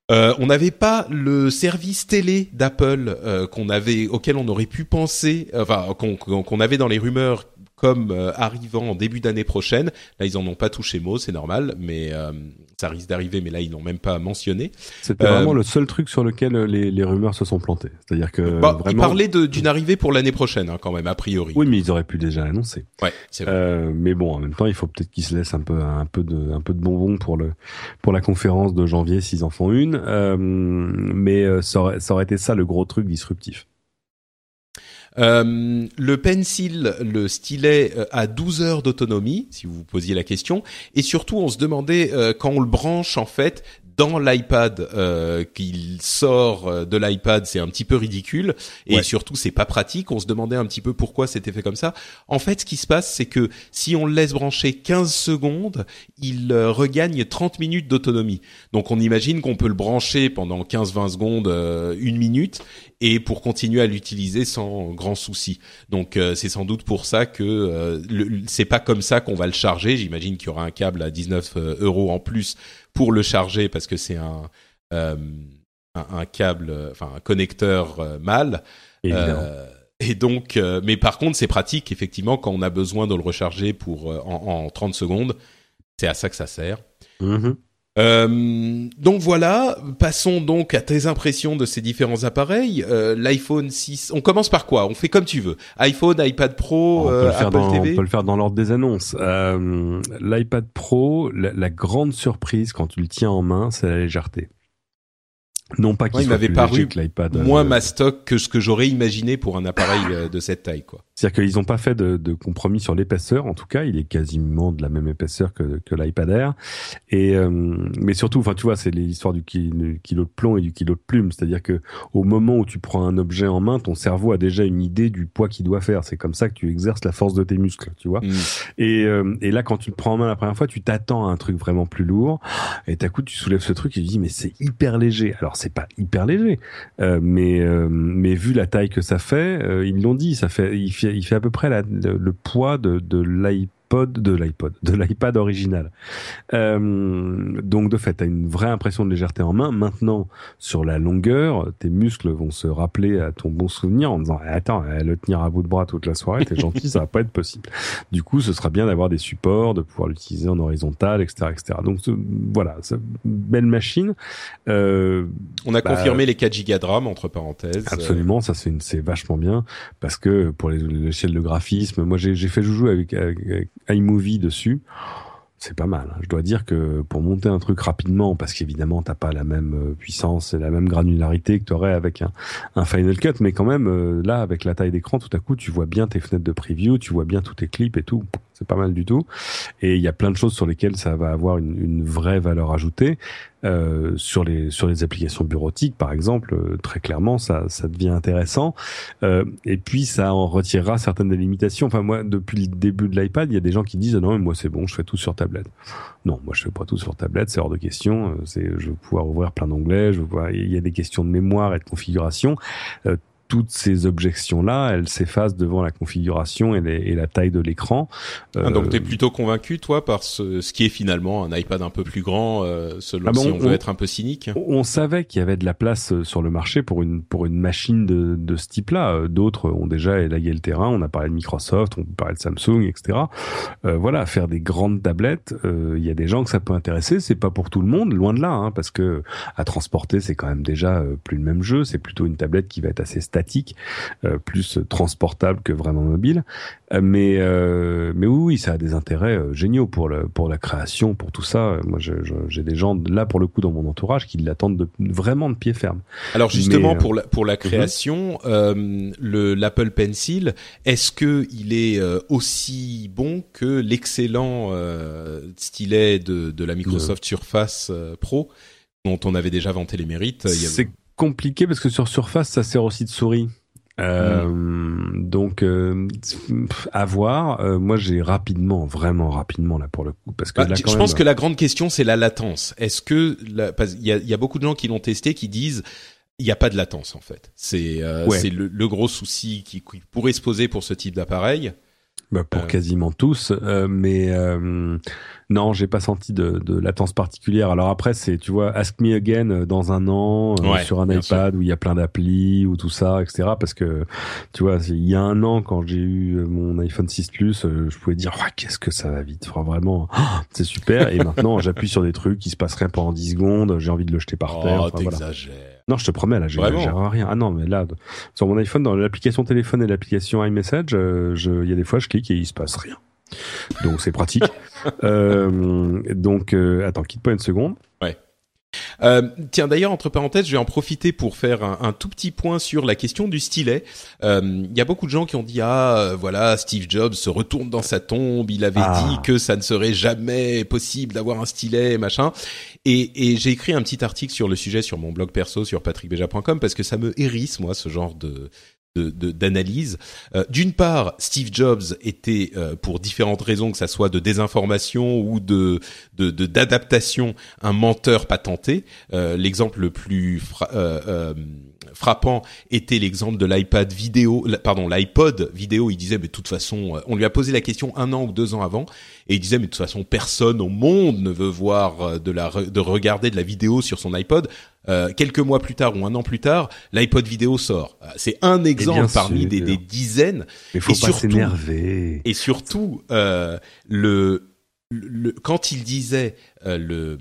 Euh, on n'avait pas le service télé d'Apple euh, qu'on avait, auquel on aurait pu penser, enfin qu'on qu'on avait dans les rumeurs comme euh, arrivant en début d'année prochaine. Là, ils en ont pas touché mot, c'est normal, mais euh, ça risque d'arriver. Mais là, ils n'ont même pas mentionné. C'était vraiment le seul truc sur lequel les, les rumeurs se sont plantées. C'est-à-dire que bah, vraiment... ils parlaient d'une arrivée pour l'année prochaine, hein, quand même, a priori. Oui, mais ils auraient pu déjà l'annoncer. Ouais, c'est vrai. Euh, mais bon, en même temps, il faut peut-être qu'ils se laissent un peu un peu de un peu de bonbons pour le pour la conférence de janvier s'ils en font une. Euh, mais ça aurait, ça aurait été ça le gros truc disruptif. Euh, le pencil, le stylet a 12 heures d'autonomie, si vous vous posiez la question, et surtout on se demandait euh, quand on le branche en fait dans l'iPad euh, qu'il sort de l'iPad, c'est un petit peu ridicule et Ouais. surtout c'est pas pratique. On se demandait un petit peu pourquoi c'était fait comme ça. En fait, ce qui se passe, c'est que si on le laisse brancher 15 secondes, il euh, regagne 30 minutes d'autonomie. Donc on imagine qu'on peut le brancher pendant 15-20 secondes, euh, une minute, et pour continuer à l'utiliser sans grand souci. Donc euh, c'est sans doute pour ça que euh, c'est pas comme ça qu'on va le charger. J'imagine qu'il y aura un câble à 19 euros en plus pour le charger parce que c'est un, euh, un un câble, enfin un connecteur euh, mâle. Euh, et donc, euh, mais par contre, c'est pratique effectivement quand on a besoin de le recharger pour euh, en, en 30 secondes. C'est à ça que ça sert. Mhm. Euh, donc voilà, passons donc à tes impressions de ces différents appareils. Euh, L'iPhone 6, on commence par quoi? On fait comme tu veux. iPhone, iPad Pro, on, euh, Apple dans, TV. on peut le faire dans l'ordre des annonces. Euh, L'iPad Pro, la, la grande surprise quand tu le tiens en main, c'est la légèreté. Non pas Ouais, qu'il il soit m'avait paru. Moins euh, mastoc que ce que j'aurais imaginé pour un appareil de cette taille, quoi. C'est-à-dire qu'ils n'ont pas fait de, de compromis sur l'épaisseur. En tout cas, il est quasiment de la même épaisseur que, que l'iPad Air. Et euh, mais surtout, enfin, tu vois, c'est l'histoire du, ki- du kilo de plomb et du kilo de plume. C'est-à-dire que au moment où tu prends un objet en main, ton cerveau a déjà une idée du poids qu'il doit faire. C'est comme ça que tu exerces la force de tes muscles, tu vois. Mm. Et, euh, et là, quand tu le prends en main la première fois, tu t'attends à un truc vraiment plus lourd. Et d'un coup, tu soulèves ce truc et tu dis, mais c'est hyper léger. Alors, c'est pas hyper léger, euh, mais euh, mais vu la taille que ça fait, euh, ils l'ont dit, ça fait il fait il fait à peu près le poids de de l'iPod de l'iPod de l'iPad original. Euh, donc de fait, tu as une vraie impression de légèreté en main. Maintenant, sur la longueur, tes muscles vont se rappeler à ton bon souvenir en disant attends, euh, le tenir à bout de bras toute la soirée, t'es gentil, ça va pas être possible. Du coup, ce sera bien d'avoir des supports, de pouvoir l'utiliser en horizontal, etc., etc. Donc ce- voilà, belle machine. Euh, On a Bah, confirmé les 4 gigas de RAM entre parenthèses. Absolument, ça c'est vachement bien parce que pour les l'échelle de graphisme, moi j'ai fait joujou avec, avec iMovie dessus. C'est pas mal. hein. Je dois dire que pour monter un truc rapidement, parce qu'évidemment t'as pas la même euh, puissance et la même granularité que tu aurais avec un, un Final Cut, mais quand même euh, là avec la taille d'écran, tout à coup tu vois bien tes fenêtres de preview, tu vois bien tous tes clips et tout. C'est pas mal du tout. Et il y a plein de choses sur lesquelles ça va avoir une, une vraie valeur ajoutée. Euh, sur les sur les applications bureautiques par exemple euh, très clairement ça ça devient intéressant Euh, et puis ça en retirera certaines des limitations enfin moi depuis le début de l'iPad il y a des gens qui disent ah non mais moi c'est bon je fais tout sur tablette non moi je fais pas tout sur tablette c'est hors de question Euh, c'est je veux pouvoir ouvrir plein d'onglets je veux pouvoir il y a des questions de mémoire et de configuration Euh, toutes ces objections-là, elles s'effacent devant la configuration et, les- et la taille de l'écran. Ah, donc Euh, t'es plutôt convaincu, toi, par ce, ce qui est finalement un iPad un peu plus grand, euh, selon Ah si on veut on- être un peu cynique? On savait qu'il y avait de la place euh, sur le marché pour une pour une machine de, de ce type-là. D'autres ont déjà élayé le terrain. On a parlé de Microsoft, on parlait de Samsung, etc. Euh, voilà, faire des grandes tablettes, il y a des gens que ça peut intéresser. C'est pas pour tout le monde, loin de là, hein, parce que à transporter, c'est quand même déjà plus le même jeu. C'est plutôt une tablette qui va être assez statique, euh, plus transportable que vraiment mobile. Euh, mais euh, mais oui, oui, ça a des intérêts géniaux pour le pour la création, pour tout ça. Moi, j'ai des gens là pour le coup dans mon entourage qui l'attendent de, vraiment de pied ferme. Alors justement Mais, pour la pour la création, euh, le l'Apple Pencil, est-ce que il est aussi bon que l'excellent stylet de de la Microsoft Surface Pro dont on avait déjà vanté les mérites C'est compliqué parce que sur Surface, ça sert aussi de souris. Euh, Donc, euh, à voir. Euh, moi, j'ai rapidement, vraiment rapidement là pour le coup, parce que Bah, là, je pense que la grande question c'est la latence. Est-ce que il y a, il y a beaucoup de gens qui l'ont testé qui disent il n'y a pas de latence en fait. C'est euh, Ouais. c'est le, le gros souci qui, qui pourrait se poser pour ce type d'appareil. Bah, pour Euh. quasiment tous, euh, mais euh, non, j'ai pas senti de, de latence particulière. Alors après, c'est tu vois, Ask Me Again euh, dans un an euh, Ouais, sur un iPad où il y a plein d'applis ou tout ça, etc. Parce que tu vois, il y a un an quand j'ai eu mon iPhone 6 Plus, euh, je pouvais dire Ouais, qu'est-ce que ça va vite, Enfin, vraiment, ah, c'est super. Et maintenant, j'appuie sur des trucs, il se passe rien pendant 10 secondes, j'ai envie de le jeter par terre. Oh, Enfin, voilà. Non, je te promets, là, Vraiment j'exagère rien. Ah non, mais là, sur mon iPhone, dans l'application téléphone et l'application iMessage, euh, je- il y a des fois, je clique et il se passe rien. Donc, c'est pratique. euh, donc, euh, attends, quitte pas une seconde. Euh, tiens, d'ailleurs, entre parenthèses, je vais en profiter pour faire un, un tout petit point sur la question du stylet. Euh, Il y a beaucoup de gens qui ont dit ah euh, voilà Steve Jobs se retourne dans sa tombe, il avait Ah. dit que ça ne serait jamais possible d'avoir un stylet machin. Et, et j'ai écrit un petit article sur le sujet sur mon blog perso sur patrickbeja.com parce que ça me hérisse moi ce genre de- d'analyse. Euh, D'une part, Steve Jobs était, euh, pour différentes raisons, que ça soit de désinformation ou de de- de- d'adaptation, un menteur patenté. Euh, L'exemple le plus euh, euh, frappant était l'exemple de l'iPad vidéo, pardon, l'iPod vidéo. Il disait, mais de toute façon, on lui a posé la question un an ou deux ans avant, et il disait, mais de toute façon, personne au monde ne veut voir de la de regarder de la vidéo sur son iPod. Euh, quelques mois plus tard ou un an plus tard, l'iPod vidéo sort. Euh, C'est un exemple parmi sûr. des, des dizaines. Mais faut Et pas surtout- s'énerver. Et surtout, euh, le, le quand il disait euh, le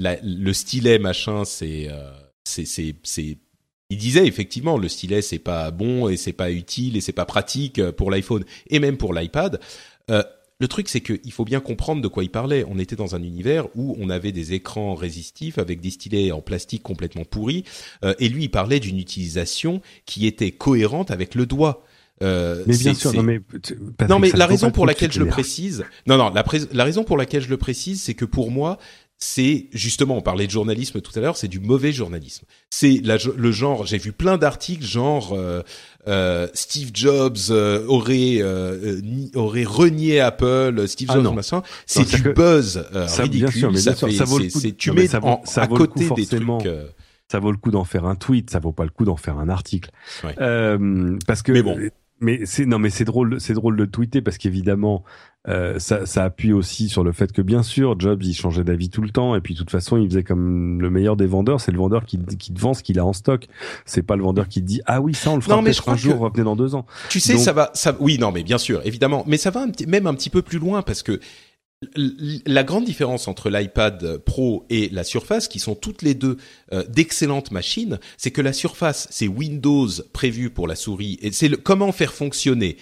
la- le stylet machin, c'est euh, c'est c'est c'est il disait effectivement le stylet c'est pas bon et c'est pas utile et c'est pas pratique pour l'iPhone et même pour l'iPad. Euh, le truc, c'est qu'il faut bien comprendre de quoi il parlait. On était dans un univers où on avait des écrans résistifs avec des stylets en plastique complètement pourris, euh, et lui, il parlait d'une utilisation qui était cohérente avec le doigt. Euh, Mais bien sûr, non mais, non, mais la raison pour laquelle je le précise, non, non, la raison pour laquelle je le précise, c'est que pour moi, c'est justement, on parlait de journalisme tout à l'heure, c'est du mauvais journalisme. C'est le genre, j'ai vu plein d'articles genre euh, euh, Steve Jobs euh, aurait euh, ni- aurait renié Apple, Steve Ah Jobs non. machin. C'est du que- buzz euh, Ça, ridicule. sûr, mais ça sûr, fait, ça vaut le c'est- coup de- tu mets ça vaut- en- ça à vaut le coup côté des trucs. euh, ça vaut le coup d'en faire un tweet, ça vaut pas le coup d'en faire un article. Ouais. Euh, parce que Mais bon. Mais c'est non mais c'est drôle c'est drôle de tweeter parce qu'évidemment euh, ça, ça appuie aussi sur le fait que bien sûr Jobs il changeait d'avis tout le temps et puis de toute façon il faisait comme le meilleur des vendeurs. C'est le vendeur qui, qui te vend ce qu'il a en stock. C'est pas le vendeur qui te dit ah oui ça on le fera Non, mais je peut-être crois un jour revenez dans deux ans. Tu sais, Donc- ça va, ça, oui, non, mais bien sûr, évidemment, mais ça va un petit- même un petit peu plus loin parce que la grande différence entre l'iPad Pro et la Surface, qui sont toutes les deux euh, d'excellentes machines, c'est que la Surface, c'est Windows prévu pour la souris et c'est comment faire fonctionner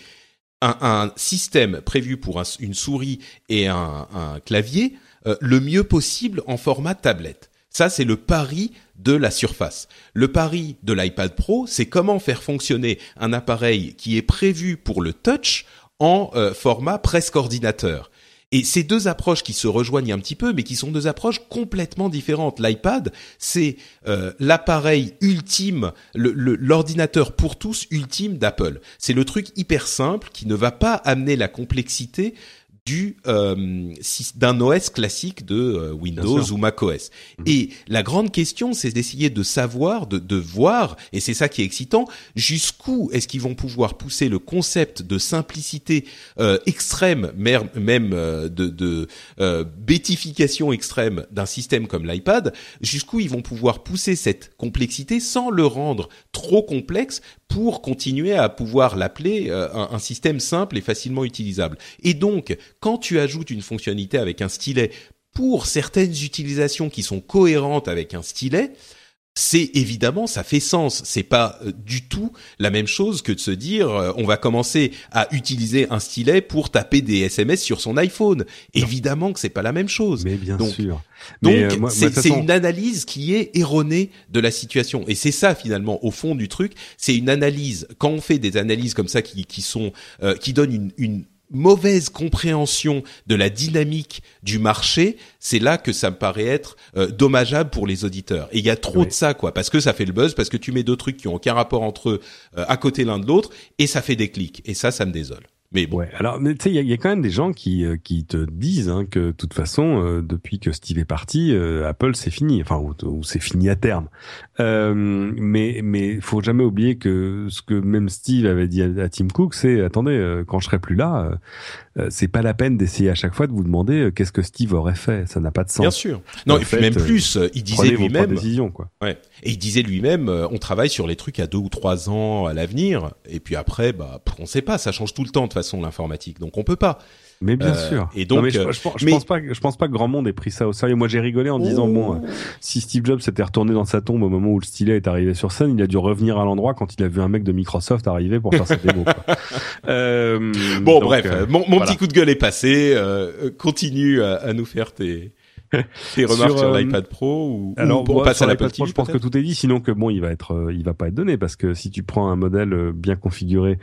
un, système prévu pour un- une souris et un, un clavier euh, le mieux possible en format tablette. Ça, c'est le pari de la surface. Le pari de l'iPad Pro, c'est comment faire fonctionner un appareil qui est prévu pour le touch en euh, format presque ordinateur. Et ces deux approches qui se rejoignent un petit peu, mais qui sont deux approches complètement différentes. L'iPad, c'est euh, l'appareil ultime, l'ordinateur pour tous ultime d'Apple. C'est le truc hyper simple qui ne va pas amener la complexité du euh, d'un OS classique de euh, Windows ou macOS. Et la grande question, c'est d'essayer de savoir, de, de voir, et c'est ça qui est excitant, jusqu'où est-ce qu'ils vont pouvoir pousser le concept de simplicité euh, extrême, même euh, de, de euh, bétification extrême d'un système comme l'iPad, jusqu'où ils vont pouvoir pousser cette complexité sans le rendre trop complexe pour continuer à pouvoir l'appeler euh, un, un système simple et facilement utilisable. Et donc, quand tu ajoutes une fonctionnalité avec un stylet pour certaines utilisations qui sont cohérentes avec un stylet, c'est évidemment ça fait sens. C'est pas euh, du tout la même chose que de se dire euh, on va commencer à utiliser un stylet pour taper des SMS sur son iPhone. Évidemment que c'est pas la même chose. mais bien Donc- sûr Donc euh, c'est toute c'est façon- une analyse qui est erronée de la situation et c'est ça finalement au fond du truc. C'est une analyse quand on fait des analyses comme ça qui, qui sont euh, qui donnent une, une mauvaise compréhension de la dynamique du marché, c'est là que ça me paraît être euh, dommageable pour les auditeurs. Et il y a trop de ça, quoi, parce que ça fait le buzz, parce que tu mets deux trucs qui ont aucun rapport entre eux euh, à côté l'un de l'autre, et ça fait des clics. Et ça, ça me désole. Mais bon. Ouais. Alors, tu sais, il y, y a, quand même des gens qui euh, qui te disent hein, que de toute façon, euh, depuis que Steve est parti, euh, Apple c'est fini. Enfin, ou, c'est fini à terme. mais mais faut jamais oublier que ce que même Steve avait dit à, Tim Cook, c'est attendez, quand je serai plus là, c'est pas la peine d'essayer à chaque fois de vous demander qu'est-ce que Steve aurait fait. Ça n'a pas de sens. Bien sûr. Non, et même plus, il disait lui-même. décisions quoi. Ouais. Et il disait lui-même, on travaille sur les trucs à deux ou trois ans à l'avenir, et puis après, bah, on sait pas, ça change tout le temps façon l'informatique. Donc on peut pas. Mais bien euh, sûr. Et donc, mais je, pense pas, je pense pas que grand monde ait pris ça au sérieux. Moi, j'ai rigolé en disant bon, euh, si Steve Jobs s'était retourné dans sa tombe au moment où le stylet est arrivé sur scène, il a dû revenir à l'endroit quand il a vu un mec de Microsoft arriver pour faire sa démo. Euh, bon, bref, mon, petit coup de gueule est passé. continue à, à, nous faire tes tes remarques sur, l'iPad Pro ou, alors on passe à Pro, je pense que tout est dit sinon que bon il va être il va pas être donné parce que si tu prends un modèle bien configuré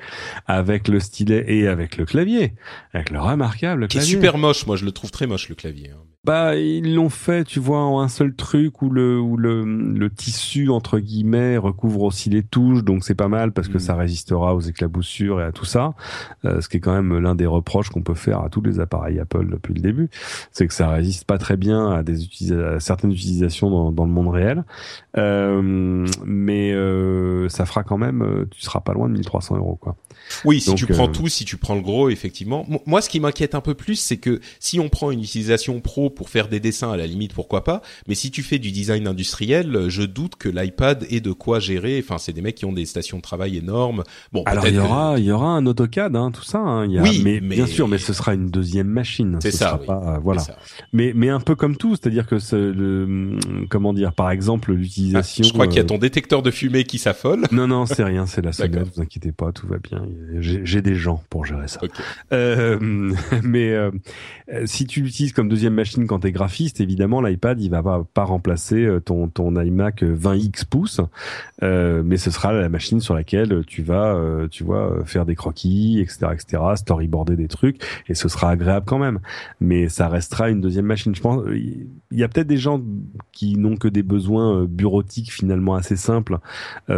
avec le stylet et avec le clavier avec le remarquable clavier qui est super moche moi je le trouve très moche le clavier hein. Bah ils l'ont fait, tu vois, en un seul truc où le où le, le tissu entre guillemets recouvre aussi les touches, donc c'est pas mal parce que mm. ça résistera aux éclaboussures et à tout ça. Euh, ce qui est quand même l'un des reproches qu'on peut faire à tous les appareils Apple depuis le début, c'est que ça résiste pas très bien à des à certaines utilisations dans, dans le monde réel. Euh, mais euh, ça fera quand même, euh, tu seras pas loin de 1300 euros quoi. Oui, si tu prends tout, si tu prends le gros, effectivement. Moi, ce qui m'inquiète un peu plus, c'est que si on prend une utilisation pro pour faire des dessins, à la limite, pourquoi pas. Mais si tu fais du design industriel, je doute que l'iPad ait de quoi gérer. Enfin, c'est des mecs qui ont des stations de travail énormes. Bon, alors il y aura, il y aura un AutoCAD, hein, tout ça. Hein. Il y a, oui, mais, bien sûr, mais ce sera une deuxième machine. C'est ça. Pas, voilà. Mais mais un peu comme tout, c'est-à-dire que le, comment dire, par exemple, l'utilisation. Ah, je crois qu'il y a ton détecteur de fumée qui s'affole. Non non, c'est rien, c'est la sonnette. Vous inquiétez pas, tout va bien. J'ai des gens pour gérer ça. Euh, mais euh, si tu l'utilises comme deuxième machine quand tu es graphiste, évidemment l'iPad il va pas, remplacer euh, ton ton iMac 20x pouces, euh, mais ce sera la machine sur laquelle tu vas euh, tu vois faire des croquis, etc., etc., storyboarder des trucs et ce sera agréable quand même. Mais ça restera une deuxième machine. Je pense il y a peut-être des gens qui n'ont que des besoins bureautiques finalement assez simples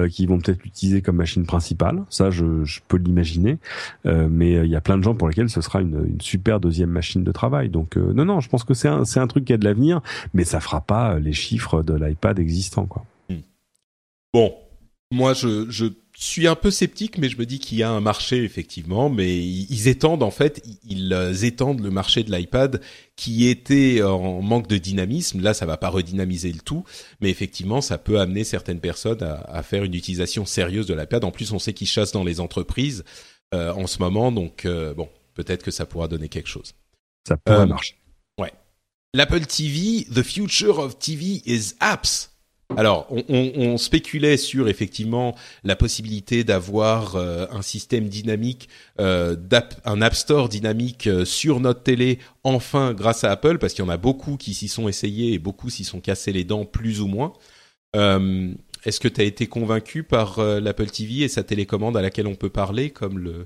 qui vont peut-être l'utiliser comme machine principale. Ça je, peux l'imaginer. Euh, mais euh, il y a plein de gens pour lesquels ce sera une, une super deuxième machine de travail. Donc euh, non, non, je pense que c'est c'est un truc qui a de l'avenir, mais ça fera pas les chiffres de l'iPad existant, quoi. Hmm. Bon, moi je, je suis un peu sceptique, mais je me dis qu'il y a un marché effectivement. Mais ils étendent en fait, ils étendent le marché de l'iPad qui était en manque de dynamisme. Là, ça va pas redynamiser le tout, mais effectivement, ça peut amener certaines personnes à, à faire une utilisation sérieuse de l'iPad. En plus, on sait qu'ils chassent dans les entreprises euh, en ce moment, donc euh, bon, peut-être que ça pourra donner quelque chose. Ça pourrait euh, marcher. L'Apple TV, the future of TV is apps. Alors, on, on, spéculait sur effectivement la possibilité d'avoir un système dynamique, euh, un App Store dynamique sur notre télé, enfin grâce à Apple, parce qu'il y en a beaucoup qui s'y sont essayés et beaucoup s'y sont cassés les dents plus ou moins. Euh, est-ce que tu as été convaincu par euh, l'Apple TV et sa télécommande à laquelle on peut parler, comme le,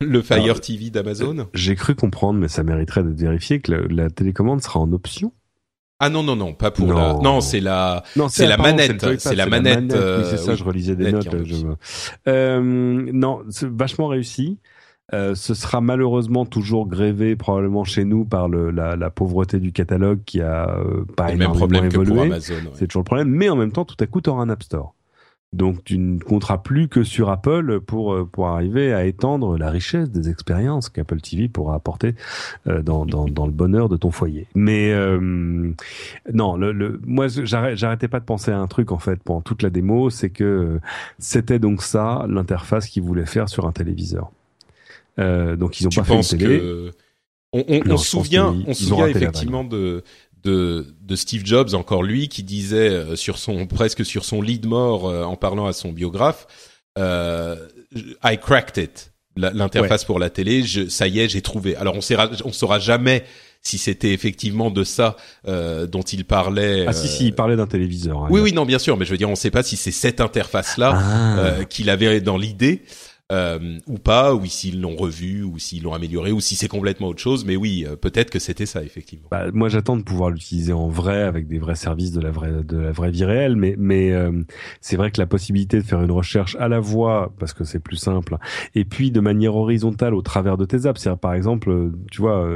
le Fire TV d'Amazon. euh, J'ai cru comprendre, mais ça mériterait d'être vérifié, que la, télécommande sera en option. Ah non non non pas pour la non. C'est la c'est la manette c'est la manette, oui, c'est ça je relisais des notes euh, non c'est vachement réussi. Euh, ce sera malheureusement toujours grévé probablement chez nous par le, la, la, pauvreté du catalogue qui a euh, pas même problème évolué. C'est toujours le problème, mais en même temps, tout à coup, tu auras un App Store. Donc tu ne compteras plus que sur Apple pour euh, pour arriver à étendre la richesse des expériences qu'Apple TV pourra apporter euh, dans, dans, dans le bonheur de ton foyer. Mais non, le, le moi j'arrêtais pas de penser à un truc en fait pendant toute la démo, c'est que c'était donc ça l'interface qu'ils voulaient faire sur un téléviseur. Euh, donc ils ont pas fait une télé. Que... On, on, on se souvient, on se souvient effectivement de, de, de Steve Jobs, encore lui, qui disait euh, sur son presque sur son lit de mort euh, en parlant à son biographe, euh, I cracked it, l'interface pour la télé, je, ça y est, j'ai trouvé. Alors on saura, on saura jamais si c'était effectivement de ça euh, dont il parlait. Ah si si, il parlait d'un téléviseur. Hein, oui oui non bien sûr, mais je veux dire on ne sait pas si c'est cette interface là ah. qu'il avait dans l'idée. Euh, ou pas, ou s'ils l'ont revu, ou s'ils l'ont amélioré, ou si c'est complètement autre chose. Mais oui, euh, peut-être que c'était ça effectivement. Bah, moi, j'attends de pouvoir l'utiliser en vrai avec des vrais services de la vraie de la vraie vie réelle. Mais mais euh, c'est vrai que la possibilité de faire une recherche à la voix parce que c'est plus simple, et puis de manière horizontale au travers de tes apps. C'est par exemple, tu vois,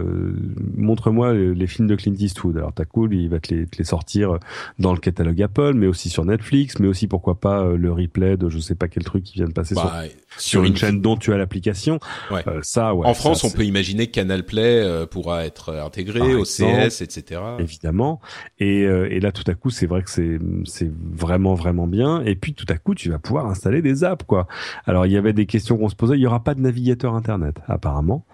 montre-moi les, films de Clint Eastwood. Alors t'as cool, il va te les, te les sortir dans le catalogue Apple, mais aussi sur Netflix, mais aussi pourquoi pas le replay de je sais pas quel truc qui vient de passer bah, sur une, chaîne dont tu as l'application. Euh, ça, ouais, en France, on peut imaginer que Canal Play euh, pourra être intégré au CS, etc. Évidemment. Et, euh, et là, tout à coup, c'est vrai que c'est c'est vraiment vraiment bien. Et puis tout à coup, tu vas pouvoir installer des apps, quoi. Alors, il y avait des questions qu'on se posait. Il y aura pas de navigateur internet, apparemment.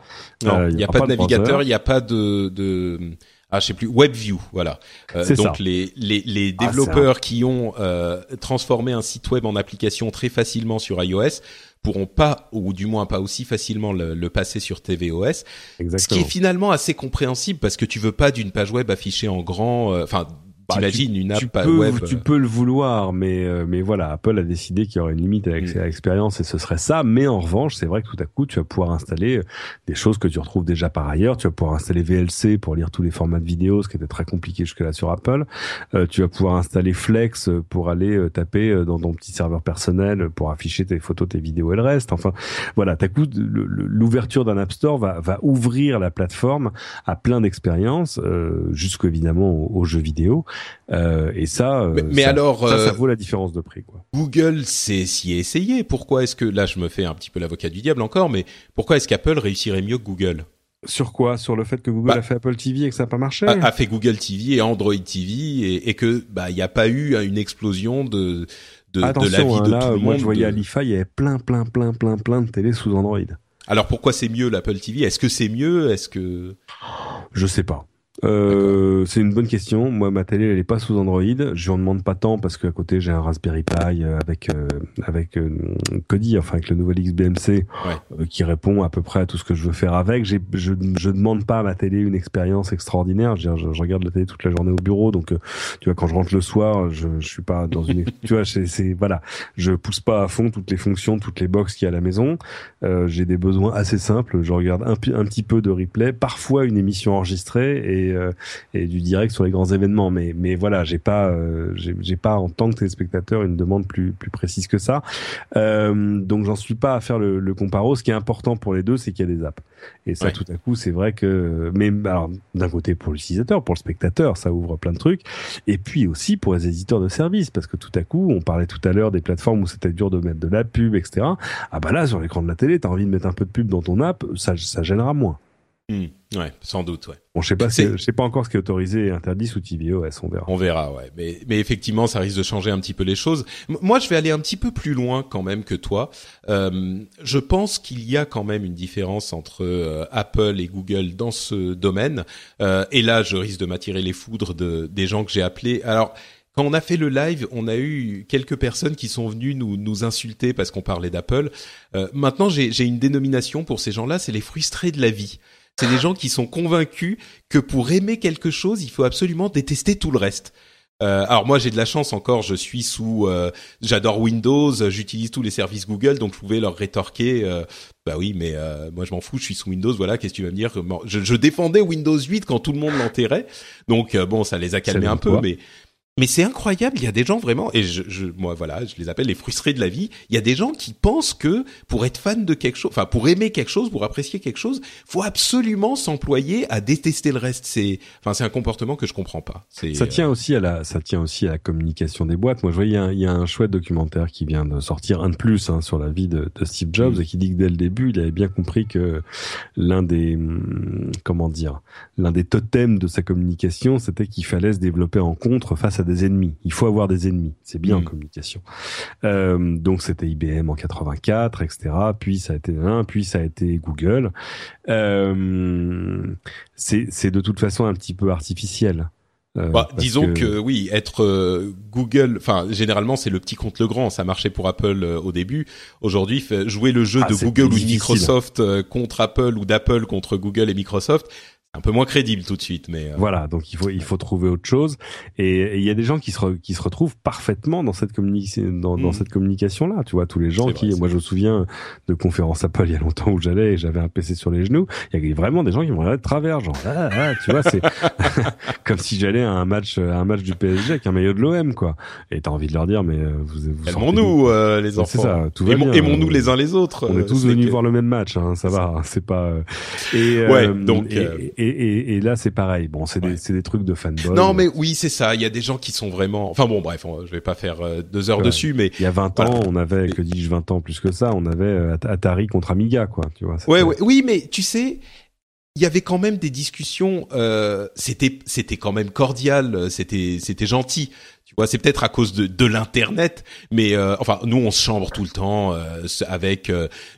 Non, il n'y a, pas, de, navigateur. Il n'y a pas de, de ah je sais plus WebView voilà euh, donc les les, les ah, développeurs qui ont euh, transformé un site web en application très facilement sur iOS pourront pas, ou du moins pas aussi facilement le, passer sur tvOS. Exactement. Ce qui est finalement assez compréhensible parce que tu veux pas d'une page web affichée en grand, euh, bah, une app tu peux, Tu peux le vouloir, mais euh, mais voilà, Apple a décidé qu'il y aurait une limite avec mm. l'expérience et ce serait ça. Mais en revanche, c'est vrai que tout à coup, tu vas pouvoir installer euh, des choses que tu retrouves déjà par ailleurs. Tu vas pouvoir installer VLC pour lire tous les formats de vidéos, ce qui était très compliqué jusque-là sur Apple. Euh, tu vas pouvoir installer Flex pour aller taper dans ton petit serveur personnel pour afficher tes photos, tes vidéos et le reste. Enfin, voilà, tout coup, l'ouverture d'un App Store va va ouvrir la plateforme à plein d'expériences, euh, jusqu'évidemment aux jeux vidéo. Euh, et ça, euh, mais, alors, ça, ça, euh, vaut la différence de prix. Quoi. Google s'est s'y essayé. Pourquoi est-ce que là, je me fais un petit peu l'avocat du diable encore, mais pourquoi est-ce qu'Apple réussirait mieux que Google? Sur quoi? Sur le fait que Google bah, a fait Apple TV et que ça n'a pas marché? a, fait Google TV et Android TV et, et que bah il n'y a pas eu une explosion de de, Attention, de la vie hein, de là, tout le moi monde. je voyais à l'IFA, il y avait plein, plein, plein, plein, plein de télé sous Android. Alors pourquoi c'est mieux l'Apple TV Est-ce que c'est mieux? Est-ce que je sais pas. Euh, c'est une bonne question. Moi, ma télé, elle est pas sous Android. Je en demande pas tant parce qu'à côté, j'ai un Raspberry Pi euh, avec euh, avec euh, Kodi, enfin avec le nouvel XBMC, euh, qui répond à peu près à tout ce que je veux faire avec. Je, je demande pas à ma télé une expérience extraordinaire. Je, je, je, regarde la télé toute la journée au bureau, donc tu vois, quand je rentre le soir, je, je suis pas dans une, tu vois, c'est, voilà, je pousse pas à fond toutes les fonctions, toutes les box qu'il y a à la maison. j'ai des besoins assez simples. Je regarde un, un petit peu de replay, parfois une émission enregistrée et euh, et, du direct sur les grands événements. Mais mais voilà, j'ai pas euh, j'ai pas en tant que téléspectateur une demande plus plus précise que ça. Euh, donc j'en suis pas à faire le, le comparo. Ce qui est important pour les deux, c'est qu'il y a des apps. Et ça, tout à coup, c'est vrai que mais alors d'un côté pour l'utilisateur, pour le spectateur, ça ouvre plein de trucs. Et puis aussi pour les éditeurs de services, parce que tout à coup, on parlait tout à l'heure des plateformes où c'était dur de mettre de la pub, etc. Ah bah là, sur l'écran de la télé, t'as envie de mettre un peu de pub dans ton app, ça ça gênera moins. Hmm. ouais, sans doute, ouais. Bon, je sais pas, je sais pas encore ce qui est autorisé et interdit sous tvOS, on verra. On verra, ouais. Mais, mais effectivement, ça risque de changer un petit peu les choses. moi, je vais aller un petit peu plus loin quand même que toi. Euh, je pense qu'il y a quand même une différence entre euh, Apple et Google dans ce domaine. Euh, et là, je risque de m'attirer les foudres de des gens que j'ai appelés. Alors. Quand on a fait le live, on a eu quelques personnes qui sont venues nous, nous insulter parce qu'on parlait d'Apple. Euh, maintenant, j'ai une dénomination pour ces gens-là, c'est les frustrés de la vie. C'est des gens qui sont convaincus que pour aimer quelque chose, il faut absolument détester tout le reste. Euh, alors moi j'ai de la chance encore, je suis sous, euh, j'adore Windows, j'utilise tous les services Google, donc je pouvais leur rétorquer, euh, bah oui, mais euh, moi je m'en fous, je suis sous Windows, voilà, qu'est-ce que tu vas me dire? Je, je, défendais Windows 8 quand tout le monde l'enterrait, donc bon ça les a calmés un peu, mais mais c'est incroyable, il y a des gens vraiment, et je, je, moi voilà, je les appelle les frustrés de la vie. Il y a des gens qui pensent que pour être fan de quelque chose, enfin pour aimer quelque chose, pour apprécier quelque chose, faut absolument s'employer à détester le reste. C'est, enfin c'est un comportement que je comprends pas. Ça tient euh, aussi à la, ça tient aussi à la communication des boîtes. Moi je vois il y a, il y a un chouette documentaire qui vient de sortir, un de plus hein, sur la vie de, de Steve Jobs mm. et qui dit que dès le début il avait bien compris que l'un des, hum, comment dire, l'un des totems de sa communication, c'était qu'il fallait se développer en contre face à des ennemis. Il faut avoir des ennemis. C'est bien en mm. communication. Euh, donc c'était IBM en 84, etc. Puis ça a été un, puis ça a été Google. Euh, c'est de toute façon un petit peu artificiel. Euh, bah, disons que... oui, être euh, Google, enfin généralement c'est le petit contre le grand. Ça marchait pour Apple euh, au début. Aujourd'hui, jouer le jeu ah, de Google ou de Microsoft contre Apple ou d'Apple contre Google et Microsoft, un peu moins crédible tout de suite, mais euh, voilà. Donc il faut il faut trouver autre chose. Et il y a des gens qui se qui se retrouvent parfaitement dans cette communication dans, dans mm. cette communication là. Tu vois tous les gens qui moi je me souviens de conférences Apple il y a longtemps où j'allais et j'avais un PC sur les genoux. Il y avait vraiment des gens qui me regardaient de travers, genre ah, ah, tu vois c'est comme si j'allais à un match à un match du PSG avec un maillot de l'OM quoi. Et t'as envie de leur dire mais euh, vous, vous aimons-nous euh, les enfants. C'est ça. Tout va Aimons-nous les uns les autres. On est tous venus voir le même match. Hein, ça va. C'est pas. Et ouais donc et, et, et, là, c'est pareil. Bon, c'est des, des, trucs de fanboy. Non, mais oui, c'est ça. Il y a des gens qui sont vraiment. Enfin bon, bref, je vais pas faire euh, deux heures dessus, mais il y a 20 ans, on avait, que dis-je, 20 ans plus que ça, on avait euh, Atari contre Amiga, quoi. Tu vois. Ouais, ouais, oui, mais tu sais. Il y avait quand même des discussions. Euh, c'était, c'était quand même cordial. C'était, c'était gentil. Tu vois, c'est peut-être à cause de, de l'internet, mais euh, enfin, nous on se chambre tout le temps avec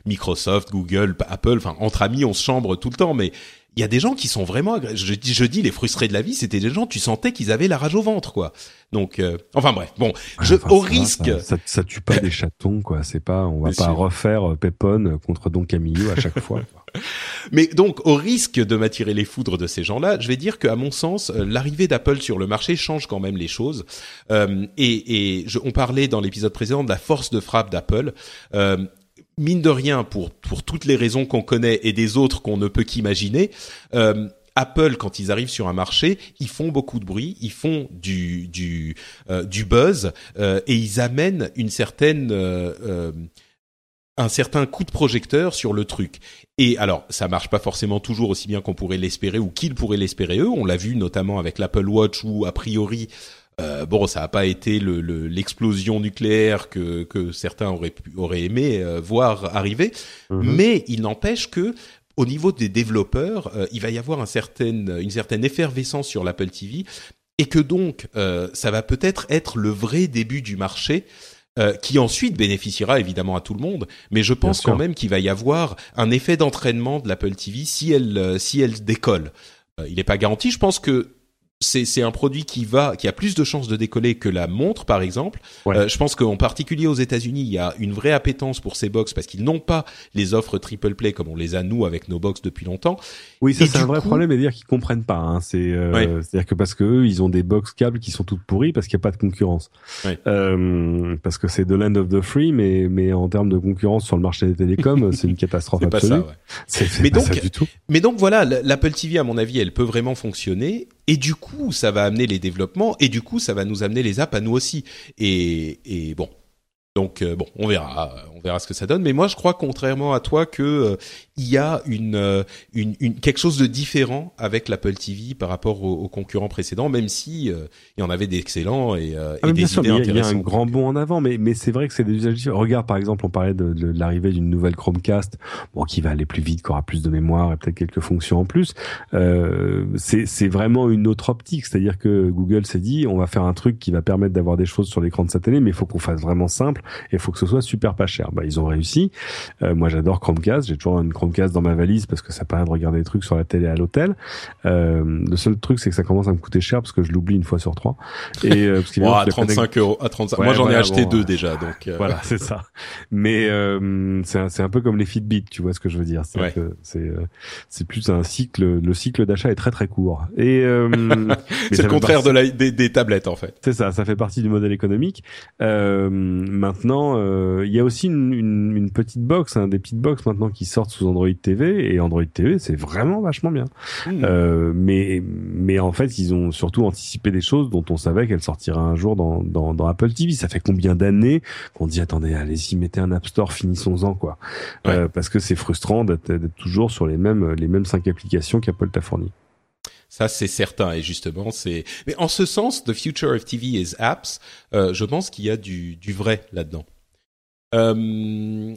Microsoft, Google, Apple. Enfin, entre amis, on se chambre tout le temps, mais il y a des gens qui sont vraiment je dis je dis les frustrés de la vie c'était des gens tu sentais qu'ils avaient la rage au ventre quoi. Donc euh, enfin bref bon je, au risque ça, ça, tue pas des chatons quoi. C'est pas on va pas refaire euh, Pépone contre Don Camillo à chaque fois mais donc au risque de m'attirer les foudres de ces gens-là je vais dire que à mon sens euh, l'arrivée d'Apple sur le marché change quand même les choses. Euh, et, et je, on parlait dans l'épisode précédent de la force de frappe d'Apple. Euh, mine de rien, pour pour toutes les raisons qu'on connaît et des autres qu'on ne peut qu'imaginer, euh, Apple, quand ils arrivent sur un marché, ils font beaucoup de bruit, ils font du du euh, du buzz euh, et ils amènent une certaine un certain coup de projecteur sur le truc. Et alors, ça marche pas forcément toujours aussi bien qu'on pourrait l'espérer ou qu'ils pourraient l'espérer eux. On l'a vu notamment avec l'Apple Watch où a priori euh, bon, ça n'a pas été l'explosion le, nucléaire que, que certains auraient, pu, auraient aimé euh, voir arriver, mhm. mais il n'empêche que au niveau des développeurs, euh, il va y avoir un certain, une certaine effervescence sur l'Apple TV et que donc euh, ça va peut-être être le vrai début du marché. qui ensuite bénéficiera évidemment à tout le monde, mais je pense quand même qu'il va y avoir un effet d'entraînement de l'Apple TV si elle si elle décolle. il n'est pas garanti. Je pense que c'est un produit qui va qui a plus de chances de décoller que la montre par exemple. Euh, je pense qu'en particulier aux États-Unis, il y a une vraie appétence pour ces box parce qu'ils n'ont pas les offres triple play comme on les a nous avec nos box depuis longtemps. Oui, ça c'est un vrai problème, et dire qu'ils comprennent pas. Hein. C'est euh, c'est-à-dire que parce que eux, ils ont des box câbles qui sont toutes pourries parce qu'il n'y a pas de concurrence. Euh, parce que c'est de land of the free, mais mais en termes de concurrence sur le marché des télécoms, c'est une catastrophe absolue. C'est pas ça, donc, ça du tout. Mais donc voilà, l'Apple TV à mon avis, elle peut vraiment fonctionner et du coup, ça va amener les développements et du coup, ça va nous amener les apps à nous aussi. Et, et bon, donc euh, bon, on verra, verra ce que ça donne. Mais moi, je crois contrairement à toi que euh, il y a une, euh, une, une, quelque chose de différent avec l'Apple TV par rapport aux, concurrents précédents, même si il y en avait des excellents et, ah, et des idées intéressantes. Il y a un grand bond en avant, mais mais c'est vrai que c'est des usages différents. Regarde, par exemple, on parlait de, de l'arrivée d'une nouvelle Chromecast, bon, qui va aller plus vite, qui aura plus de mémoire et peut-être quelques fonctions en plus. c'est c'est vraiment une autre optique, c'est-à-dire que Google s'est dit, on va faire un truc qui va permettre d'avoir des choses sur l'écran de sa télé, mais il faut qu'on fasse vraiment simple et il faut que ce soit super pas cher. Bah ils ont réussi. Euh, moi j'adore Chromecast, j'ai toujours une Chromecast dans ma valise parce que ça permet de regarder des trucs sur la télé à l'hôtel. Euh, le seul truc c'est que ça commence à me coûter cher parce que je l'oublie une fois sur trois. Et euh, parce qu'il à 35 euros, à 35. moi j'en ai acheté deux déjà donc. Euh. Voilà c'est ça. Mais euh, c'est un, peu comme les Fitbit, tu vois ce que je veux dire. C'est c'est c'est plus un cycle. Le cycle d'achat est très très court. Et c'est le contraire de la, des, des tablettes en fait. C'est ça, ça fait partie du modèle économique. maintenant euh, il y a aussi une, une, une petite box, hein, des petites box maintenant qui sortent sous Android TV et Android TV c'est vraiment vachement bien. Mmh. Euh, mais mais en fait ils ont surtout anticipé des choses dont on savait qu'elles sortiraient un jour dans, dans, dans Apple TV. Ça fait combien d'années qu'on dit attendez allez-y mettez un App Store finissons-en quoi. Euh, parce que c'est frustrant d'être toujours sur les mêmes les mêmes cinq applications qu'Apple t'a fournies. Ça, c'est certain. Et justement, c'est. Mais en ce sens, the future of TV is apps. Euh, je pense qu'il y a du, du vrai là-dedans. Euh,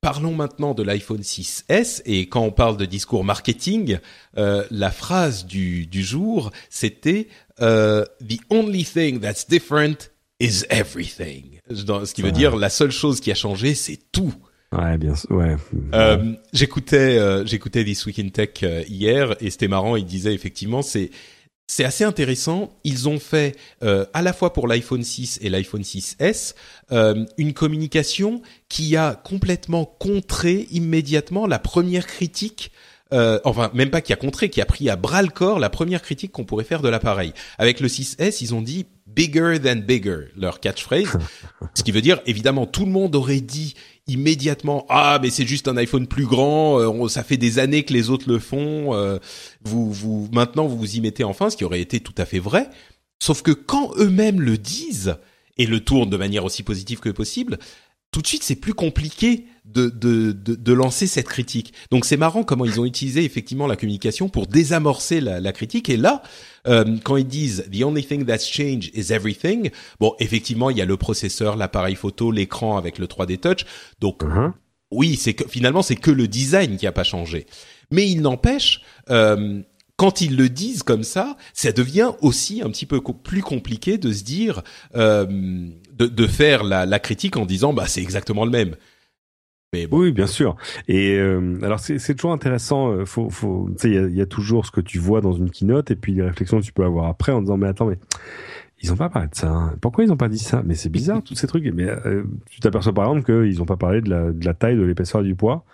parlons maintenant de l'iPhone 6S et quand on parle de discours marketing, euh, la phrase du, du jour, c'était euh, The only thing that's different is everything. Ce qui veut dire la seule chose qui a changé, c'est tout. Ouais, bien sûr. Ouais. Euh, j'écoutais, euh, j'écoutais This Week in Tech euh, hier et c'était marrant. Il disait effectivement, c'est c'est assez intéressant. Ils ont fait euh, à la fois pour l'iPhone 6 et l'iPhone 6s euh, une communication qui a complètement contré immédiatement la première critique euh, enfin même pas qui a contré, qui a pris à bras le corps la première critique qu'on pourrait faire de l'appareil. Avec le 6S, ils ont dit bigger than bigger, leur catchphrase, ce qui veut dire évidemment tout le monde aurait dit immédiatement ah mais c'est juste un iPhone plus grand, euh, ça fait des années que les autres le font, euh, vous vous maintenant vous vous y mettez enfin, ce qui aurait été tout à fait vrai. Sauf que quand eux-mêmes le disent et le tournent de manière aussi positive que possible, tout de suite c'est plus compliqué de, de, de, de, lancer cette critique. Donc c'est marrant comment ils ont utilisé effectivement la communication pour désamorcer la, la critique. Et là, euh, quand ils disent the only thing that's changed is everything, bon effectivement il y a le processeur, l'appareil photo, l'écran avec le 3D Touch. Donc uh-huh. oui, c'est que finalement c'est que le design qui a pas changé. Mais il n'empêche. Euh, quand ils le disent comme ça, ça devient aussi un petit peu plus compliqué de se dire, euh, de, de, faire la, la, critique en disant, bah c'est exactement le même. Mais Oui, bien sûr. Et euh, alors c'est toujours intéressant. Euh, faut, faut, il y a, y a, toujours ce que tu vois dans une keynote et puis les réflexions que tu peux avoir après en disant, mais attends, mais ils ont pas parlé de ça. Hein. Pourquoi ils ont pas dit ça? Mais c'est bizarre tous ces trucs. Mais euh, tu t'aperçois par exemple qu'ils ont pas parlé de la, de la taille, de l'épaisseur du poids.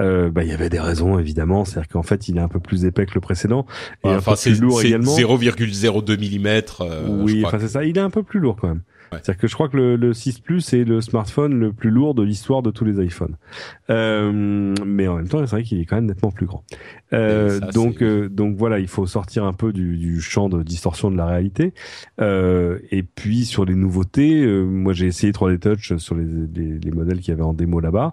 Euh, bah il y avait des raisons évidemment, c'est-à-dire qu'en fait il est un peu plus épais que le précédent et enfin, un peu plus lourd également. 0,02 mm. Euh, oui, enfin c'est ça. Il est un peu plus lourd quand même. C'est-à-dire que je crois que le, le 6 Plus est le smartphone le plus lourd de l'histoire de tous les iPhones. Euh, mais en même temps, c'est vrai qu'il est quand même nettement plus grand. Euh, donc, euh, donc voilà, il faut sortir un peu du, du champ de distorsion de la réalité. Euh, et puis sur les nouveautés, euh, moi j'ai essayé 3D Touch sur les, les, les modèles qu'il y avait en démo là-bas.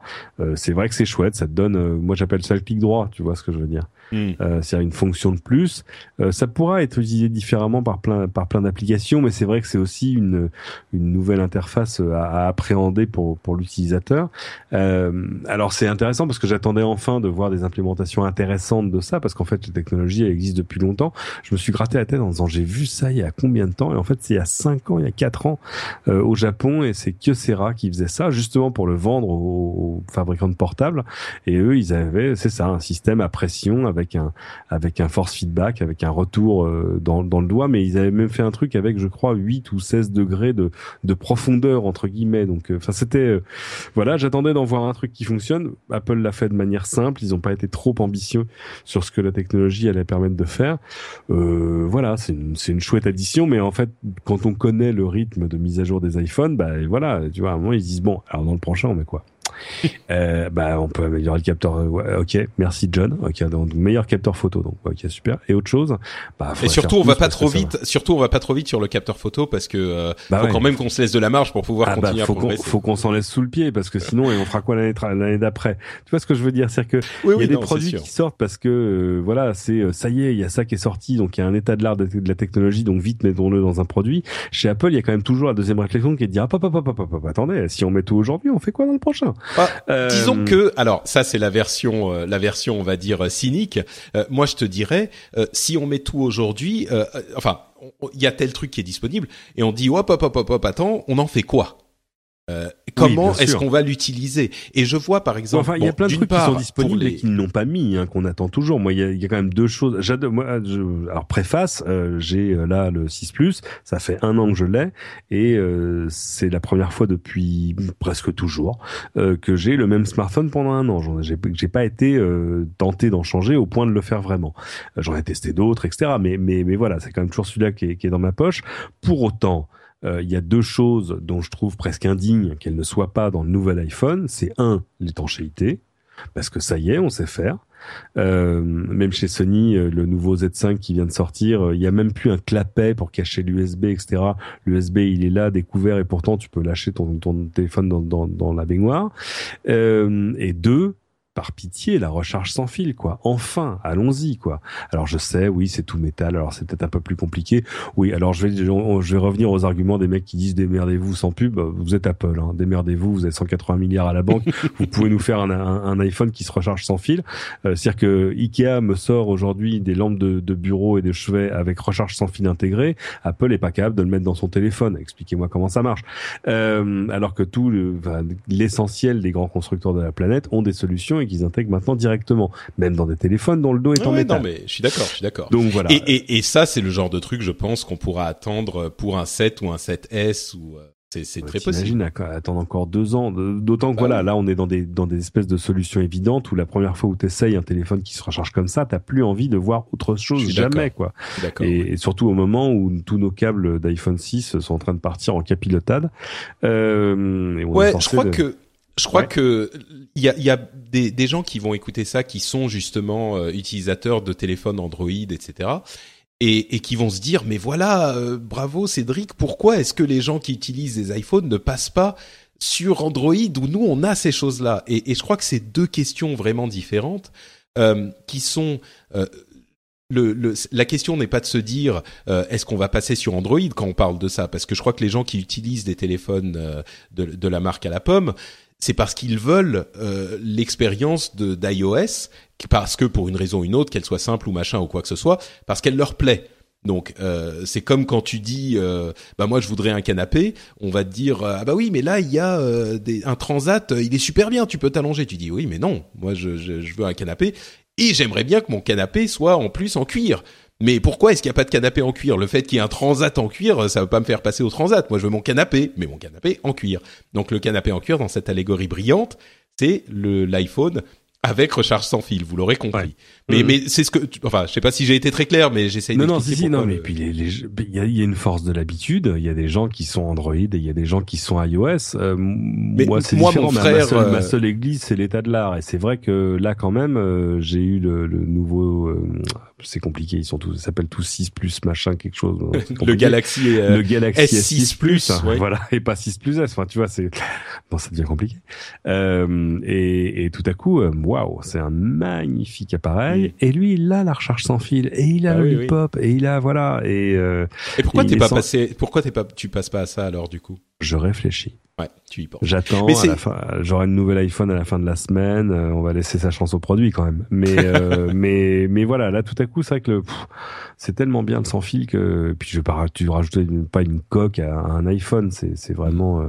c'est vrai que c'est chouette, ça te donne, moi j'appelle ça le clic droit, tu vois ce que je veux dire. Hmm. c'est une fonction de plus. ça pourra être utilisé différemment par plein par plein d'applications, mais c'est vrai que c'est aussi une une nouvelle interface à, à appréhender pour pour l'utilisateur. alors c'est intéressant parce que j'attendais enfin de voir des implémentations intéressantes de ça parce qu'en fait, la technologie elle existe depuis longtemps. Je me suis gratté la tête en disant j'ai vu ça il y a combien de temps? Et en fait, c'est il y a 5 ans, il y a 4 ans euh, au Japon et c'est Kyocera qui faisait ça justement pour le vendre aux, fabricants de portables. Et eux, ils avaient, c'est ça, un système à pression avec un avec un force feedback, avec un retour euh, dans, dans le doigt. Mais ils avaient même fait un truc avec, je crois, 8 ou 16 degrés de, de profondeur entre guillemets. Donc, euh, enfin, c'était voilà, j'attendais d'en voir un truc qui fonctionne. Apple l'a fait de manière simple. Ils n'ont pas été trop ambitieux sur ce que la technologie allait permettre de faire. Euh, voilà, c'est une, une chouette addition, mais en fait, quand on connaît le rythme de mise à jour des iPhones, bah voilà, tu vois, à un moment ils disent bon, alors dans le prochain on met quoi? euh, bah, on peut améliorer le capteur. Euh, ok, merci John. Ok, donc meilleur capteur photo. Donc ok, super. Et autre chose. Bah, et surtout, on va pas trop vite. Surtout, on va pas trop vite sur le capteur photo parce que euh, bah faut quand même qu'on se laisse de la marge pour pouvoir ah bah, continuer faut à progresser. faut qu'on s'en laisse sous le pied parce que sinon, et on fera quoi l'année l'année d'après? Tu vois ce que je veux dire? C'est que il y a des produits qui sortent parce que euh, voilà, c'est ça y est, il y a ça qui est sorti, donc il y a un état de l'art de, la technologie, donc vite mettons-le dans un produit. Chez Apple, il y a quand même toujours la deuxième réflexion qui est de dire ah, papa, papa, papa, attendez, si on met tout aujourd'hui, on fait quoi dans le prochain? Euh, disons que, alors ça c'est la version, euh, la version on va dire cynique. Euh, moi je te dirais, si on met tout aujourd'hui, enfin il y a tel truc qui est disponible et on dit hop hop hop hop hop attends, on en fait quoi? Euh, comment est-ce qu'on va l'utiliser? Et je vois par exemple, enfin, il y a plein de trucs qui sont disponibles et qui n'ont pas mis, hein, qu'on attend toujours. Moi, il y a, y a, quand même deux choses. J'adore. Moi, je, alors préface, euh, j'ai euh, là le 6 Plus. Ça fait un an que je l'ai et euh, c'est la première fois depuis presque toujours que j'ai le même smartphone pendant un an. J'ai, j'ai pas été tenté d'en changer au point de le faire vraiment. J'en ai testé d'autres, etc. Mais mais mais voilà, c'est quand même toujours celui-là qui est, qui est dans ma poche. Pour autant il y a deux choses dont je trouve presque indignes qu'elles ne soient pas dans le nouvel iPhone. C'est un, l'étanchéité, parce que ça y est, on sait faire. Euh, même chez Sony, euh, le nouveau Z5 qui vient de sortir, il y a même plus un clapet pour cacher l'USB, etc. L'USB, il est là, découvert, et pourtant tu peux lâcher ton, téléphone dans, dans, dans la baignoire. et deux, par pitié, la recharge sans fil, quoi. Enfin, allons-y, quoi. Alors je sais, oui, c'est tout métal, alors c'est peut-être un peu plus compliqué. Oui, alors je vais, je vais revenir aux arguments des mecs qui disent démerdez-vous sans pub. Vous êtes Apple, hein. démerdez-vous, vous avez 180 milliards à la banque, vous pouvez nous faire un, un, iPhone qui se recharge sans fil. Euh, C'est-à-dire que Ikea me sort aujourd'hui des lampes de, de, bureau et de chevet avec recharge sans fil intégré. Apple est pas capable de le mettre dans son téléphone. Expliquez-moi comment ça marche. Euh, alors que tout l'essentiel des grands constructeurs de la planète ont des solutions qu'ils intègrent maintenant directement, même dans des téléphones dont le dos est en métal. Non, mais je suis d'accord, je suis d'accord. Donc voilà. Et, et, et ça, c'est le genre de truc, je pense, qu'on pourra attendre pour un 7 ou un 7S ou. Euh, C'est très possible. Attendre encore deux ans. D'autant que bah voilà, là on est dans des dans des espèces de solutions évidentes où la première fois où tu essayes un téléphone qui se recharge comme ça, t'as plus envie de voir autre chose jamais quoi. Et, et, surtout au moment où tous nos câbles d'iPhone 6 sont en train de partir en capilotade. Euh, ouais, je crois que je crois que il y a, y a des, des, gens qui vont écouter ça, qui sont justement euh, utilisateurs de téléphones Android, etc. Et, et qui vont se dire, mais voilà, euh, bravo Cédric, pourquoi est-ce que les gens qui utilisent des iPhones ne passent pas sur Android où nous on a ces choses-là? Et, et, je crois que c'est deux questions vraiment différentes euh, qui sont euh, le, le, la question n'est pas de se dire euh, est-ce qu'on va passer sur Android quand on parle de ça, parce que je crois que les gens qui utilisent des téléphones de, de, la marque à la pomme, c'est parce qu'ils veulent euh, l'expérience de d'iOS, parce que pour une raison ou une autre, qu'elle soit simple ou machin ou quoi que ce soit, parce qu'elle leur plaît. Donc euh, c'est comme quand tu dis euh, bah moi je voudrais un canapé, on va te dire ah bah oui mais là il y a un transat, il est super bien, tu peux t'allonger. Tu dis oui mais non, moi je, je, je veux un canapé et j'aimerais bien que mon canapé soit en plus en cuir. Mais pourquoi est-ce qu'il n'y a pas de canapé en cuir? Le fait qu'il y ait un transat en cuir, ça ne va pas me faire passer au transat. Moi, je veux mon canapé, mais mon canapé en cuir. Donc le canapé en cuir, dans cette allégorie brillante, c'est l'iPhone avec recharge sans fil, vous l'aurez compris. Mais, mm. mais c'est ce que, enfin, je sais pas si j'ai été très clair, mais j'essaye. Non, non, si, si, non, mais puis il y, a, y a une force de l'habitude. Il y a des gens qui sont Android et il y a des gens qui sont iOS. Euh, mais moi, c'est différent. Mon frère, ma, euh, seule, église, c'est l'état de l'art. Et c'est vrai que là, quand même, euh, j'ai eu le, le nouveau. c'est compliqué. Ils sont tous, s'appellent tous 6 plus machin quelque chose. le Galaxy, le Galaxy S6, plus, voilà, et pas 6 plus S. Enfin, tu vois, c'est bon, ça devient compliqué. et, et tout à coup, waouh, c'est un magnifique appareil. Et lui, il a la recharge sans fil, et il a ah le hip-hop, et il a voilà. Et, euh, et pourquoi t'es pas passé Pourquoi t'es pas Tu passes pas à ça alors du coup? Je réfléchis. Ouais, tu y penses. J'attends. J'aurai une nouvelle iPhone à la fin de la semaine. Euh, on va laisser sa chance au produit quand même. Mais euh, mais mais voilà, là tout à coup, c'est vrai que c'est tellement bien le sans fil que puis je vais pas tu rajouter pas une coque à, un iPhone. C'est c'est vraiment. Euh,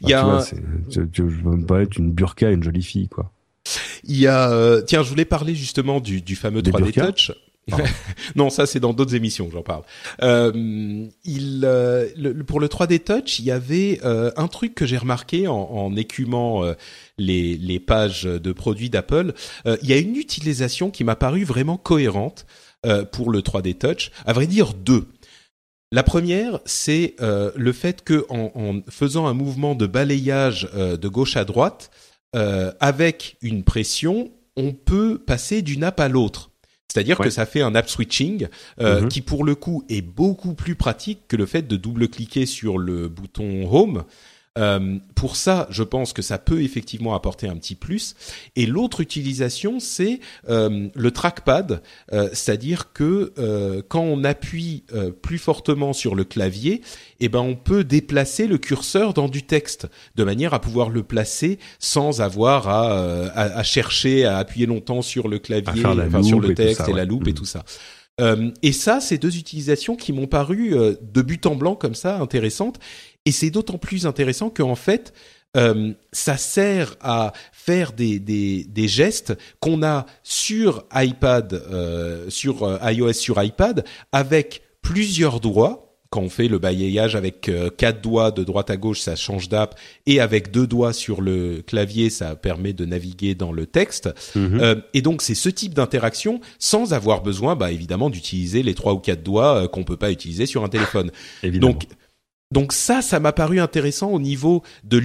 il y a. Tu, vois, tu, veux pas être une burqa, une jolie fille quoi. Il y a, euh, tiens, je voulais parler justement du, du fameux 3D Touch. non, ça c'est dans d'autres émissions, j'en parle. Euh, il, euh, pour le 3D Touch, il y avait euh, un truc que j'ai remarqué en, en écumant les, les, pages de produits d'Apple. il y a une utilisation qui m'a paru vraiment cohérente pour le 3D Touch. À vrai dire, deux. La première, c'est le fait que en, en, faisant un mouvement de balayage de gauche à droite, euh, avec une pression, on peut passer d'une app à l'autre. C'est-à-dire que ça fait un app switching euh, mhm. qui pour le coup est beaucoup plus pratique que le fait de double-cliquer sur le bouton Home euh, pour ça, je pense que ça peut effectivement apporter un petit plus. Et l'autre utilisation, c'est euh, le trackpad, euh, c'est-à-dire que euh, quand on appuie euh, plus fortement sur le clavier, eh ben on peut déplacer le curseur dans du texte de manière à pouvoir le placer sans avoir à, à, à chercher à appuyer longtemps sur le clavier, enfin sur le texte et, la loupe et mhm. tout ça. Euh, et ça, c'est deux utilisations qui m'ont paru de but en blanc comme ça intéressantes. Et c'est d'autant plus intéressant qu'en fait, euh, ça sert à faire des, des, des gestes qu'on a sur iPad, euh, sur euh, iOS sur iPad, avec plusieurs doigts. Quand on fait le balayage avec euh, quatre doigts de droite à gauche, ça change d'app, et avec deux doigts sur le clavier, ça permet de naviguer dans le texte. Mhm. Euh, et donc c'est ce type d'interaction sans avoir besoin, bah, évidemment, d'utiliser les trois ou quatre doigts qu'on peut pas utiliser sur un téléphone. évidemment. Donc donc ça, ça m'a paru intéressant au niveau de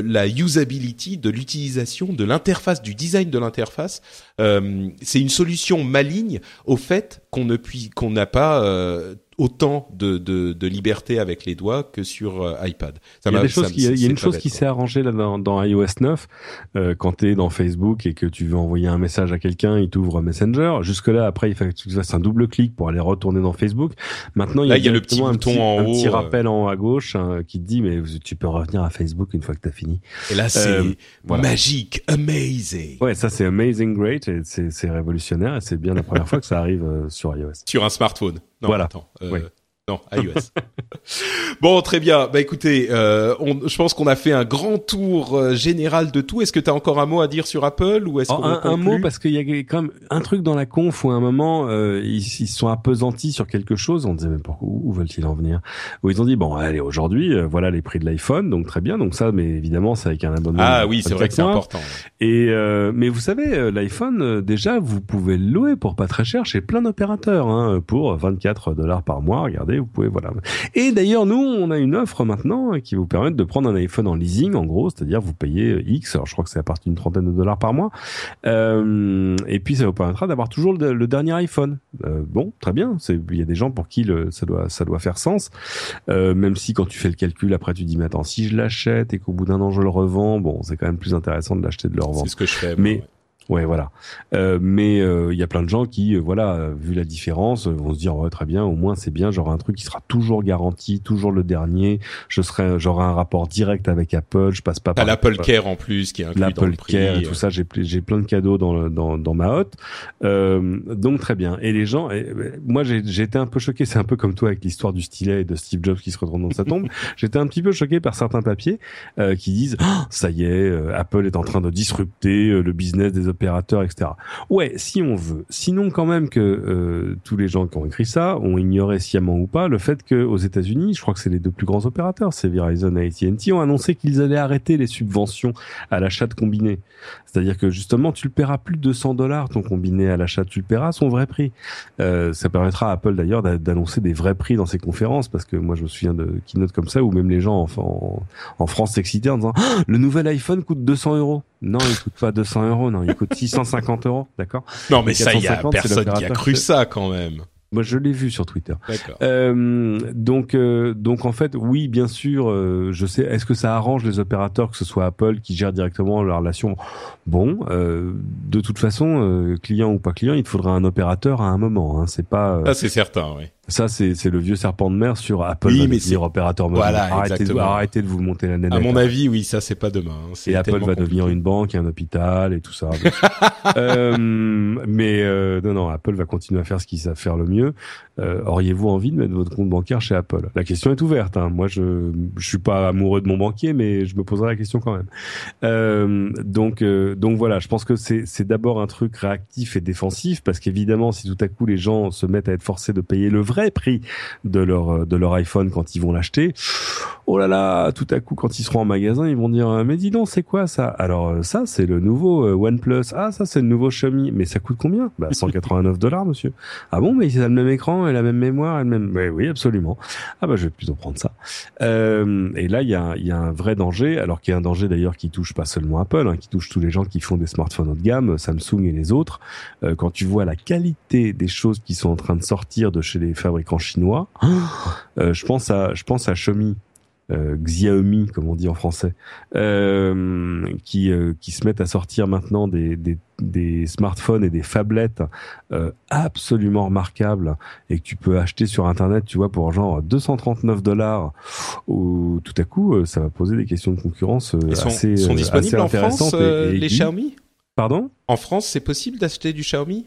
la usability, de l'utilisation, de l'interface, du design de l'interface. Euh, c'est une solution maligne au fait qu'on ne qu'on n'a pas euh, autant de, de, de, liberté avec les doigts que sur euh, iPad. Ça il y a, des choses qui, il y a une chose qui s'est arrangée là dans, dans iOS 9 euh, quand tu es dans Facebook et que tu veux envoyer un message à quelqu'un, il t'ouvre Messenger. Jusque là, après, il faut que tu fasses un double clic pour aller retourner dans Facebook. Maintenant, il y a, y a le petit bouton en haut, un petit rappel en haut à gauche hein, qui te dit mais tu peux revenir à Facebook une fois que tu as fini. Et là, c'est magique, amazing. Ouais, ça c'est amazing, great, c'est révolutionnaire et c'est bien la première fois que ça arrive sur iOS. Sur un smartphone. Voilà. Euh, Non, iOS. bon, très bien. Bah écoutez, euh, on, je pense qu'on a fait un grand tour euh, général de tout. Est-ce que tu as encore un mot à dire sur Apple ou est-ce oh, un, un, mot parce qu'il y a quand même un truc dans la conf où à un moment euh, ils, ils sont appesantis sur quelque chose. On disait mais pourquoi où veulent-ils en venir? Où ils ont dit bon allez aujourd'hui euh, voilà les prix de l'iPhone donc très bien donc ça mais évidemment c'est avec un abonnement. Ah oui c'est vrai que c'est important. Et euh, mais vous savez l'iPhone déjà vous pouvez le louer pour pas très cher chez plein d'opérateurs hein, pour 24 dollars par mois. Regardez vous pouvez voilà. Et d'ailleurs, nous, on a une offre maintenant qui vous permet de prendre un iPhone en leasing, en gros, c'est-à-dire vous payez X, alors je crois que c'est à partir d'une trentaine de dollars par mois, euh, et puis ça vous permettra d'avoir toujours le, dernier iPhone. Euh, bon, très bien, il y a des gens pour qui le, ça doit ça doit faire sens, euh, même si quand tu fais le calcul, après tu dis, mais attends, si je l'achète et qu'au bout d'un an je le revends, bon, c'est quand même plus intéressant de l'acheter de le revendre. C'est ce que je fais. Mais Ouais, voilà. Euh, mais euh, il y a plein de gens qui, euh, voilà, vu la différence, vont se dire ouais, très bien, au moins c'est bien, j'aurai un truc qui sera toujours garanti, toujours le dernier. Je serai, j'aurai un rapport direct avec Apple. Je passe pas par l'Apple Care en plus qui est inclus l'Apple Care et tout ça. J'ai j'ai plein de cadeaux dans dans dans ma hotte. donc très bien. Et les gens, moi j'ai été un peu choqué. C'est un peu comme toi avec l'histoire du stylet et de Steve Jobs qui se retourne dans sa tombe. J'étais un petit peu choqué par certains papiers qui disent oh, ça y est, Apple est en train de disrupter le business des Ouais, si on veut. Sinon, quand même que euh, tous les gens qui ont écrit ça ont ignoré sciemment ou pas le fait que aux États-Unis, je crois que c'est les deux plus grands opérateurs, c'est Verizon et AT&T, ont annoncé qu'ils allaient arrêter les subventions à l'achat de combinés. C'est-à-dire que justement, tu le paieras plus de 200 dollars ton combiné à l'achat, tu le paieras son vrai prix. Euh, ça permettra à Apple d'ailleurs d'annoncer des vrais prix dans ses conférences, parce que moi je me souviens de keynote comme ça où même les gens en, en, France s'excitaient en disant ah, le nouvel iPhone coûte 200 euros. Non, il coûte pas 200 euros, non, il coûte 650 euros, d'accord Non, mais ça, il y a personne qui a cru ça quand même. Moi, je l'ai vu sur Twitter. Euh, donc, euh, donc en fait, oui, bien sûr, euh, je sais. Est-ce que ça arrange les opérateurs que ce soit Apple qui gère directement la relation? Bon, euh, de toute façon, euh, client ou pas client, il te faudra un opérateur à un moment. Hein, c'est pas. ah, c'est certain, oui. Ça, c'est, c'est le vieux serpent de mer sur Apple. Oui, mais c'est opérateur mobile. Voilà, arrêtez, de, arrêtez de vous monter la nénette. À mon avis, oui, ça, c'est pas demain. Hein. Et Apple va devenir une banque et un hôpital et tout ça. euh, mais euh, non, non, Apple va continuer à faire ce qu'ils savent faire le mieux. Euh, auriez-vous envie de mettre votre compte bancaire chez Apple? La question est ouverte. Hein. Moi, je je suis pas amoureux de mon banquier, mais je me poserai la question quand même. Euh, donc, euh, donc voilà, je pense que c'est c'est d'abord un truc réactif et défensif parce qu'évidemment, si tout à coup les gens se mettent à être forcés de payer le vrai vrai prix de leur de leur iPhone quand ils vont l'acheter. Oh là là, tout à coup quand ils seront en magasin, ils vont dire mais dis donc c'est quoi ça? Alors euh, ça c'est le nouveau euh, OnePlus. Ah ça c'est le nouveau Xiaomi. Mais ça coûte combien? Bah 189 dollars monsieur. Ah bon mais a le même écran et la même mémoire et le même. Oui, oui absolument. Ah bah je vais plutôt prendre ça. Euh, et là il y a il y a un vrai danger alors qu'il y a un danger d'ailleurs qui touche pas seulement Apple, hein, qui touche tous les gens qui font des smartphones haut de gamme, Samsung et les autres. Euh, quand tu vois la qualité des choses qui sont en train de sortir de chez les fabricants chinois. Euh, je pense à je pense à Xiaomi. Euh, Xiaomi comme on dit en français, euh, qui euh, qui se mettent à sortir maintenant des, des, des smartphones et des phablettes absolument remarquables et que tu peux acheter sur internet, tu vois, pour genre 239 dollars. Ou tout à coup, ça va poser des questions de concurrence sont, assez, sont disponibles en France les Xiaomi? Pardon? En France, c'est possible d'acheter du Xiaomi?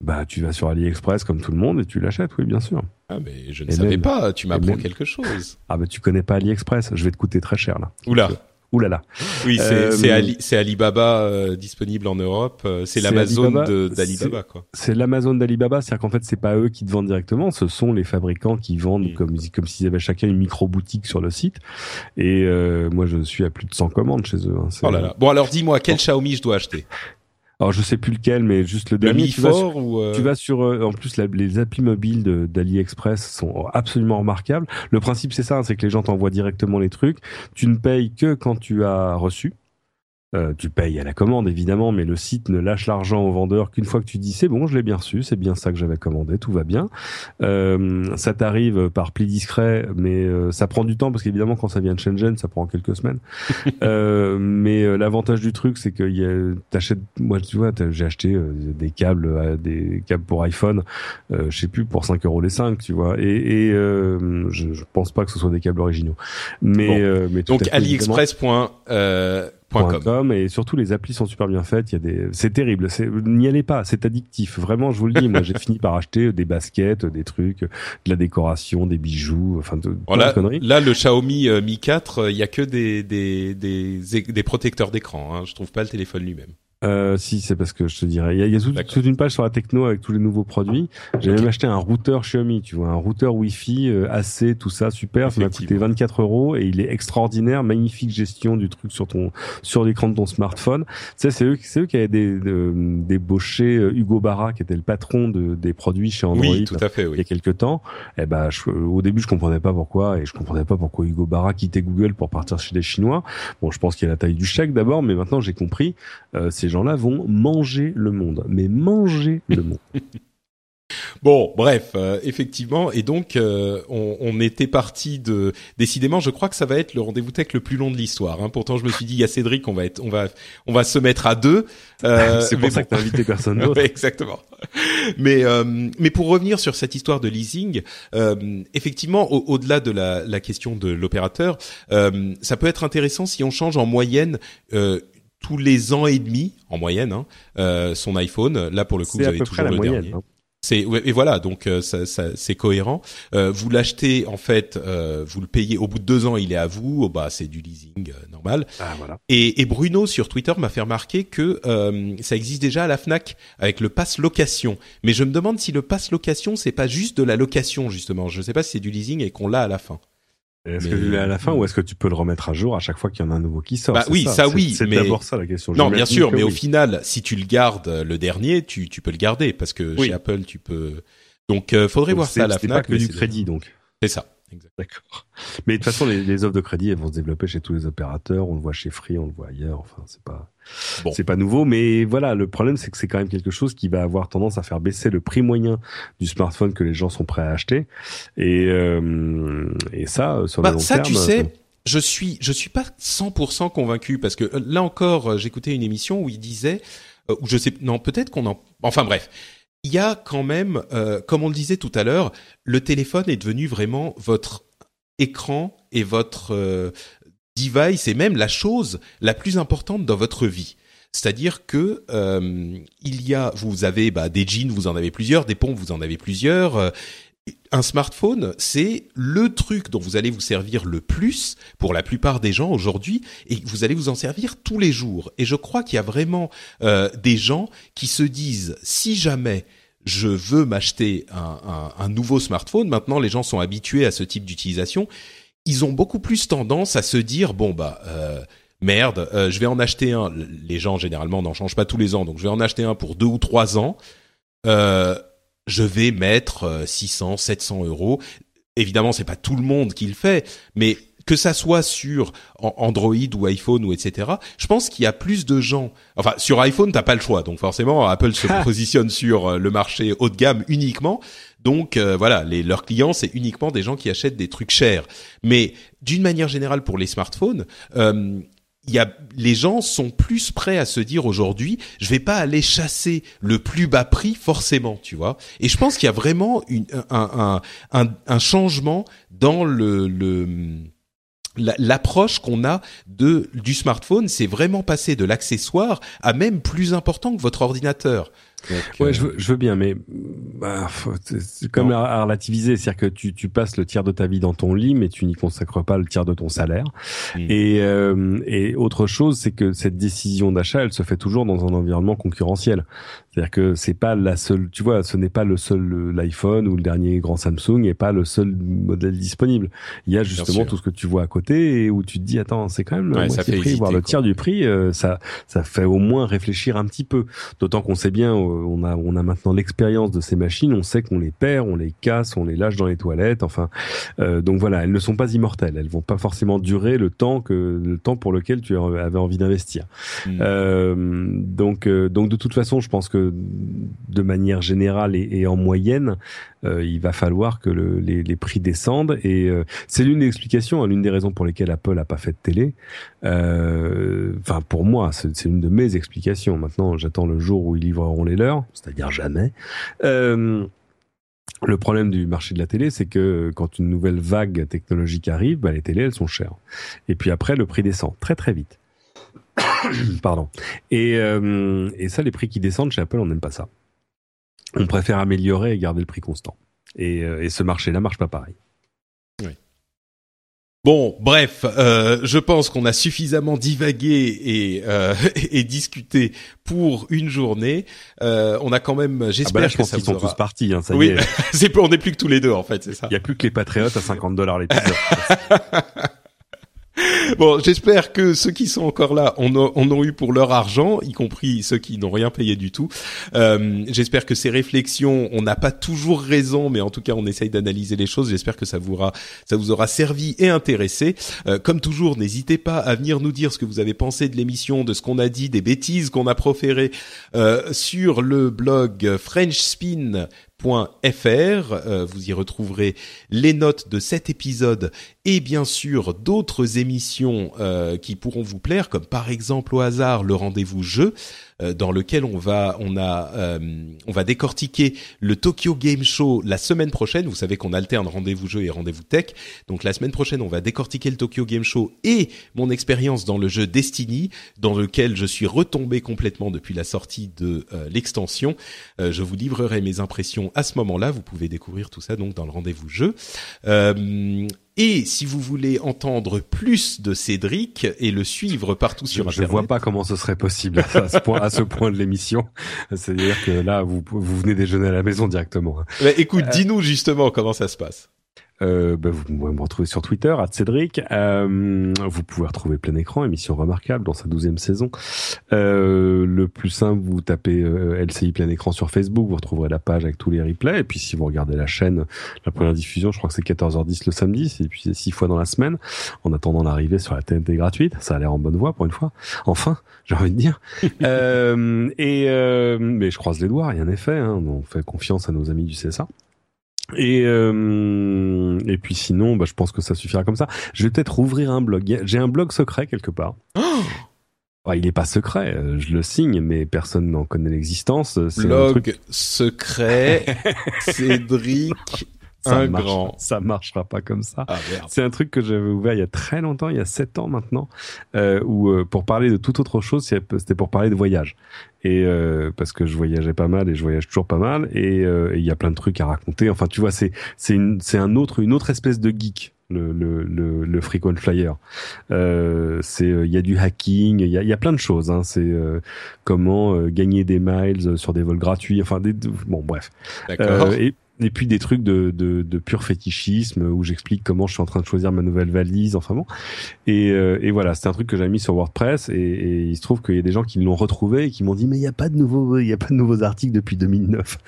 Bah, tu vas sur AliExpress comme tout le monde et tu l'achètes, oui, bien sûr. Ah, mais je ne savais pas, tu m'apprends quelque chose. Ah, bah, tu connais pas AliExpress, je vais te coûter très cher, là. Oula. Ouh là Oui, c'est euh, Ali, Alibaba euh, disponible en Europe. Euh, c'est l'Amazon d'Alibaba, quoi. C'est l'Amazon d'Alibaba, c'est-à-dire qu'en fait, c'est pas eux qui te vendent directement, ce sont les fabricants qui vendent mm. comme comme s'ils avaient chacun une micro boutique sur le site. Et moi, je suis à plus de 100 commandes chez eux. Hein, oh là là. Bon, alors dis-moi, quel Xiaomi je dois acheter? Alors je sais plus lequel, mais juste le dernier. Tu vas sur, ou euh... tu vas sur euh, en plus les applis mobiles d'AliExpress sont absolument remarquables. Le principe c'est ça, hein, c'est que les gens t'envoient directement les trucs. Tu ne payes que quand tu as reçu. Euh, tu payes à la commande évidemment, mais le site ne lâche l'argent au vendeur qu'une fois que tu dis c'est bon, je l'ai bien reçu, c'est bien ça que j'avais commandé, tout va bien. Euh, ça t'arrive par pli discret, mais euh, ça prend du temps parce qu'évidemment quand ça vient de Shenzhen, ça prend quelques semaines. Euh, mais l'avantage du truc, c'est que t'achètes, moi tu vois, j'ai acheté des câbles, des câbles pour iPhone, je sais plus pour 5 euros les 5, tu vois, et, et je, je, pense pas que ce soit des câbles originaux. Mais, mais donc AliExpress Com. et surtout les applis sont super bien faites. Il y a des, c'est terrible. N'y allez pas, c'est addictif. Vraiment, je vous le dis. moi, j'ai fini par acheter des baskets, des trucs, de la décoration, des bijoux, enfin de voilà, conneries. Là, le Xiaomi euh, Mi 4, euh, il y a que des des des, des protecteurs d'écran. Hein. Je trouve pas le téléphone lui-même. Euh, si, c'est parce que je te dirais. Il y a, il y a toute, une page sur la techno avec tous les nouveaux produits. J'ai même acheté un routeur Xiaomi, tu vois, un routeur Wi-Fi euh, AC, tout ça, super. Ça m'a coûté 24 euros et il est extraordinaire, magnifique gestion du truc sur ton sur l'écran de ton smartphone. Tu sais, c'est eux, c'est eux qui avaient des, débauché euh, Hugo Barra, qui était le patron de, des produits chez Android. Oui, tout à fait. Oui. Il y a quelques temps. Et eh ben, au début, je comprenais pas pourquoi et je comprenais pas pourquoi Hugo Barra quittait Google pour partir chez les Chinois. Bon, je pense qu'il y a la taille du chèque d'abord, mais maintenant j'ai compris. Euh, ces gens-là vont manger le monde, mais manger le monde. Bon, bref, euh, effectivement, et donc euh, on, on, était parti de. Décidément, je crois que ça va être le rendez-vous tech le plus long de l'histoire. Hein. Pourtant, je me suis dit, il y a Cédric, on va être, on va, on va se mettre à deux. Euh, C'est pour ça que t'as invité personne d'autre. exactement. Mais mais pour revenir sur cette histoire de leasing, effectivement, au-delà de la, la, question de l'opérateur, ça peut être intéressant si on change en moyenne tous les ans et demi en moyenne hein, euh, son iPhone. Là pour le coup vous avez toujours le moyenne, dernier. Hein. C'est et voilà donc euh, ça, ça c'est cohérent. Euh, vous l'achetez en fait, euh, vous le payez au bout de deux ans, il est à vous. Oh, bah c'est du leasing euh, normal. Ah, voilà. et, et, Bruno sur Twitter m'a fait remarquer que ça existe déjà à la Fnac avec le pass location. Mais je me demande si le pass location c'est pas juste de la location justement. Je sais pas si c'est du leasing et qu'on l'a à la fin. Est-ce que tu l'as à la fin ou est-ce que tu peux le remettre à jour à chaque fois qu'il y en a un nouveau qui sort? Bah oui, ça, oui. C'est d'abord ça la question. Non, bien sûr, mais au final, si tu le gardes le dernier, tu, tu peux le garder parce que chez Apple, tu peux. Donc, euh, faudrait voir ça à la Fnac. C'est pas que du crédit, donc. C'est ça. D'accord. Mais de toute façon, les, les, offres de crédit, elles vont se développer chez tous les opérateurs. On le voit chez Free, on le voit ailleurs. Enfin, c'est pas, bon. c'est pas nouveau. Mais voilà, le problème, c'est que c'est quand même quelque chose qui va avoir tendance à faire baisser le prix moyen du smartphone que les gens sont prêts à acheter. Et, euh, et ça, sur bah, le long ça, terme. tu sais, je suis, je suis pas 100% convaincu parce que euh, là encore, euh, j'écoutais une émission où il disait, euh, ou je sais, non, peut-être qu'on en, enfin bref il y a quand même, euh, comme on le disait tout à l'heure, le téléphone est devenu vraiment votre écran et votre euh, device et même la chose la plus importante dans votre vie. C'est-à-dire que euh, il y a, vous avez bah, des jeans, vous en avez plusieurs, des pompes, vous en avez plusieurs. Un smartphone, c'est le truc dont vous allez vous servir le plus pour la plupart des gens aujourd'hui, et vous allez vous en servir tous les jours. Et je crois qu'il y a vraiment euh, des gens qui se disent, si jamais je veux m'acheter un, nouveau smartphone, maintenant les gens sont habitués à ce type d'utilisation, ils ont beaucoup plus tendance à se dire, bon bah... Euh, merde, euh, je vais en acheter un. Les gens généralement n'en changent pas tous les ans, donc je vais en acheter un pour deux ou trois ans. Je vais mettre 600, euh, 700 euros. Évidemment, c'est pas tout le monde qui le fait, mais que ça soit sur Android ou iPhone ou etc. Je pense qu'il y a plus de gens. Enfin, sur iPhone, t'as pas le choix, donc forcément, Apple se positionne sur euh, le marché haut de gamme uniquement. Donc euh, voilà, les, leurs clients, c'est uniquement des gens qui achètent des trucs chers. Mais d'une manière générale, pour les smartphones, euh, y a, les gens sont plus prêts à se dire aujourd'hui, je vais pas aller chasser le plus bas prix forcément, tu vois. Et je pense qu'il y a vraiment une, un, un, un, un, changement dans le, le l'approche qu'on a de du smartphone, c'est vraiment passer de l'accessoire à même plus important que votre ordinateur. Donc, ouais, euh... je, veux, je, veux, bien, mais bah, c'est comme à, relativiser, c'est-à-dire que tu, tu passes le tiers de ta vie dans ton lit, mais tu n'y consacres pas le tiers de ton salaire. Mmh. Et, euh, et autre chose, c'est que cette décision d'achat, elle se fait toujours dans un environnement concurrentiel. C'est-à-dire que c'est pas la seule, tu vois, ce n'est pas le seul l'iPhone ou le dernier grand Samsung et pas le seul modèle disponible. Il y a justement tout ce que tu vois à côté et où tu te dis attends, c'est quand même ouais, ça prix, voire le tiers du prix, euh, ça ça fait au moins réfléchir un petit peu. D'autant qu'on sait bien, euh, on a on a maintenant l'expérience de ces machines, on sait qu'on les perd, on les casse, on les lâche dans les toilettes, enfin euh, donc voilà, elles ne sont pas immortelles, elles vont pas forcément durer le temps que le temps pour lequel tu avais envie d'investir. Mmh. donc donc de toute façon, je pense que de manière générale et, en moyenne, euh, il va falloir que le, les, prix descendent. Et euh, c'est l'une des explications, hein, l'une des raisons pour lesquelles Apple a pas fait de télé. Euh, enfin, pour moi, c'est une de mes explications. Maintenant, j'attends le jour où ils livreront les leurs, c'est-à-dire jamais. Le problème du marché de la télé, c'est que quand une nouvelle vague technologique arrive, bah, les télés, elles sont chères. Et puis après, le prix descend très très vite. Pardon. Et, euh, et ça, les prix qui descendent chez Apple, on n'aime pas ça. On préfère améliorer et garder le prix constant. Et, euh, et ce marché-là marche pas pareil. Bon, bref, euh, je pense qu'on a suffisamment divagué et, euh, et discuté pour une journée. Euh, on a quand même, j'espère Ah bah là, je que pense ça qu'ils vous sont aura- tous partis. Hein, ça Oui, y est. c'est on n'est plus que tous les deux en fait, c'est ça. Il y a plus que les patriotes à 50 dollars l'épisode. Bon, j'espère que ceux qui sont encore là en ont, ont eu pour leur argent, y compris ceux qui n'ont rien payé du tout. Euh, j'espère que ces réflexions, on n'a pas toujours raison, mais en tout cas, on essaye d'analyser les choses. J'espère que ça vous aura, ça vous aura servi et intéressé. Euh, comme toujours, n'hésitez pas à venir nous dire ce que vous avez pensé de l'émission, de ce qu'on a dit, des bêtises qu'on a proférées euh, sur le blog FrenchSpin. Euh, vous y retrouverez les notes de cet épisode et bien sûr d'autres émissions euh, qui pourront vous plaire, comme par exemple au hasard le rendez-vous jeu, dans lequel on va on a euh, on va décortiquer le Tokyo Game Show la semaine prochaine. Vous savez qu'on alterne rendez-vous jeu et rendez-vous tech. Donc la semaine prochaine, on va décortiquer le Tokyo Game Show et mon expérience dans le jeu Destiny, dans lequel je suis retombé complètement depuis la sortie de euh, l'extension. Euh, je vous livrerai mes impressions à ce moment-là. Vous pouvez découvrir tout ça donc dans le rendez-vous jeu. Euh, et si vous voulez entendre plus de Cédric et le suivre partout Je, sur je Internet, vois pas comment ce serait possible à ce point, à ce point de l'émission. C'est-à-dire que là, vous, vous venez déjeuner à la maison directement. Bah, écoute, dis-nous justement comment ça se passe. Euh, bah, vous pouvez me retrouver sur Twitter, à Cédric. Euh, vous pouvez retrouver Plein Écran, émission remarquable dans sa douzième saison. Euh, le plus simple, vous tapez euh, LCI Plein Écran sur Facebook, vous retrouverez la page avec tous les replays. Et puis si vous regardez la chaîne, la première diffusion, je crois que c'est 14h10 le samedi, et puis c'est six fois dans la semaine, en attendant l'arrivée sur la TNT gratuite. Ça a l'air en bonne voie pour une fois. Enfin, j'ai envie de dire. euh, et euh, mais je croise les doigts, rien n'est fait. Hein, on fait confiance à nos amis du CSA. Et euh, et puis sinon, bah, je pense que ça suffira comme ça. Je vais peut-être rouvrir un blog. J'ai un blog secret quelque part. Ah, il est pas secret, euh, je le signe, mais personne n'en connaît l'existence. Truc- Blog secret, Cédric, ça un marche- grand. Ça marchera pas comme ça. Ah. C'est un truc que j'avais ouvert il y a très longtemps, il y a sept ans maintenant, euh, où euh, pour parler de toute autre chose, c'était pour parler de voyage. Et euh, parce que je voyageais pas mal et je voyage toujours pas mal, et euh, il y a plein de trucs à raconter. Enfin, tu vois, c'est c'est une c'est un autre une autre espèce de geek. Le, le, le, le frequent flyer, euh, c'est euh, il y a du hacking, il y a, il y a plein de choses. Hein, c'est euh, comment gagner des miles sur des vols gratuits. Enfin, des, bon, bref. D'accord. Et, et puis des trucs de, de, de pur fétichisme où j'explique comment je suis en train de choisir ma nouvelle valise. Enfin bon. Et, euh, et voilà, c'est un truc que j'ai mis sur WordPress et, et il se trouve qu'il y a des gens qui l'ont retrouvé et qui m'ont dit mais il n'y a pas de nouveaux, il y a pas de nouveaux articles depuis 2009.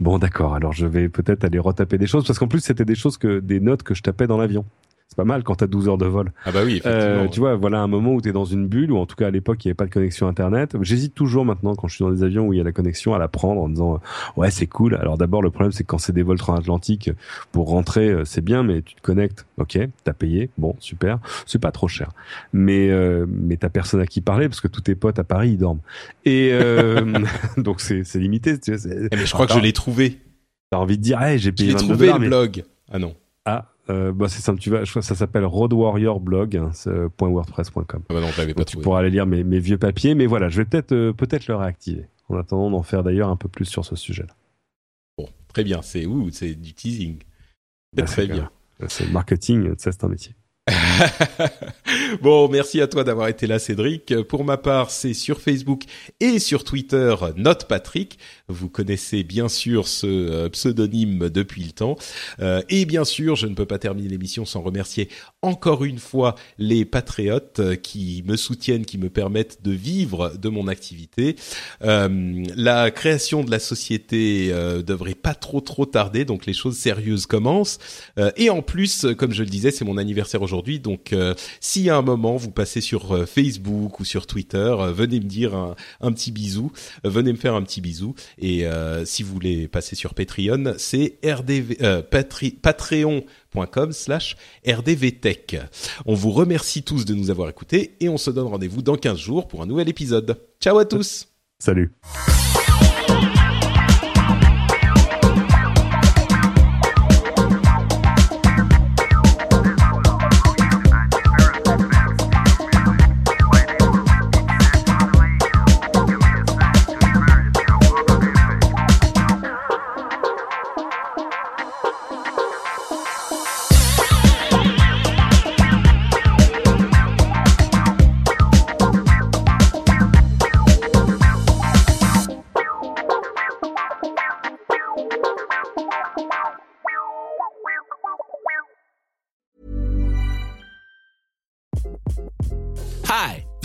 Bon d'accord, alors je vais peut-être aller retaper des choses parce qu'en plus c'était des choses que des notes que je tapais dans l'avion. C'est pas mal quand t'as 12 heures de vol. Ah bah oui, effectivement. Euh, tu vois, voilà un moment où tu es dans une bulle, ou en tout cas à l'époque il n'y avait pas de connexion internet. J'hésite toujours maintenant quand je suis dans des avions où il y a la connexion à la prendre en disant euh, ouais c'est cool. Alors d'abord le problème c'est que quand c'est des vols transatlantiques pour rentrer euh, c'est bien, mais tu te connectes, ok, t'as payé, bon super, c'est pas trop cher. Mais euh, mais t'as personne à qui parler parce que tous tes potes à Paris ils dorment. Et euh, donc c'est c'est limité. Tu vois, Eh, mais je crois que je l'ai trouvé. T'as envie de dire hey j'ai Je payé 22 trouvé dollars, le mais blog. Ah non. ah euh, bah c'est simple, tu vas, je crois que ça s'appelle Road Warrior Blog, hein, euh, .wordpress.com. Ah bah non, pas Donc, tu pourras aller lire mes, mes vieux papiers, mais voilà, je vais peut-être euh, peut-être le réactiver. En attendant d'en faire d'ailleurs un peu plus sur ce sujet-là. Bon, très bien. C'est ouh, c'est du teasing. Bah, très bien. C'est marketing, ça c'est un métier. bon, merci à toi d'avoir été là, Cédric. Pour ma part, c'est sur Facebook et sur Twitter, Note Patrick. Vous connaissez bien sûr ce euh, pseudonyme depuis le temps. Euh, et bien sûr, je ne peux pas terminer l'émission sans remercier encore une fois les patriotes euh, qui me soutiennent, qui me permettent de vivre de mon activité. Euh, la création de la société devrait pas trop trop tarder, donc les choses sérieuses commencent. Et en plus, comme je le disais, c'est mon anniversaire aujourd'hui, donc si à un moment vous passez sur Facebook ou sur Twitter, venez me dire un, petit bisou, venez me faire un petit bisou. Et euh, si vous voulez passer sur Patreon, c'est rdv euh, patreon.com slash rdvtech. On vous remercie tous de nous avoir écoutés et on se donne rendez-vous dans 15 jours pour un nouvel épisode. Ciao à tous Salut.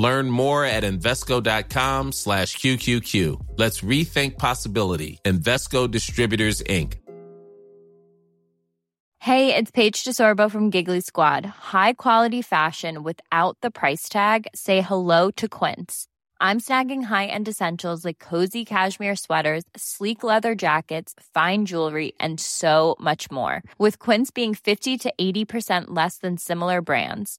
Learn more at Invesco.com slash QQQ. Let's rethink possibility. Investco Distributors, Inc. Hey, it's Paige DeSorbo from Giggly Squad. High quality fashion without the price tag? Say hello to Quince. I'm snagging high end essentials like cozy cashmere sweaters, sleek leather jackets, fine jewelry, and so much more. With Quince being 50 to 80% less than similar brands